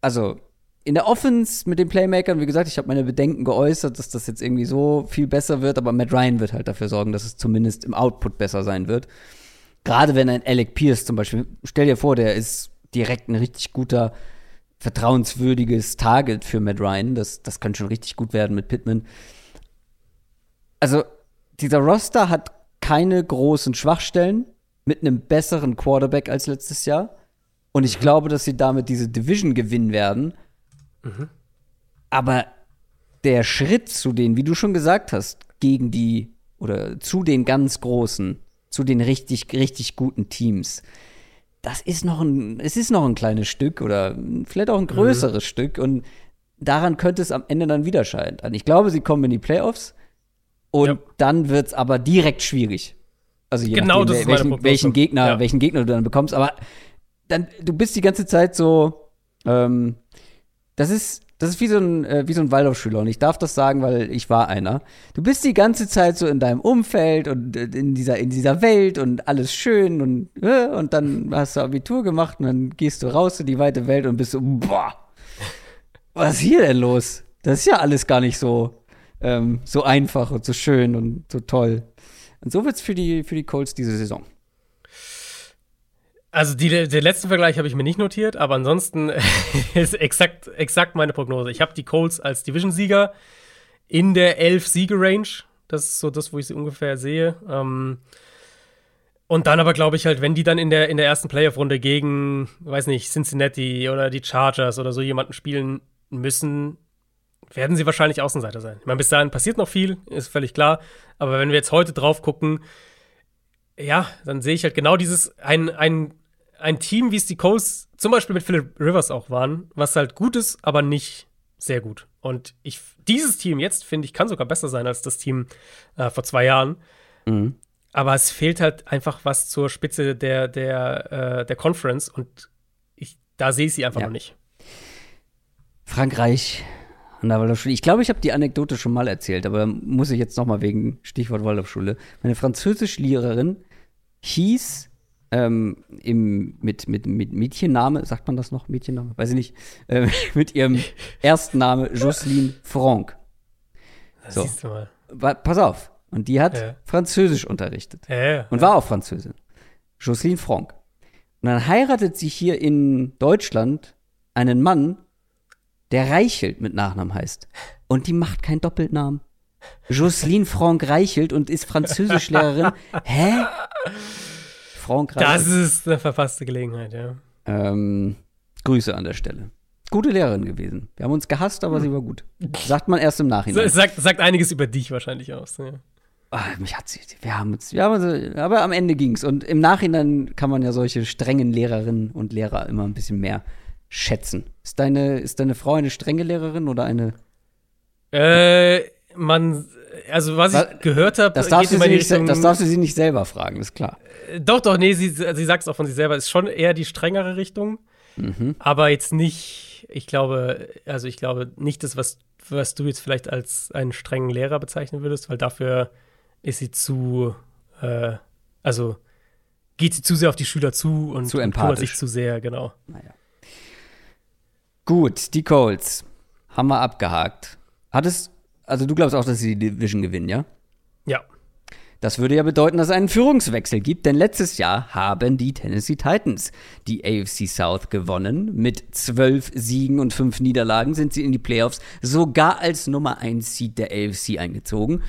also in der Offense mit den Playmakern, wie gesagt, ich habe meine Bedenken geäußert, dass das jetzt irgendwie so viel besser wird, aber Matt Ryan wird halt dafür sorgen, dass es zumindest im Output besser sein wird. Gerade wenn ein Alec Pierce zum Beispiel, stell dir vor, der ist direkt ein richtig guter, vertrauenswürdiges Target für Matt Ryan. Das, das kann schon richtig gut werden mit Pittman. Also, dieser Roster hat keine großen Schwachstellen mit einem besseren Quarterback als letztes Jahr. Und ich mhm. glaube, dass sie damit diese Division gewinnen werden. Mhm. Aber der Schritt zu denen, wie du schon gesagt hast, gegen die oder zu den ganz Großen, zu den richtig, richtig guten Teams. Das ist noch ein, es ist noch ein kleines Stück oder vielleicht auch ein größeres mhm. Stück und daran könnte es am Ende dann wieder scheitern. Ich glaube, sie kommen in die Playoffs und ja. dann wird es aber direkt schwierig. Also je genau nachdem, welchen, welchen, Gegner, ja. welchen Gegner du dann bekommst. Aber dann, du bist die ganze Zeit so, ähm, das ist, das ist wie so ein, äh, wie so ein Waldorfschüler. Und ich darf das sagen, weil ich war einer. Du bist die ganze Zeit so in deinem Umfeld und äh, in dieser, in dieser Welt und alles schön und, äh, und dann hast du Abitur gemacht und dann gehst du raus in die weite Welt und bist so, boah, was ist hier denn los? Das ist ja alles gar nicht so, ähm, so einfach und so schön und so toll. Und so wird es für die, für die Colts diese Saison. Also die, den letzten Vergleich habe ich mir nicht notiert, aber ansonsten (laughs) ist exakt, exakt meine Prognose. Ich habe die Colts als Division-Sieger in der 11-Siege-Range. Das ist so das, wo ich sie ungefähr sehe. Ähm, und dann aber glaube ich halt, wenn die dann in der, in der ersten Playoff-Runde gegen, weiß nicht, Cincinnati oder die Chargers oder so jemanden spielen müssen, werden sie wahrscheinlich Außenseiter sein. Ich meine, bis dahin passiert noch viel, ist völlig klar. Aber wenn wir jetzt heute drauf gucken, ja, dann sehe ich halt genau dieses, ein, ein, ein Team, wie es die Colts zum Beispiel mit Philip Rivers auch waren, was halt gut ist, aber nicht sehr gut. Und ich, dieses Team jetzt, finde ich, kann sogar besser sein als das Team äh, vor zwei Jahren. Mhm. Aber es fehlt halt einfach was zur Spitze der, der, äh, der Conference und ich, da sehe ich sie einfach ja. noch nicht. Frankreich an der Waldorfschule. Ich glaube, ich habe die Anekdote schon mal erzählt, aber muss ich jetzt noch mal wegen Stichwort Waldorfschule. Meine Französischlehrerin hieß ähm, im, mit, mit, mit Mädchenname, sagt man das noch, Mädchenname? Weiß ich nicht, äh, (laughs) mit ihrem ersten Name Jocelyne Franck. So. Siehst du mal. Pass auf. Und die hat ja. Französisch unterrichtet. Ja, ja, und war auch Französin. Jocelyne Franck. Und dann heiratet sie hier in Deutschland einen Mann, der Reichelt mit Nachnamen heißt. Und die macht keinen Doppelnamen. Jocelyne Franck Reichelt und ist Französischlehrerin. (laughs) Hä? Franck Reichelt. Das ist eine verpasste Gelegenheit, ja. Ähm, Grüße an der Stelle. Gute Lehrerin gewesen. Wir haben uns gehasst, aber sie war gut. Sagt man erst im Nachhinein. (laughs) Sagt, sagt einiges über dich wahrscheinlich aus. Ja. Ach, mich hat sie, wir haben uns, wir haben uns, aber am Ende ging's. Und im Nachhinein kann man ja solche strengen Lehrerinnen und Lehrer immer ein bisschen mehr schätzen. Ist deine, ist deine Frau eine strenge Lehrerin oder eine? Äh, man, also was ich gehört habe, das, darfst du sie nicht, das darfst du sie nicht selber fragen, ist klar. Äh, doch, doch, nee, sie, sie sagt es auch von sich selber, ist schon eher die strengere Richtung, mhm. aber jetzt nicht, ich glaube, also ich glaube nicht das, was, was du jetzt vielleicht als einen strengen Lehrer bezeichnen würdest, weil dafür ist sie zu, äh, also geht sie zu sehr auf die Schüler zu und, zu und kümmert sich zu sehr, genau. Naja. Gut, die Colts haben wir abgehakt. Hat es, also du glaubst auch, dass sie die Division gewinnen, ja? Ja. Das würde ja bedeuten, dass es einen Führungswechsel gibt, denn letztes Jahr haben die Tennessee Titans die AFC South gewonnen. Mit zwölf Siegen und fünf Niederlagen sind sie in die Playoffs sogar als Nummer 1 Seed der AFC eingezogen.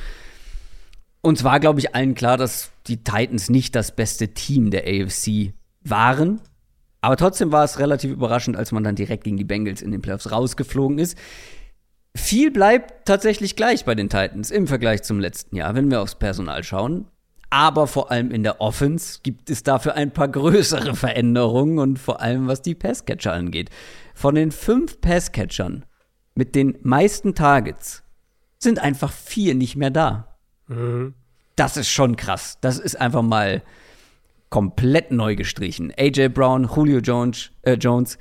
Und zwar glaube ich allen klar, dass die Titans nicht das beste Team der AFC waren. Aber trotzdem war es relativ überraschend, als man dann direkt gegen die Bengals in den Playoffs rausgeflogen ist. Viel bleibt tatsächlich gleich bei den Titans im Vergleich zum letzten Jahr, wenn wir aufs Personal schauen. Aber vor allem in der Offense gibt es dafür ein paar größere Veränderungen und vor allem was die Passcatcher angeht. Von den fünf Passcatchern mit den meisten Targets sind einfach vier nicht mehr da. Mhm. Das ist schon krass. Das ist einfach mal komplett neu gestrichen. AJ Brown, Julio Jones, äh, Jones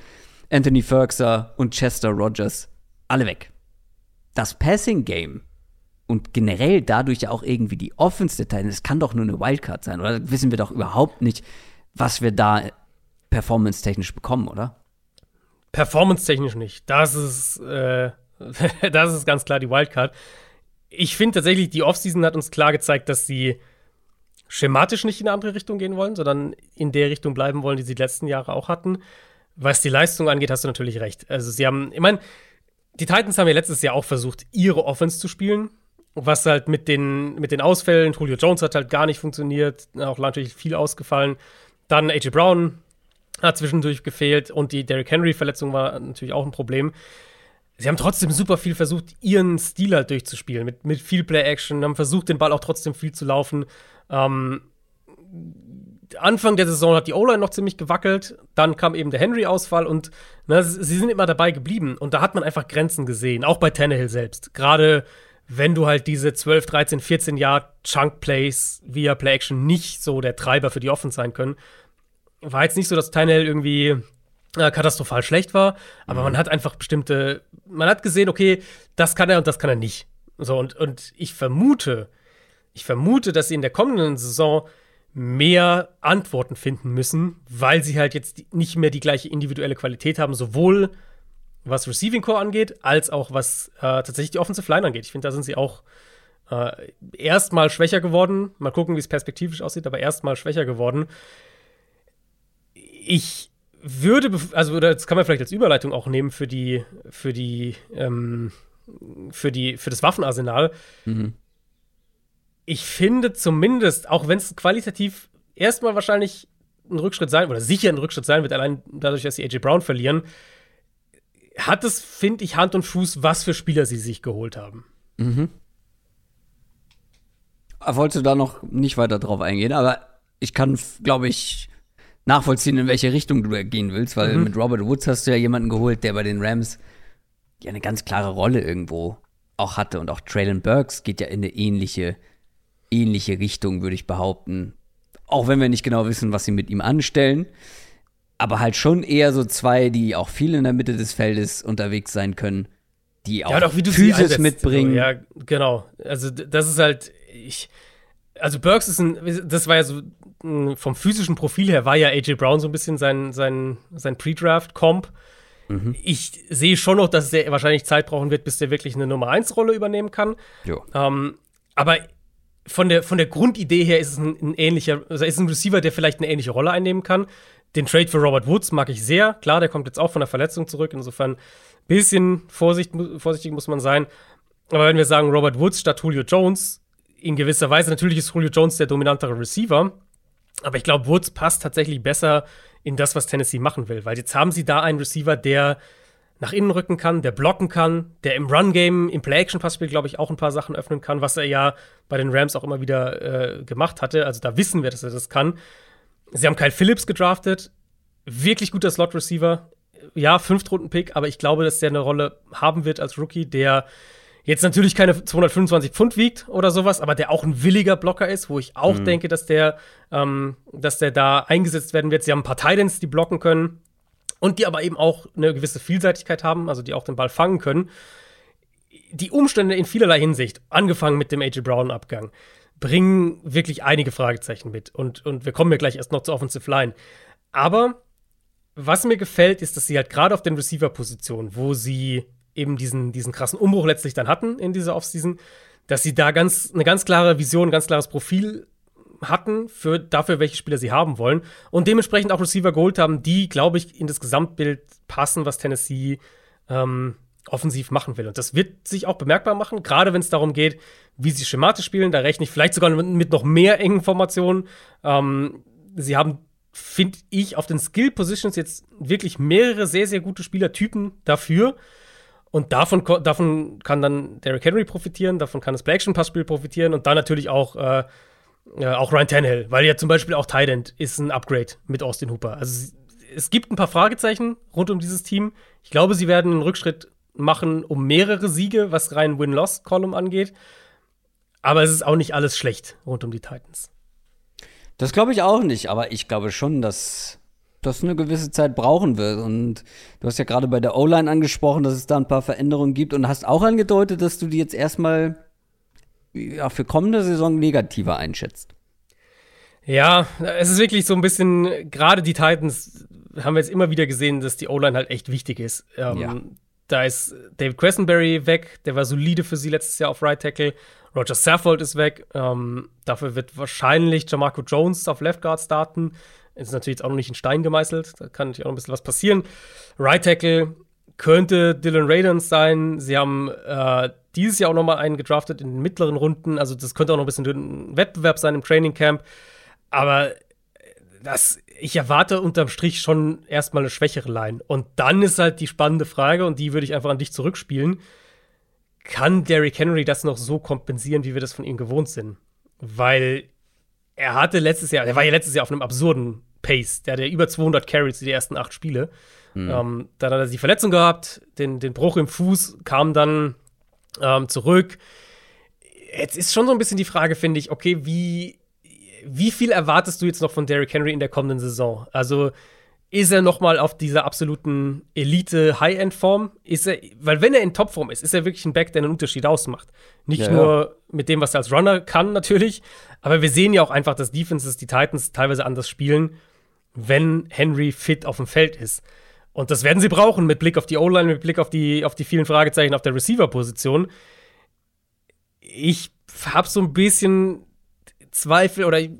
Anthony Ferguson und Chester Rogers, alle weg. Das Passing Game und generell dadurch ja auch irgendwie die Offense der Titans, das kann doch nur eine Wildcard sein, oder wissen wir doch überhaupt nicht, was wir da performance-technisch bekommen, oder? Performance-technisch nicht. Das ist, äh, (laughs) das ist ganz klar die Wildcard. Ich finde tatsächlich, die Offseason hat uns klar gezeigt, dass sie schematisch nicht in eine andere Richtung gehen wollen, sondern in der Richtung bleiben wollen, die sie die letzten Jahre auch hatten. Was die Leistung angeht, hast du natürlich recht. Also sie haben, ich meine, die Titans haben ja letztes Jahr auch versucht, ihre Offense zu spielen, was halt mit den, mit den Ausfällen, Julio Jones hat halt gar nicht funktioniert, auch natürlich viel ausgefallen. Dann AJ Brown hat zwischendurch gefehlt und die Derrick Henry-Verletzung war natürlich auch ein Problem. Sie haben trotzdem super viel versucht, ihren Stil halt durchzuspielen, mit, mit viel Play-Action, haben versucht, den Ball auch trotzdem viel zu laufen ähm, Anfang der Saison hat die O-Line noch ziemlich gewackelt, dann kam eben der Henry-Ausfall und ne, sie sind immer dabei geblieben. Und da hat man einfach Grenzen gesehen, auch bei Tannehill selbst. Gerade wenn du halt diese 12, 13, 14 Jahre Chunk-Plays via Play-Action nicht so der Treiber für die Offense sein können. War jetzt nicht so, dass Tannehill irgendwie äh, katastrophal schlecht war, aber mhm. man hat einfach bestimmte, man hat gesehen, okay, das kann er und das kann er nicht. So, und, und ich vermute, ich vermute, dass sie in der kommenden Saison mehr Antworten finden müssen, weil sie halt jetzt nicht mehr die gleiche individuelle Qualität haben, sowohl was Receiving Core angeht, als auch was äh, tatsächlich die Offensive Line angeht. Ich finde, da sind sie auch Äh, erstmal schwächer geworden. Mal gucken, wie es perspektivisch aussieht, aber erstmal schwächer geworden. Ich würde, also das kann man vielleicht als Überleitung auch nehmen für die, für die, ähm, für die, für das Waffenarsenal. Mhm. Ich finde zumindest, auch wenn es qualitativ erstmal wahrscheinlich ein Rückschritt sein oder sicher ein Rückschritt sein wird, allein dadurch, dass sie AJ Brown verlieren, hat es, finde ich, Hand und Fuß, was für Spieler sie sich geholt haben. Mhm. Wolltest du da noch nicht weiter drauf eingehen, aber ich kann, glaube ich, nachvollziehen, in welche Richtung du gehen willst, weil mhm. mit Robert Woods hast du ja jemanden geholt, der bei den Rams ja eine ganz klare Rolle irgendwo auch hatte. Und auch Traylon Burks geht ja in eine ähnliche, ähnliche Richtung, würde ich behaupten. Auch wenn wir nicht genau wissen, was sie mit ihm anstellen. Aber halt schon eher so zwei, die auch viel in der Mitte des Feldes unterwegs sein können, die auch, ja, auch Physis mitbringen. Ja, genau. Also das ist halt, ich, also Burks ist ein, das war ja so vom physischen Profil her war ja AJ Brown so ein bisschen sein, sein, sein Pre-Draft-Comp. Mhm. Ich sehe schon noch, dass der wahrscheinlich Zeit brauchen wird, bis der wirklich eine Nummer 1-Rolle übernehmen kann. Ähm, aber von der, von der Grundidee her ist es ein, ein ähnlicher, also ist ein Receiver, der vielleicht eine ähnliche Rolle einnehmen kann. Den Trade für Robert Woods mag ich sehr. Klar, der kommt jetzt auch von der Verletzung zurück. Insofern ein bisschen Vorsicht, vorsichtig muss man sein. Aber wenn wir sagen, Robert Woods statt Julio Jones, in gewisser Weise, natürlich ist Julio Jones der dominantere Receiver. Aber ich glaube, Woods passt tatsächlich besser in das, was Tennessee machen will. Weil jetzt haben sie da einen Receiver, der nach innen rücken kann, der blocken kann, der im Run-Game, im Play-Action-Passspiel, glaube ich, auch ein paar Sachen öffnen kann, was er ja bei den Rams auch immer wieder äh, gemacht hatte. Also da wissen wir, dass er das kann. Sie haben Kyle Phillips gedraftet. Wirklich guter Slot-Receiver. Ja, Fünftrunden-Pick, aber ich glaube, dass der eine Rolle haben wird als Rookie, der jetzt natürlich keine 225 Pfund wiegt oder sowas, aber der auch ein williger Blocker ist, wo ich auch mhm. denke, dass der, ähm, dass der da eingesetzt werden wird. Sie haben ein paar Titans, die blocken können und die aber eben auch eine gewisse Vielseitigkeit haben, also die auch den Ball fangen können. Die Umstände in vielerlei Hinsicht, angefangen mit dem AJ Brown-Abgang, bringen wirklich einige Fragezeichen mit. Und, und wir kommen ja gleich erst noch zur Offensive Line. Aber was mir gefällt, ist, dass sie halt gerade auf den Receiver-Positionen, wo sie eben diesen, diesen krassen Umbruch letztlich dann hatten in dieser Offseason, dass sie da ganz eine ganz klare Vision, ein ganz klares Profil hatten für dafür, welche Spieler sie haben wollen und dementsprechend auch Receiver geholt haben, die, glaube ich, in das Gesamtbild passen, was Tennessee ähm, offensiv machen will. Und das wird sich auch bemerkbar machen, gerade wenn es darum geht, wie sie schematisch spielen. Da rechne ich vielleicht sogar mit noch mehr engen Formationen. Ähm, sie haben, finde ich, auf den Skill Positions jetzt wirklich mehrere sehr, sehr gute Spielertypen dafür. Und davon, davon kann dann Derrick Henry profitieren, davon kann das Play-Action-Passspiel profitieren und dann natürlich auch, äh, äh, auch Ryan Tannehill, weil ja zum Beispiel auch Tident ist ein Upgrade mit Austin Hooper. Also es gibt ein paar Fragezeichen rund um dieses Team. Ich glaube, sie werden einen Rückschritt machen um mehrere Siege, was rein Win-Loss-Column angeht. Aber es ist auch nicht alles schlecht rund um die Titans. Das glaube ich auch nicht, aber ich glaube schon, dass das eine gewisse Zeit brauchen wird. Und du hast ja gerade bei der O-Line angesprochen, dass es da ein paar Veränderungen gibt und hast auch angedeutet, dass du die jetzt erstmal ja, für kommende Saison negativer einschätzt. Ja, es ist wirklich so ein bisschen, gerade die Titans haben wir jetzt immer wieder gesehen, dass die O-Line halt echt wichtig ist. Ähm, ja. Da ist David Questenberry weg, der war solide für sie letztes Jahr auf Right Tackle. Roger Saffold ist weg. Ähm, dafür wird wahrscheinlich Jamarco Jones auf Left Guard starten. Ist natürlich jetzt auch noch nicht in Stein gemeißelt. Da kann natürlich auch noch ein bisschen was passieren. Right Tackle könnte Dylan Radens sein. Sie haben äh, dieses Jahr auch noch mal einen gedraftet in den mittleren Runden. Also das könnte auch noch ein bisschen ein Wettbewerb sein im Training Camp. Aber das, ich erwarte unterm Strich schon erstmal eine schwächere Line. Und dann ist halt die spannende Frage, und die würde ich einfach an dich zurückspielen. Kann Derrick Henry das noch so kompensieren, wie wir das von ihm gewohnt sind? Weil er hatte letztes Jahr, er war ja letztes Jahr auf einem absurden Pace. Der hatte über 200 Carries die ersten acht Spiele. Mhm. Ähm, dann hat er die Verletzung gehabt, den, den Bruch im Fuß, kam dann ähm, zurück. Jetzt ist schon so ein bisschen die Frage, finde ich, okay, wie, wie viel erwartest du jetzt noch von Derrick Henry in der kommenden Saison? Also ist er noch mal auf dieser absoluten Elite High-End-Form? Ist er, weil wenn er in Topform ist, ist er wirklich ein Back, der einen Unterschied ausmacht. Nicht ja, nur ja. mit dem, was er als Runner kann, natürlich, aber wir sehen ja auch einfach, dass Defenses, die Titans teilweise anders spielen wenn Henry fit auf dem Feld ist. Und das werden sie brauchen mit Blick auf die O-Line, mit Blick auf die, auf die vielen Fragezeichen auf der Receiver-Position. Ich habe so ein bisschen Zweifel oder ich,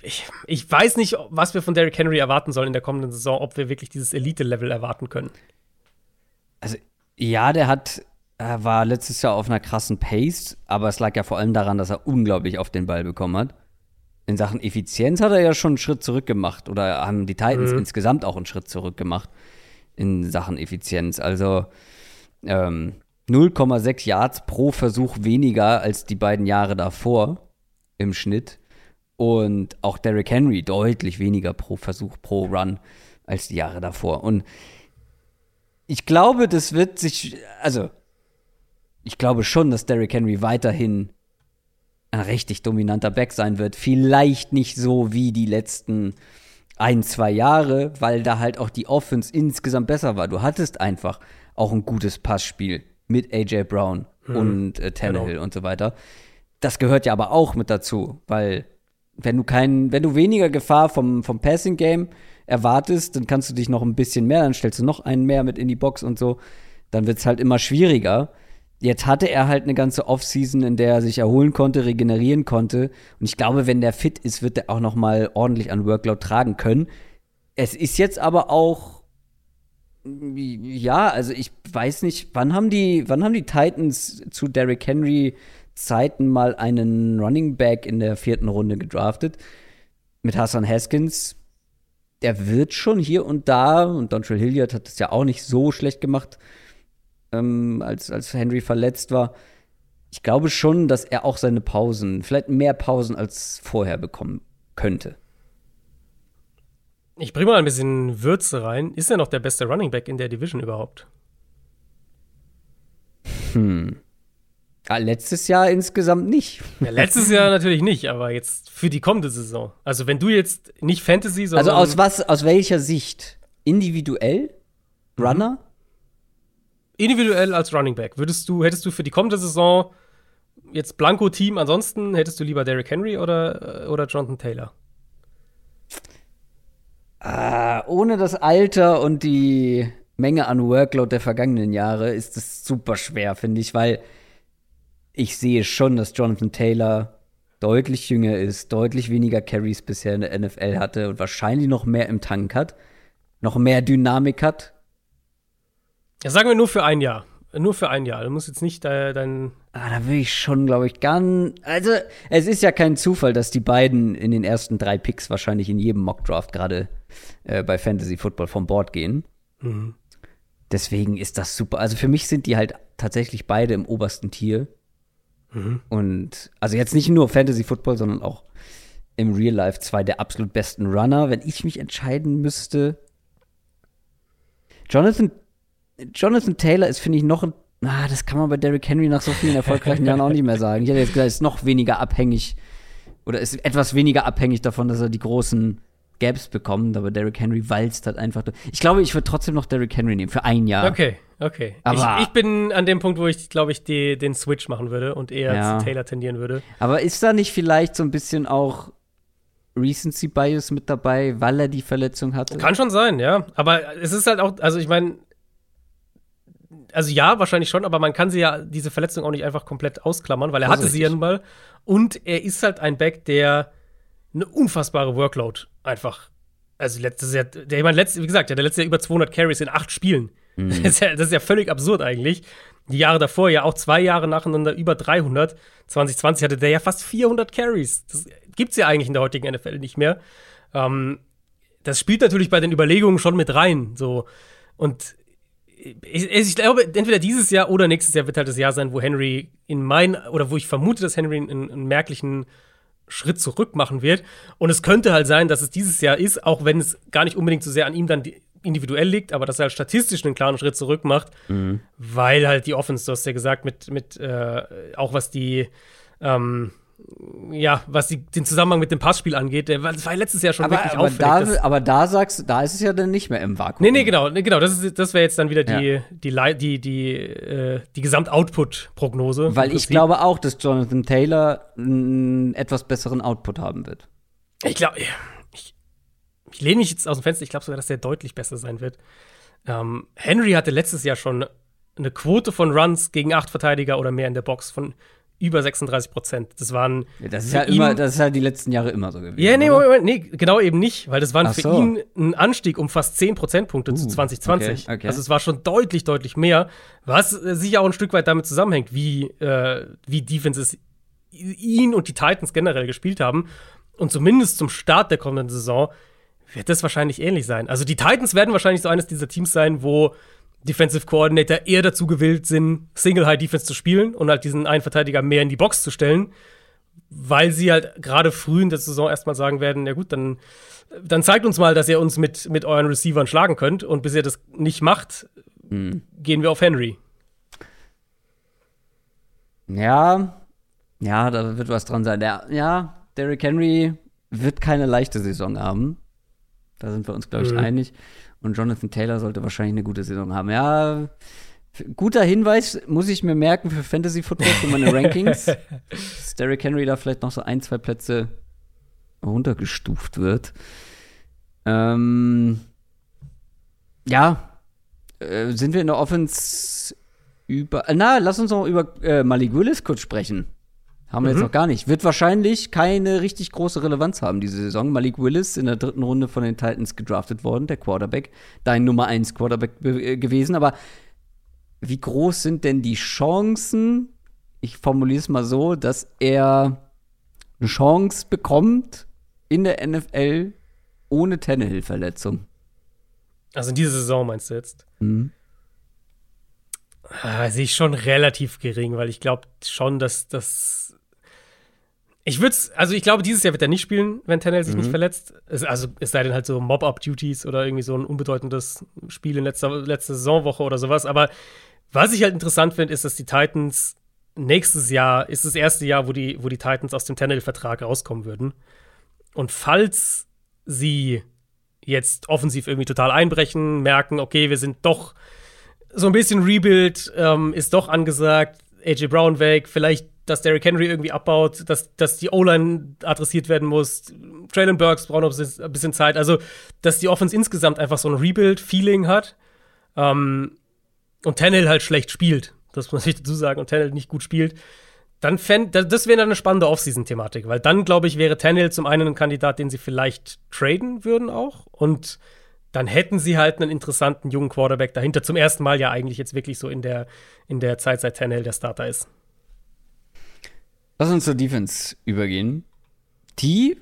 ich, ich weiß nicht, was wir von Derrick Henry erwarten sollen in der kommenden Saison, ob wir wirklich dieses Elite-Level erwarten können. Also, ja, der hat, er war letztes Jahr auf einer krassen Pace, aber es lag ja vor allem daran, dass er unglaublich auf den Ball bekommen hat. In Sachen Effizienz hat er ja schon einen Schritt zurück gemacht oder haben die Titans mhm. insgesamt auch einen Schritt zurück gemacht in Sachen Effizienz. Also, ähm, 0,6 Yards pro Versuch weniger als die beiden Jahre davor im Schnitt. Und auch Derrick Henry deutlich weniger pro Versuch, pro Run als die Jahre davor. Und ich glaube, das wird sich, also ich glaube schon, dass Derrick Henry weiterhin ein richtig dominanter Back sein wird. Vielleicht nicht so wie die letzten ein, zwei Jahre, weil da halt auch die Offense insgesamt besser war. Du hattest einfach auch ein gutes Passspiel mit AJ Brown mhm. und äh, Tannehill genau. und so weiter. Das gehört ja aber auch mit dazu, weil wenn du keinen, wenn du weniger Gefahr vom, vom Passing Game erwartest, dann kannst du dich noch ein bisschen mehr, dann stellst du noch einen mehr mit in die Box und so, dann wird es halt immer schwieriger. Jetzt hatte er halt eine ganze Offseason, in der er sich erholen konnte, regenerieren konnte. Und ich glaube, wenn der fit ist, wird er auch noch mal ordentlich an Workload tragen können. Es ist jetzt aber auch ja, also ich weiß nicht, wann haben die, wann haben die Titans zu Derrick Henry Zeiten mal einen Running Back in der vierten Runde gedraftet mit Hassan Haskins. Der wird schon hier und da, und Dontrell Hilliard hat es ja auch nicht so schlecht gemacht, ähm, als, als Henry verletzt war. Ich glaube schon, dass er auch seine Pausen, vielleicht mehr Pausen als vorher bekommen könnte. Ich bringe mal ein bisschen Würze rein. Ist er noch der beste Running Back in der Division überhaupt? Hm. Ja, letztes Jahr insgesamt nicht. Ja, letztes Jahr natürlich nicht, aber jetzt für die kommende Saison. Also wenn du jetzt nicht Fantasy, sondern Also aus was, aus welcher Sicht? Individuell? Runner? Individuell als Running Back. Würdest du, hättest du für die kommende Saison jetzt Blanco-Team, ansonsten hättest du lieber Derrick Henry oder, äh, oder Jonathan Taylor? Ah, ohne das Alter und die Menge an Workload der vergangenen Jahre ist es super schwer, finde ich, weil ich sehe schon, dass Jonathan Taylor deutlich jünger ist, deutlich weniger Carries bisher in der NFL hatte und wahrscheinlich noch mehr im Tank hat, noch mehr Dynamik hat. Ja, sagen wir nur für ein Jahr. Nur für ein Jahr. Du musst jetzt nicht äh, dein. Ah, da will ich schon, glaube ich, ganz. Also, es ist ja kein Zufall, dass die beiden in den ersten drei Picks wahrscheinlich in jedem Mockdraft gerade äh, bei Fantasy Football vom Board gehen. Mhm. Deswegen ist das super. Also für mich sind die halt tatsächlich beide im obersten Tier. Mhm. Und also jetzt nicht nur Fantasy Football, sondern auch im Real Life zwei der absolut besten Runner. Wenn ich mich entscheiden müsste, Jonathan Jonathan Taylor ist, finde ich, noch ein. Ah, das kann man bei Derrick Henry nach so vielen erfolgreichen Jahren auch nicht mehr sagen. Ich hätte jetzt gesagt, ist noch weniger abhängig oder ist etwas weniger abhängig davon, dass er die großen Gaps bekommt, aber Derrick Henry walzt halt einfach. Ich glaube, ich würde trotzdem noch Derrick Henry nehmen für ein Jahr. Okay, okay. Aber ich, ich bin an dem Punkt, wo ich, glaube ich, die, den Switch machen würde und eher ja. zu Taylor tendieren würde. Aber ist da nicht vielleicht so ein bisschen auch Recency Bias mit dabei, weil er die Verletzung hatte? Kann schon sein, ja. Aber es ist halt auch, also ich meine, also ja, wahrscheinlich schon, aber man kann sie ja, diese Verletzung auch nicht einfach komplett ausklammern, weil er hatte sie ja nun mal. Und er ist halt ein Back, der eine unfassbare Workload einfach. Also letztes Jahr, der, meine, letztes, wie gesagt, der letzte Jahr über 200 Carries in acht Spielen. Mhm. (laughs) Das, ist ja, das ist ja völlig absurd eigentlich. Die Jahre davor ja auch zwei Jahre nacheinander über 300. 2020 hatte der ja fast 400 Carries. Das gibt's ja eigentlich in der heutigen NFL nicht mehr. Ähm, das spielt natürlich bei den Überlegungen schon mit rein. So. Und ich, ich, glaube, entweder dieses Jahr oder nächstes Jahr wird halt das Jahr sein, wo Henry in mein, oder wo ich vermute, dass Henry einen, einen, merklichen Schritt zurück machen wird. Und es könnte halt sein, dass es dieses Jahr ist, auch wenn es gar nicht unbedingt so sehr an ihm dann individuell liegt, aber dass er halt statistisch einen klaren Schritt zurück macht, mhm. weil halt die Offense, du hast ja gesagt, mit, mit äh, auch was die ähm, ja, was die, den Zusammenhang mit dem Passspiel angeht, der, das war letztes Jahr schon aber, wirklich aber auffällig. Da, aber da sagst du, da ist es ja dann nicht mehr im Vakuum. Nee, nee, genau, nee, genau. Das, das wäre jetzt dann wieder die, ja. die, die, die, äh, die Gesamtoutput-Prognose. Weil ich glaube auch, dass Jonathan Taylor einen etwas besseren Output haben wird. Ich glaube, ich, ich lehne mich jetzt aus dem Fenster, ich glaube sogar, dass der deutlich besser sein wird. Ähm, Henry hatte letztes Jahr schon eine Quote von Runs gegen acht Verteidiger oder mehr in der Box von über 36 Prozent. Das waren. Ja, das ist ja immer, das ist ja die letzten Jahre immer so gewesen. Ja, nee, Moment, nee, genau eben nicht, weil das waren Ach für so. ihn ein Anstieg um fast 10 Prozentpunkte uh, zu 2020. Okay, okay. Also es war schon deutlich, deutlich mehr, was sicher auch ein Stück weit damit zusammenhängt, wie, äh, wie Defenses ihn und die Titans generell gespielt haben. Und zumindest zum Start der kommenden Saison wird das wahrscheinlich ähnlich sein. Also die Titans werden wahrscheinlich so eines dieser Teams sein, wo Defensive Coordinator eher dazu gewillt sind, Single High Defense zu spielen und halt diesen einen Verteidiger mehr in die Box zu stellen, weil sie halt gerade früh in der Saison erstmal sagen werden, ja gut, dann, dann zeigt uns mal, dass ihr uns mit, mit euren Receivern schlagen könnt und bis ihr das nicht macht, mhm. gehen wir auf Henry. Ja, ja, da wird was dran sein. Der, ja, Derrick Henry wird keine leichte Saison haben. Da sind wir uns, glaube ich, mhm. einig. Und Jonathan Taylor sollte wahrscheinlich eine gute Saison haben. Ja, guter Hinweis, muss ich mir merken für Fantasy Football, für meine (laughs) Rankings. dass Derrick Henry da vielleicht noch so ein, zwei Plätze runtergestuft wird. Ähm, ja, äh, sind wir in der Offense über. Na, lass uns noch über äh, Malik Willis kurz sprechen. Haben wir mhm. jetzt noch gar nicht. Wird wahrscheinlich keine richtig große Relevanz haben diese Saison. Malik Willis in der dritten Runde von den Titans gedraftet worden, der Quarterback. Dein Nummer 1 Quarterback äh, gewesen. Aber wie groß sind denn die Chancen, ich formuliere es mal so, dass er eine Chance bekommt in der NFL ohne Tannehill-Verletzung? Also in dieser Saison meinst du jetzt? Mhm. Ah, sehe ich schon relativ gering, weil ich glaube schon, dass das ich würde also ich glaube, dieses Jahr wird er nicht spielen, wenn Tannehill sich mhm. nicht verletzt. Es, also es sei denn halt so Mob-Up-Duties oder irgendwie so ein unbedeutendes Spiel in letzter, letzter Saisonwoche oder sowas. Aber was ich halt interessant finde, ist, dass die Titans nächstes Jahr ist das erste Jahr, wo die, wo die Titans aus dem Tannehill-Vertrag rauskommen würden. Und falls sie jetzt offensiv irgendwie total einbrechen, merken, okay, wir sind doch so ein bisschen Rebuild, ähm, ist doch angesagt, AJ Brown weg, vielleicht dass Derrick Henry irgendwie abbaut, dass, dass die O-Line adressiert werden muss. Traylon Burks braucht noch ein bisschen Zeit. Also, dass die Offense insgesamt einfach so ein Rebuild-Feeling hat. Ähm, und Tannehill halt schlecht spielt. Das muss ich dazu sagen. Und Tannehill nicht gut spielt. Dann fänd, das wäre dann eine spannende Offseason-Thematik, weil dann, glaube ich, wäre Tannehill zum einen ein Kandidat, den sie vielleicht traden würden auch. Und dann hätten sie halt einen interessanten jungen Quarterback dahinter. Zum ersten Mal ja eigentlich jetzt wirklich so in der, in der Zeit, seit Tannehill der Starter ist. Lass uns zur Defense übergehen. Die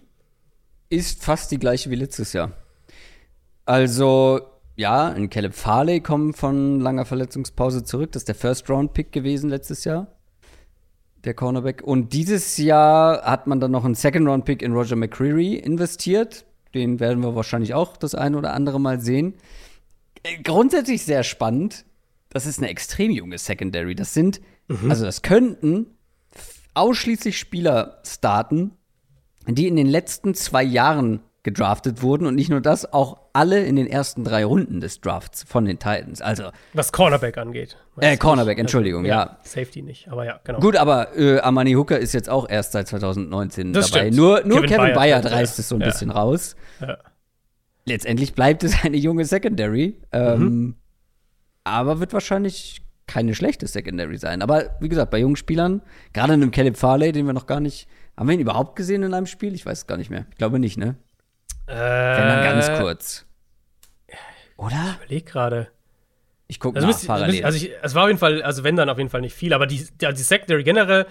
ist fast die gleiche wie letztes Jahr. Also, ja, ein Caleb Farley kommt von langer Verletzungspause zurück. Das ist der First-Round-Pick gewesen letztes Jahr. Der Cornerback. Und dieses Jahr hat man dann noch einen Second-Round-Pick in Roger McCreary investiert. Den werden wir wahrscheinlich auch das eine oder andere Mal sehen. Grundsätzlich sehr spannend. Das ist eine extrem junge Secondary. Das sind, mhm. also das könnten ausschließlich Spieler starten, die in den letzten zwei Jahren gedraftet wurden und nicht nur das, auch alle in den ersten drei Runden des Drafts von den Titans. Also was Cornerback angeht. Äh, Cornerback, Entschuldigung, ja, ja, Safety nicht, aber ja, genau. Gut, aber äh, Amani Hooker ist jetzt auch erst seit 2019 das dabei. Stimmt. Nur, nur Kevin, Kevin Bayard, Bayard reißt es so ein ja. bisschen raus. Ja. Letztendlich bleibt es eine junge Secondary, ähm, mhm. aber wird wahrscheinlich keine schlechte Secondary sein. Aber wie gesagt, bei jungen Spielern, gerade in einem Caleb Farley, den wir noch gar nicht. Haben wir ihn überhaupt gesehen in einem Spiel? Ich weiß es gar nicht mehr. Ich glaube nicht, ne? Äh, Wenn dann ganz kurz. Oder? Ich überlege gerade. Ich gucke also nach müsst, parallel. Also ich, es war auf jeden Fall, also wenn dann auf jeden Fall nicht viel, aber die, die, die Secondary generell,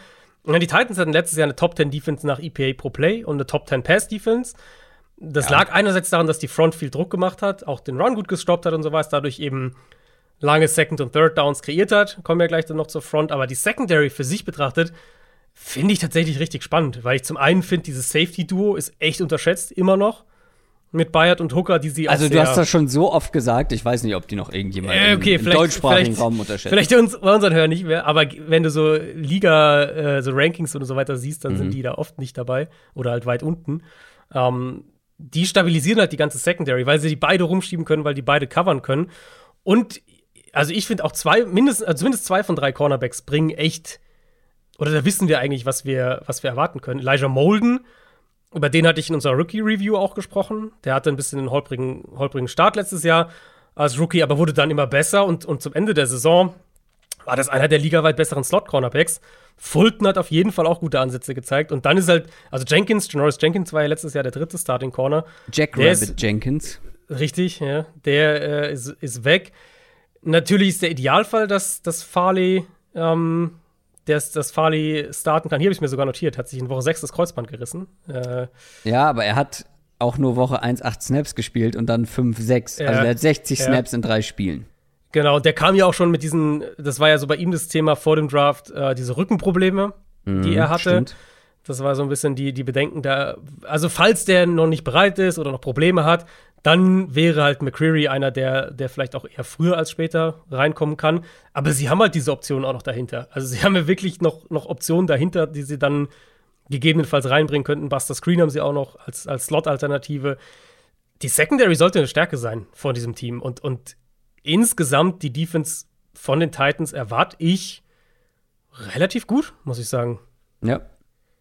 die Titans hatten letztes Jahr eine Top 10 Defense nach EPA pro Play und eine Top 10 Pass Defense. Das ja. lag einerseits daran, dass die Front viel Druck gemacht hat, auch den Run gut gestoppt hat und so was, dadurch eben lange Second- und Third Downs kreiert hat. Kommen wir gleich dann noch zur Front. Aber die Secondary für sich betrachtet, finde ich tatsächlich richtig spannend, weil ich zum einen finde, dieses Safety-Duo ist echt unterschätzt, immer noch. Mit Bayard und Hooker, die sie Also, du hast das schon so oft gesagt, ich weiß nicht, ob die noch irgendjemand äh, okay, im, im deutschsprachigen Raum unterschätzt. Vielleicht uns, bei unseren Hörern nicht mehr, aber wenn du so Liga, äh, so Rankings und so weiter siehst, dann mhm. sind die da oft nicht dabei oder halt weit unten. Ähm, die stabilisieren halt die ganze Secondary, weil sie die beide rumschieben können, weil die beide covern können. Und also ich finde auch zwei, mindestens, also zumindest zwei von drei Cornerbacks bringen echt, oder da wissen wir eigentlich, was wir, was wir erwarten können. Elijah Molden, über den hatte ich in unserer Rookie-Review auch gesprochen. Der hatte ein bisschen einen holprigen, holprigen Start letztes Jahr als Rookie, aber wurde dann immer besser und, und zum Ende der Saison war das einer der ligaweit besseren Slot-Cornerbacks. Fulton hat auf jeden Fall auch gute Ansätze gezeigt. Und dann ist halt, also Jenkins, Janoris Jenkins war ja letztes Jahr der dritte Starting Corner. Jack der Rabbit ist, Jenkins. Richtig, ja. Der äh, ist, ist weg. Natürlich ist der Idealfall, dass, dass Farley, ähm, dass, dass Farley starten kann. Hier habe ich mir sogar notiert, hat sich in Woche 6 das Kreuzband gerissen. Äh, ja, aber er hat auch nur Woche 1 8 Snaps gespielt und dann 5, 6. Ja, also er hat 60 ja. Snaps in drei Spielen. Genau, der kam ja auch schon mit diesen, das war ja so bei ihm das Thema vor dem Draft, äh, diese Rückenprobleme, mhm, die er hatte. Stimmt. Das war so ein bisschen die, die Bedenken da. Also, falls der noch nicht bereit ist oder noch Probleme hat, dann wäre halt McCreary einer, der, der vielleicht auch eher früher als später reinkommen kann. Aber sie haben halt diese Optionen auch noch dahinter. Also sie (laughs) haben ja wirklich noch, noch Optionen dahinter, die sie dann gegebenenfalls reinbringen könnten. Buster Screen haben sie auch noch als, als Slot-Alternative. Die Secondary sollte eine Stärke sein von diesem Team. Und, und insgesamt die Defense von den Titans erwarte ich relativ gut, muss ich sagen. Ja.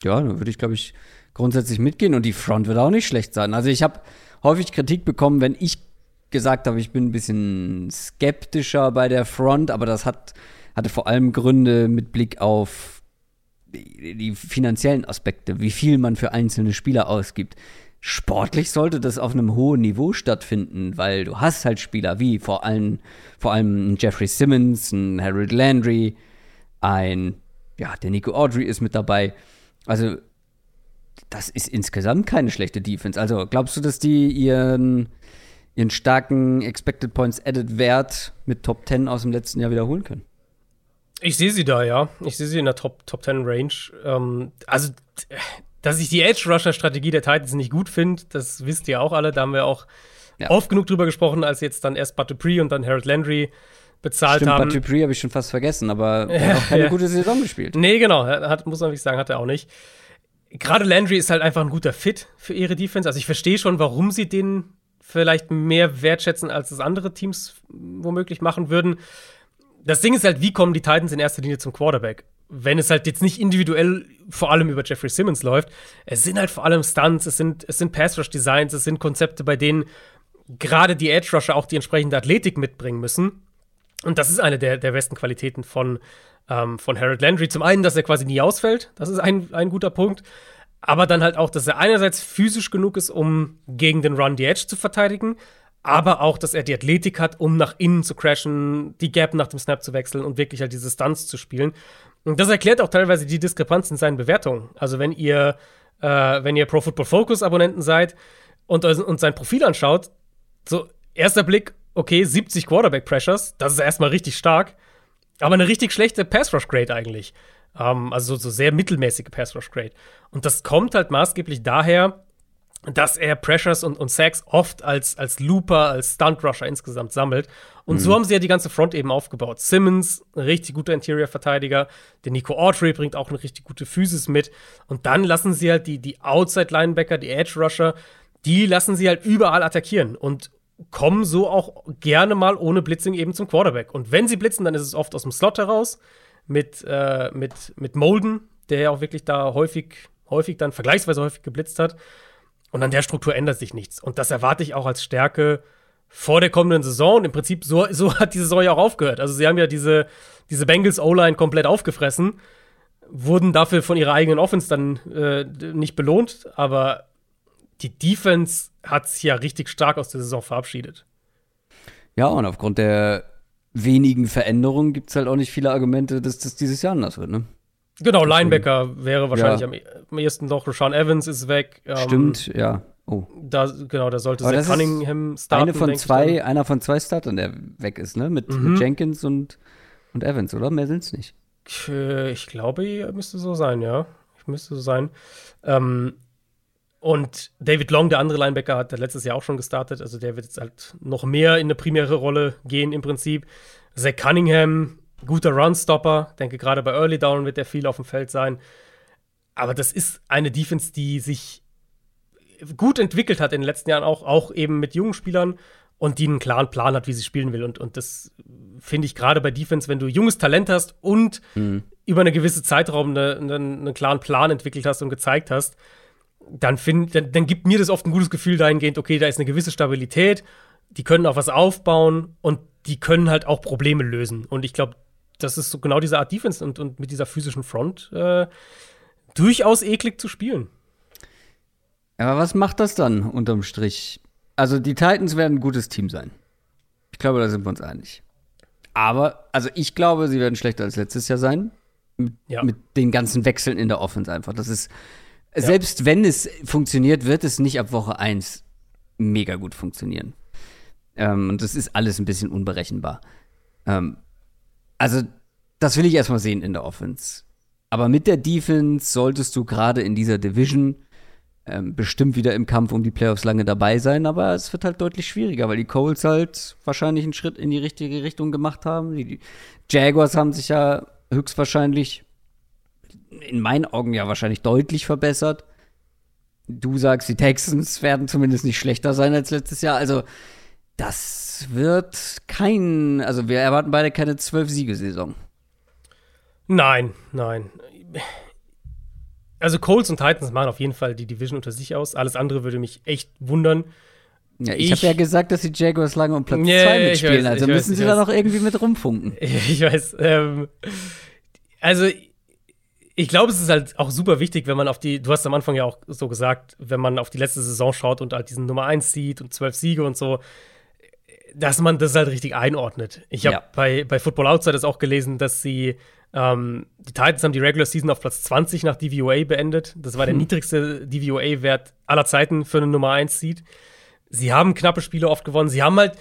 Ja, da würde ich, glaube ich, grundsätzlich mitgehen. Und die Front wird auch nicht schlecht sein. Also ich habe häufig Kritik bekommen, wenn ich gesagt habe, ich bin ein bisschen skeptischer bei der Front, aber das hat, hatte vor allem Gründe mit Blick auf die, finanziellen Aspekte, wie viel man für einzelne Spieler ausgibt. Sportlich sollte das auf einem hohen Niveau stattfinden, weil du hast halt Spieler wie vor allem, vor allem Jeffrey Simmons, ein Harold Landry, ein, ja, der Nico Audrey ist mit dabei. Also das ist insgesamt keine schlechte Defense. Also glaubst du, dass die ihren, ihren starken Expected Points Added Wert mit Top 10 aus dem letzten Jahr wiederholen können? Ich sehe sie da, ja. Ich sehe sie in der Top, Top 10 Range. Ähm, also, dass ich die Edge Rusher Strategie der Titans nicht gut finde, das wisst ihr auch alle. Da haben wir auch ja. oft genug drüber gesprochen, als jetzt dann erst Bud Dupree und dann Harold Landry bezahlt Stimmt, haben. Bud Dupree habe ich schon fast vergessen, aber (laughs) er hat auch keine ja. gute Saison gespielt. Nee, genau. Hat, muss man wirklich sagen, hat er auch nicht gerade Landry ist halt einfach ein guter Fit für ihre Defense. Also ich verstehe schon, warum sie den vielleicht mehr wertschätzen, als es andere Teams womöglich machen würden. Das Ding ist halt, wie kommen die Titans in erster Linie zum Quarterback? Wenn es halt jetzt nicht individuell vor allem über Jeffrey Simmons läuft, es sind halt vor allem Stunts, es sind, es sind Pass-Rush-Designs, es sind Konzepte, bei denen gerade die Edge-Rusher auch die entsprechende Athletik mitbringen müssen. Und das ist eine der, der besten Qualitäten von, ähm, von Harold Landry. Zum einen, dass er quasi nie ausfällt, das ist ein, ein guter Punkt. Aber dann halt auch, dass er einerseits physisch genug ist, um gegen den Run die Edge zu verteidigen, aber auch, dass er die Athletik hat, um nach innen zu crashen, die Gap nach dem Snap zu wechseln und wirklich halt diese Stunts zu spielen. Und das erklärt auch teilweise die Diskrepanz in seinen Bewertungen. Also wenn ihr, äh, wenn ihr Pro Football Focus Abonnenten seid und, und sein Profil anschaut, so erster Blick, okay, 70 Quarterback Pressures, das ist erstmal richtig stark. Aber eine richtig schlechte Pass-Rush-Grade eigentlich. Ähm, also so sehr mittelmäßige Pass-Rush-Grade. Und das kommt halt maßgeblich daher, dass er Pressures und, und Sacks oft als, als Looper, als Stunt-Rusher insgesamt sammelt. Und mhm. so haben sie ja die ganze Front eben aufgebaut. Simmons, ein richtig guter Interior-Verteidiger. Der Nico Autry bringt auch eine richtig gute Physis mit. Und dann lassen sie halt die, die Outside-Linebacker, die Edge-Rusher, die lassen sie halt überall attackieren. Und kommen so auch gerne mal ohne Blitzing eben zum Quarterback. Und wenn sie blitzen, dann ist es oft aus dem Slot heraus mit, äh, mit, mit Molden, der ja auch wirklich da häufig, häufig dann vergleichsweise häufig geblitzt hat. Und an der Struktur ändert sich nichts. Und das erwarte ich auch als Stärke vor der kommenden Saison. Und im Prinzip, so, so hat die Saison ja auch aufgehört. Also sie haben ja diese, diese Bengals O-Line komplett aufgefressen, wurden dafür von ihrer eigenen Offense dann äh, nicht belohnt, aber die Defense hat sich ja richtig stark aus der Saison verabschiedet. Ja, und aufgrund der wenigen Veränderungen gibt es halt auch nicht viele Argumente, dass das dieses Jahr anders wird, ne? Genau, Linebacker wäre wahrscheinlich ja. am, ehesten noch. Rashawn Evans ist weg. Ähm, Stimmt, ja. Oh. Da, genau, da sollte Zach Cunningham starten. Eine von zwei, einer von zwei Startern, der weg ist, ne? Mit, mhm. mit Jenkins und, und Evans, oder? Mehr sind es nicht. Ich glaube, müsste so sein, ja. Ich müsste so sein. Ähm, und David Long, der andere Linebacker, hat letztes Jahr auch schon gestartet. Also der wird jetzt halt noch mehr in eine primäre Rolle gehen im Prinzip. Zach Cunningham, guter Runstopper. Denke, gerade bei Early Down wird er viel auf dem Feld sein. Aber das ist eine Defense, die sich gut entwickelt hat in den letzten Jahren, auch, auch eben mit jungen Spielern und die einen klaren Plan hat, wie sie spielen will. Und, und das finde ich gerade bei Defense, wenn du junges Talent hast und mhm. über eine gewisse Zeitraum eine, eine, einen klaren Plan entwickelt hast und gezeigt hast, dann, find, dann, dann gibt mir das oft ein gutes Gefühl dahingehend, okay, da ist eine gewisse Stabilität, die können auch was aufbauen und die können halt auch Probleme lösen. Und ich glaube, das ist so genau diese Art Defense und, und mit dieser physischen Front äh, durchaus eklig zu spielen. Aber was macht das dann unterm Strich? Also die Titans werden ein gutes Team sein. Ich glaube, da sind wir uns einig. Aber, also ich glaube, sie werden schlechter als letztes Jahr sein. Mit, ja. mit den ganzen Wechseln in der Offense einfach. Das ist, selbst wenn es funktioniert, wird es nicht ab Woche 1 mega gut funktionieren. Ähm, und das ist alles ein bisschen unberechenbar. Ähm, also, das will ich erstmal sehen in der Offense. Aber mit der Defense solltest du gerade in dieser Division ähm, bestimmt wieder im Kampf um die Playoffs lange dabei sein, aber es wird halt deutlich schwieriger, weil die Coles halt wahrscheinlich einen Schritt in die richtige Richtung gemacht haben. Die Jaguars haben sich ja höchstwahrscheinlich in meinen Augen ja wahrscheinlich deutlich verbessert. Du sagst, die Texans werden zumindest nicht schlechter sein als letztes Jahr. Also, das wird kein, also wir erwarten beide keine zwölf Siegesaison. Nein, nein also Colts und Titans machen auf jeden Fall die Division unter sich aus. Alles andere würde mich echt wundern. Ja, ich, ich habe ja gesagt, dass die Jaguars lange um Platz 2 yeah, mitspielen, weiß, also müssen weiß, sie da noch irgendwie mit rumfunken. (laughs) Ich weiß. Ähm, also ich glaube, es ist halt auch super wichtig, wenn man auf die, du hast am Anfang ja auch so gesagt, wenn man auf die letzte Saison schaut und halt diesen Nummer 1 sieht und zwölf Siege und so, dass man das halt richtig einordnet. Ich habe ja. bei, bei Football Outsiders auch gelesen, dass sie ähm, die Titans haben die Regular Season auf Platz 20 nach DVOA beendet. Das war der hm. niedrigste DVOA-Wert aller Zeiten für eine Nummer 1 Seed. Sie haben knappe Spiele oft gewonnen. Sie haben halt,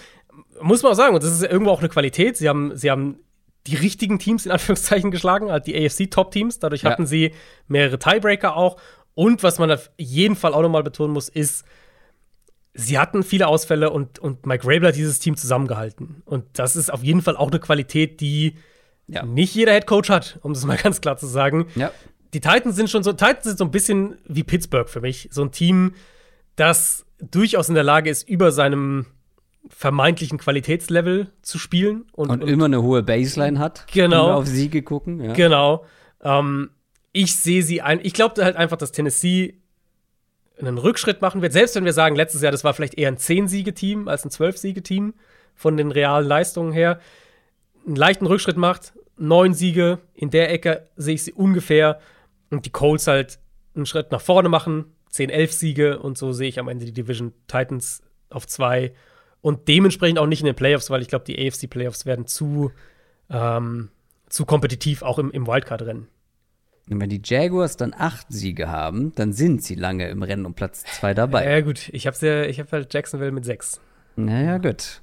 muss man auch sagen, und das ist irgendwo auch eine Qualität, sie haben, sie haben die richtigen Teams in Anführungszeichen geschlagen, halt die AFC-Top-Teams. Dadurch ja. hatten sie mehrere Tiebreaker auch. Und was man auf jeden Fall auch nochmal betonen muss, ist, sie hatten viele Ausfälle und, und Mike Rabel hat dieses Team zusammengehalten. Und das ist auf jeden Fall auch eine Qualität, die ja. nicht jeder Head Coach hat, um das mal (laughs) ganz klar zu sagen. Ja. Die Titans sind schon so, Titans sind so ein bisschen wie Pittsburgh für mich. So ein Team, das durchaus in der Lage ist, über seinem vermeintlichen Qualitätslevel zu spielen. Und, und, und immer eine hohe Baseline hat. Genau. auf Siege gucken. Ja. Genau. Ähm, ich sehe sie ein. Ich glaube halt einfach, dass Tennessee einen Rückschritt machen wird. Selbst wenn wir sagen, letztes Jahr, das war vielleicht eher ein 10-Siege-Team als ein 12-Siege-Team von den realen Leistungen her einen leichten Rückschritt macht, neun Siege, in der Ecke sehe ich sie ungefähr und die Colts halt einen Schritt nach vorne machen, 10, 11 Siege und so sehe ich am Ende die Division Titans auf zwei und dementsprechend auch nicht in den Playoffs, weil ich glaube, die AFC Playoffs werden zu, ähm, zu kompetitiv auch im, im Wildcard-Rennen. Und wenn die Jaguars dann acht Siege haben, dann sind sie lange im Rennen um Platz zwei dabei. Ja, gut. Ich habe ja, hab halt Jacksonville mit sechs. Naja, gut.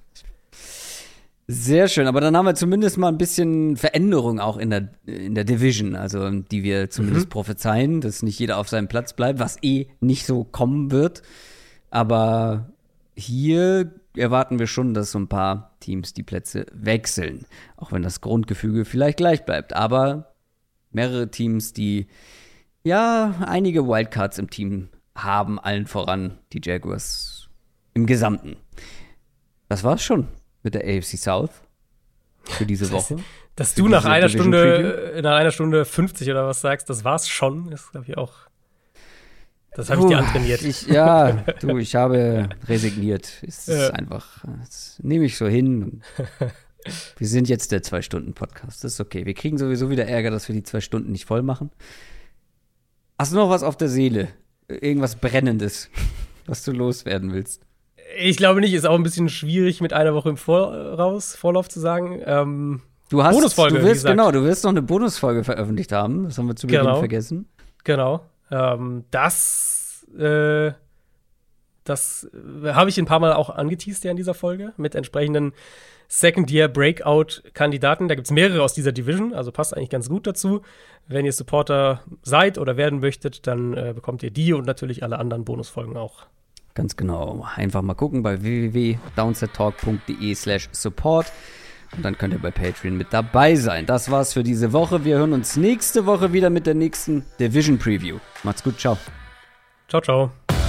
Sehr schön, aber dann haben wir zumindest mal ein bisschen Veränderung auch in der, in der Division, also die wir zumindest mhm. prophezeien, dass nicht jeder auf seinem Platz bleibt, was eh nicht so kommen wird. Aber hier erwarten wir schon, dass so ein paar Teams die Plätze wechseln, auch wenn das Grundgefüge vielleicht gleich bleibt. Aber mehrere Teams, die ja einige Wildcards im Team haben, allen voran die Jaguars im Gesamten. Das war's schon mit der AFC South für diese Woche. Dass du nach einer Stunde, nach einer Stunde 50 oder was sagst, das war's schon, ist, glaube ich, auch. Das habe ich dir antrainiert. Ich, ja, (laughs) du, ich habe resigniert. Es ist ja. einfach, das nehme ich so hin. Wir sind jetzt der Zwei-Stunden-Podcast. Das ist okay. Wir kriegen sowieso wieder Ärger, dass wir die zwei Stunden nicht voll machen. Hast du noch was auf der Seele? Irgendwas Brennendes, (laughs) was du loswerden willst? Ich glaube nicht, ist auch ein bisschen schwierig mit einer Woche im Voraus, Vorlauf zu sagen. Ähm, du hast, Bonusfolge, du wirst, genau, du wirst noch eine Bonusfolge veröffentlicht haben. Das haben wir zu Beginn genau. vergessen. Genau. Ähm, das, äh, das habe ich ein paar Mal auch angeteased ja in dieser Folge mit entsprechenden Second-Year-Breakout-Kandidaten. Da gibt es mehrere aus dieser Division, also passt eigentlich ganz gut dazu. Wenn ihr Supporter seid oder werden möchtet, dann äh, bekommt ihr die und natürlich alle anderen Bonusfolgen auch. Ganz genau. Einfach mal gucken bei www.downsettalk.de slash support. Und dann könnt ihr bei Patreon mit dabei sein. Das war's für diese Woche. Wir hören uns nächste Woche wieder mit der nächsten Division Preview. Macht's gut. Ciao. Ciao, ciao.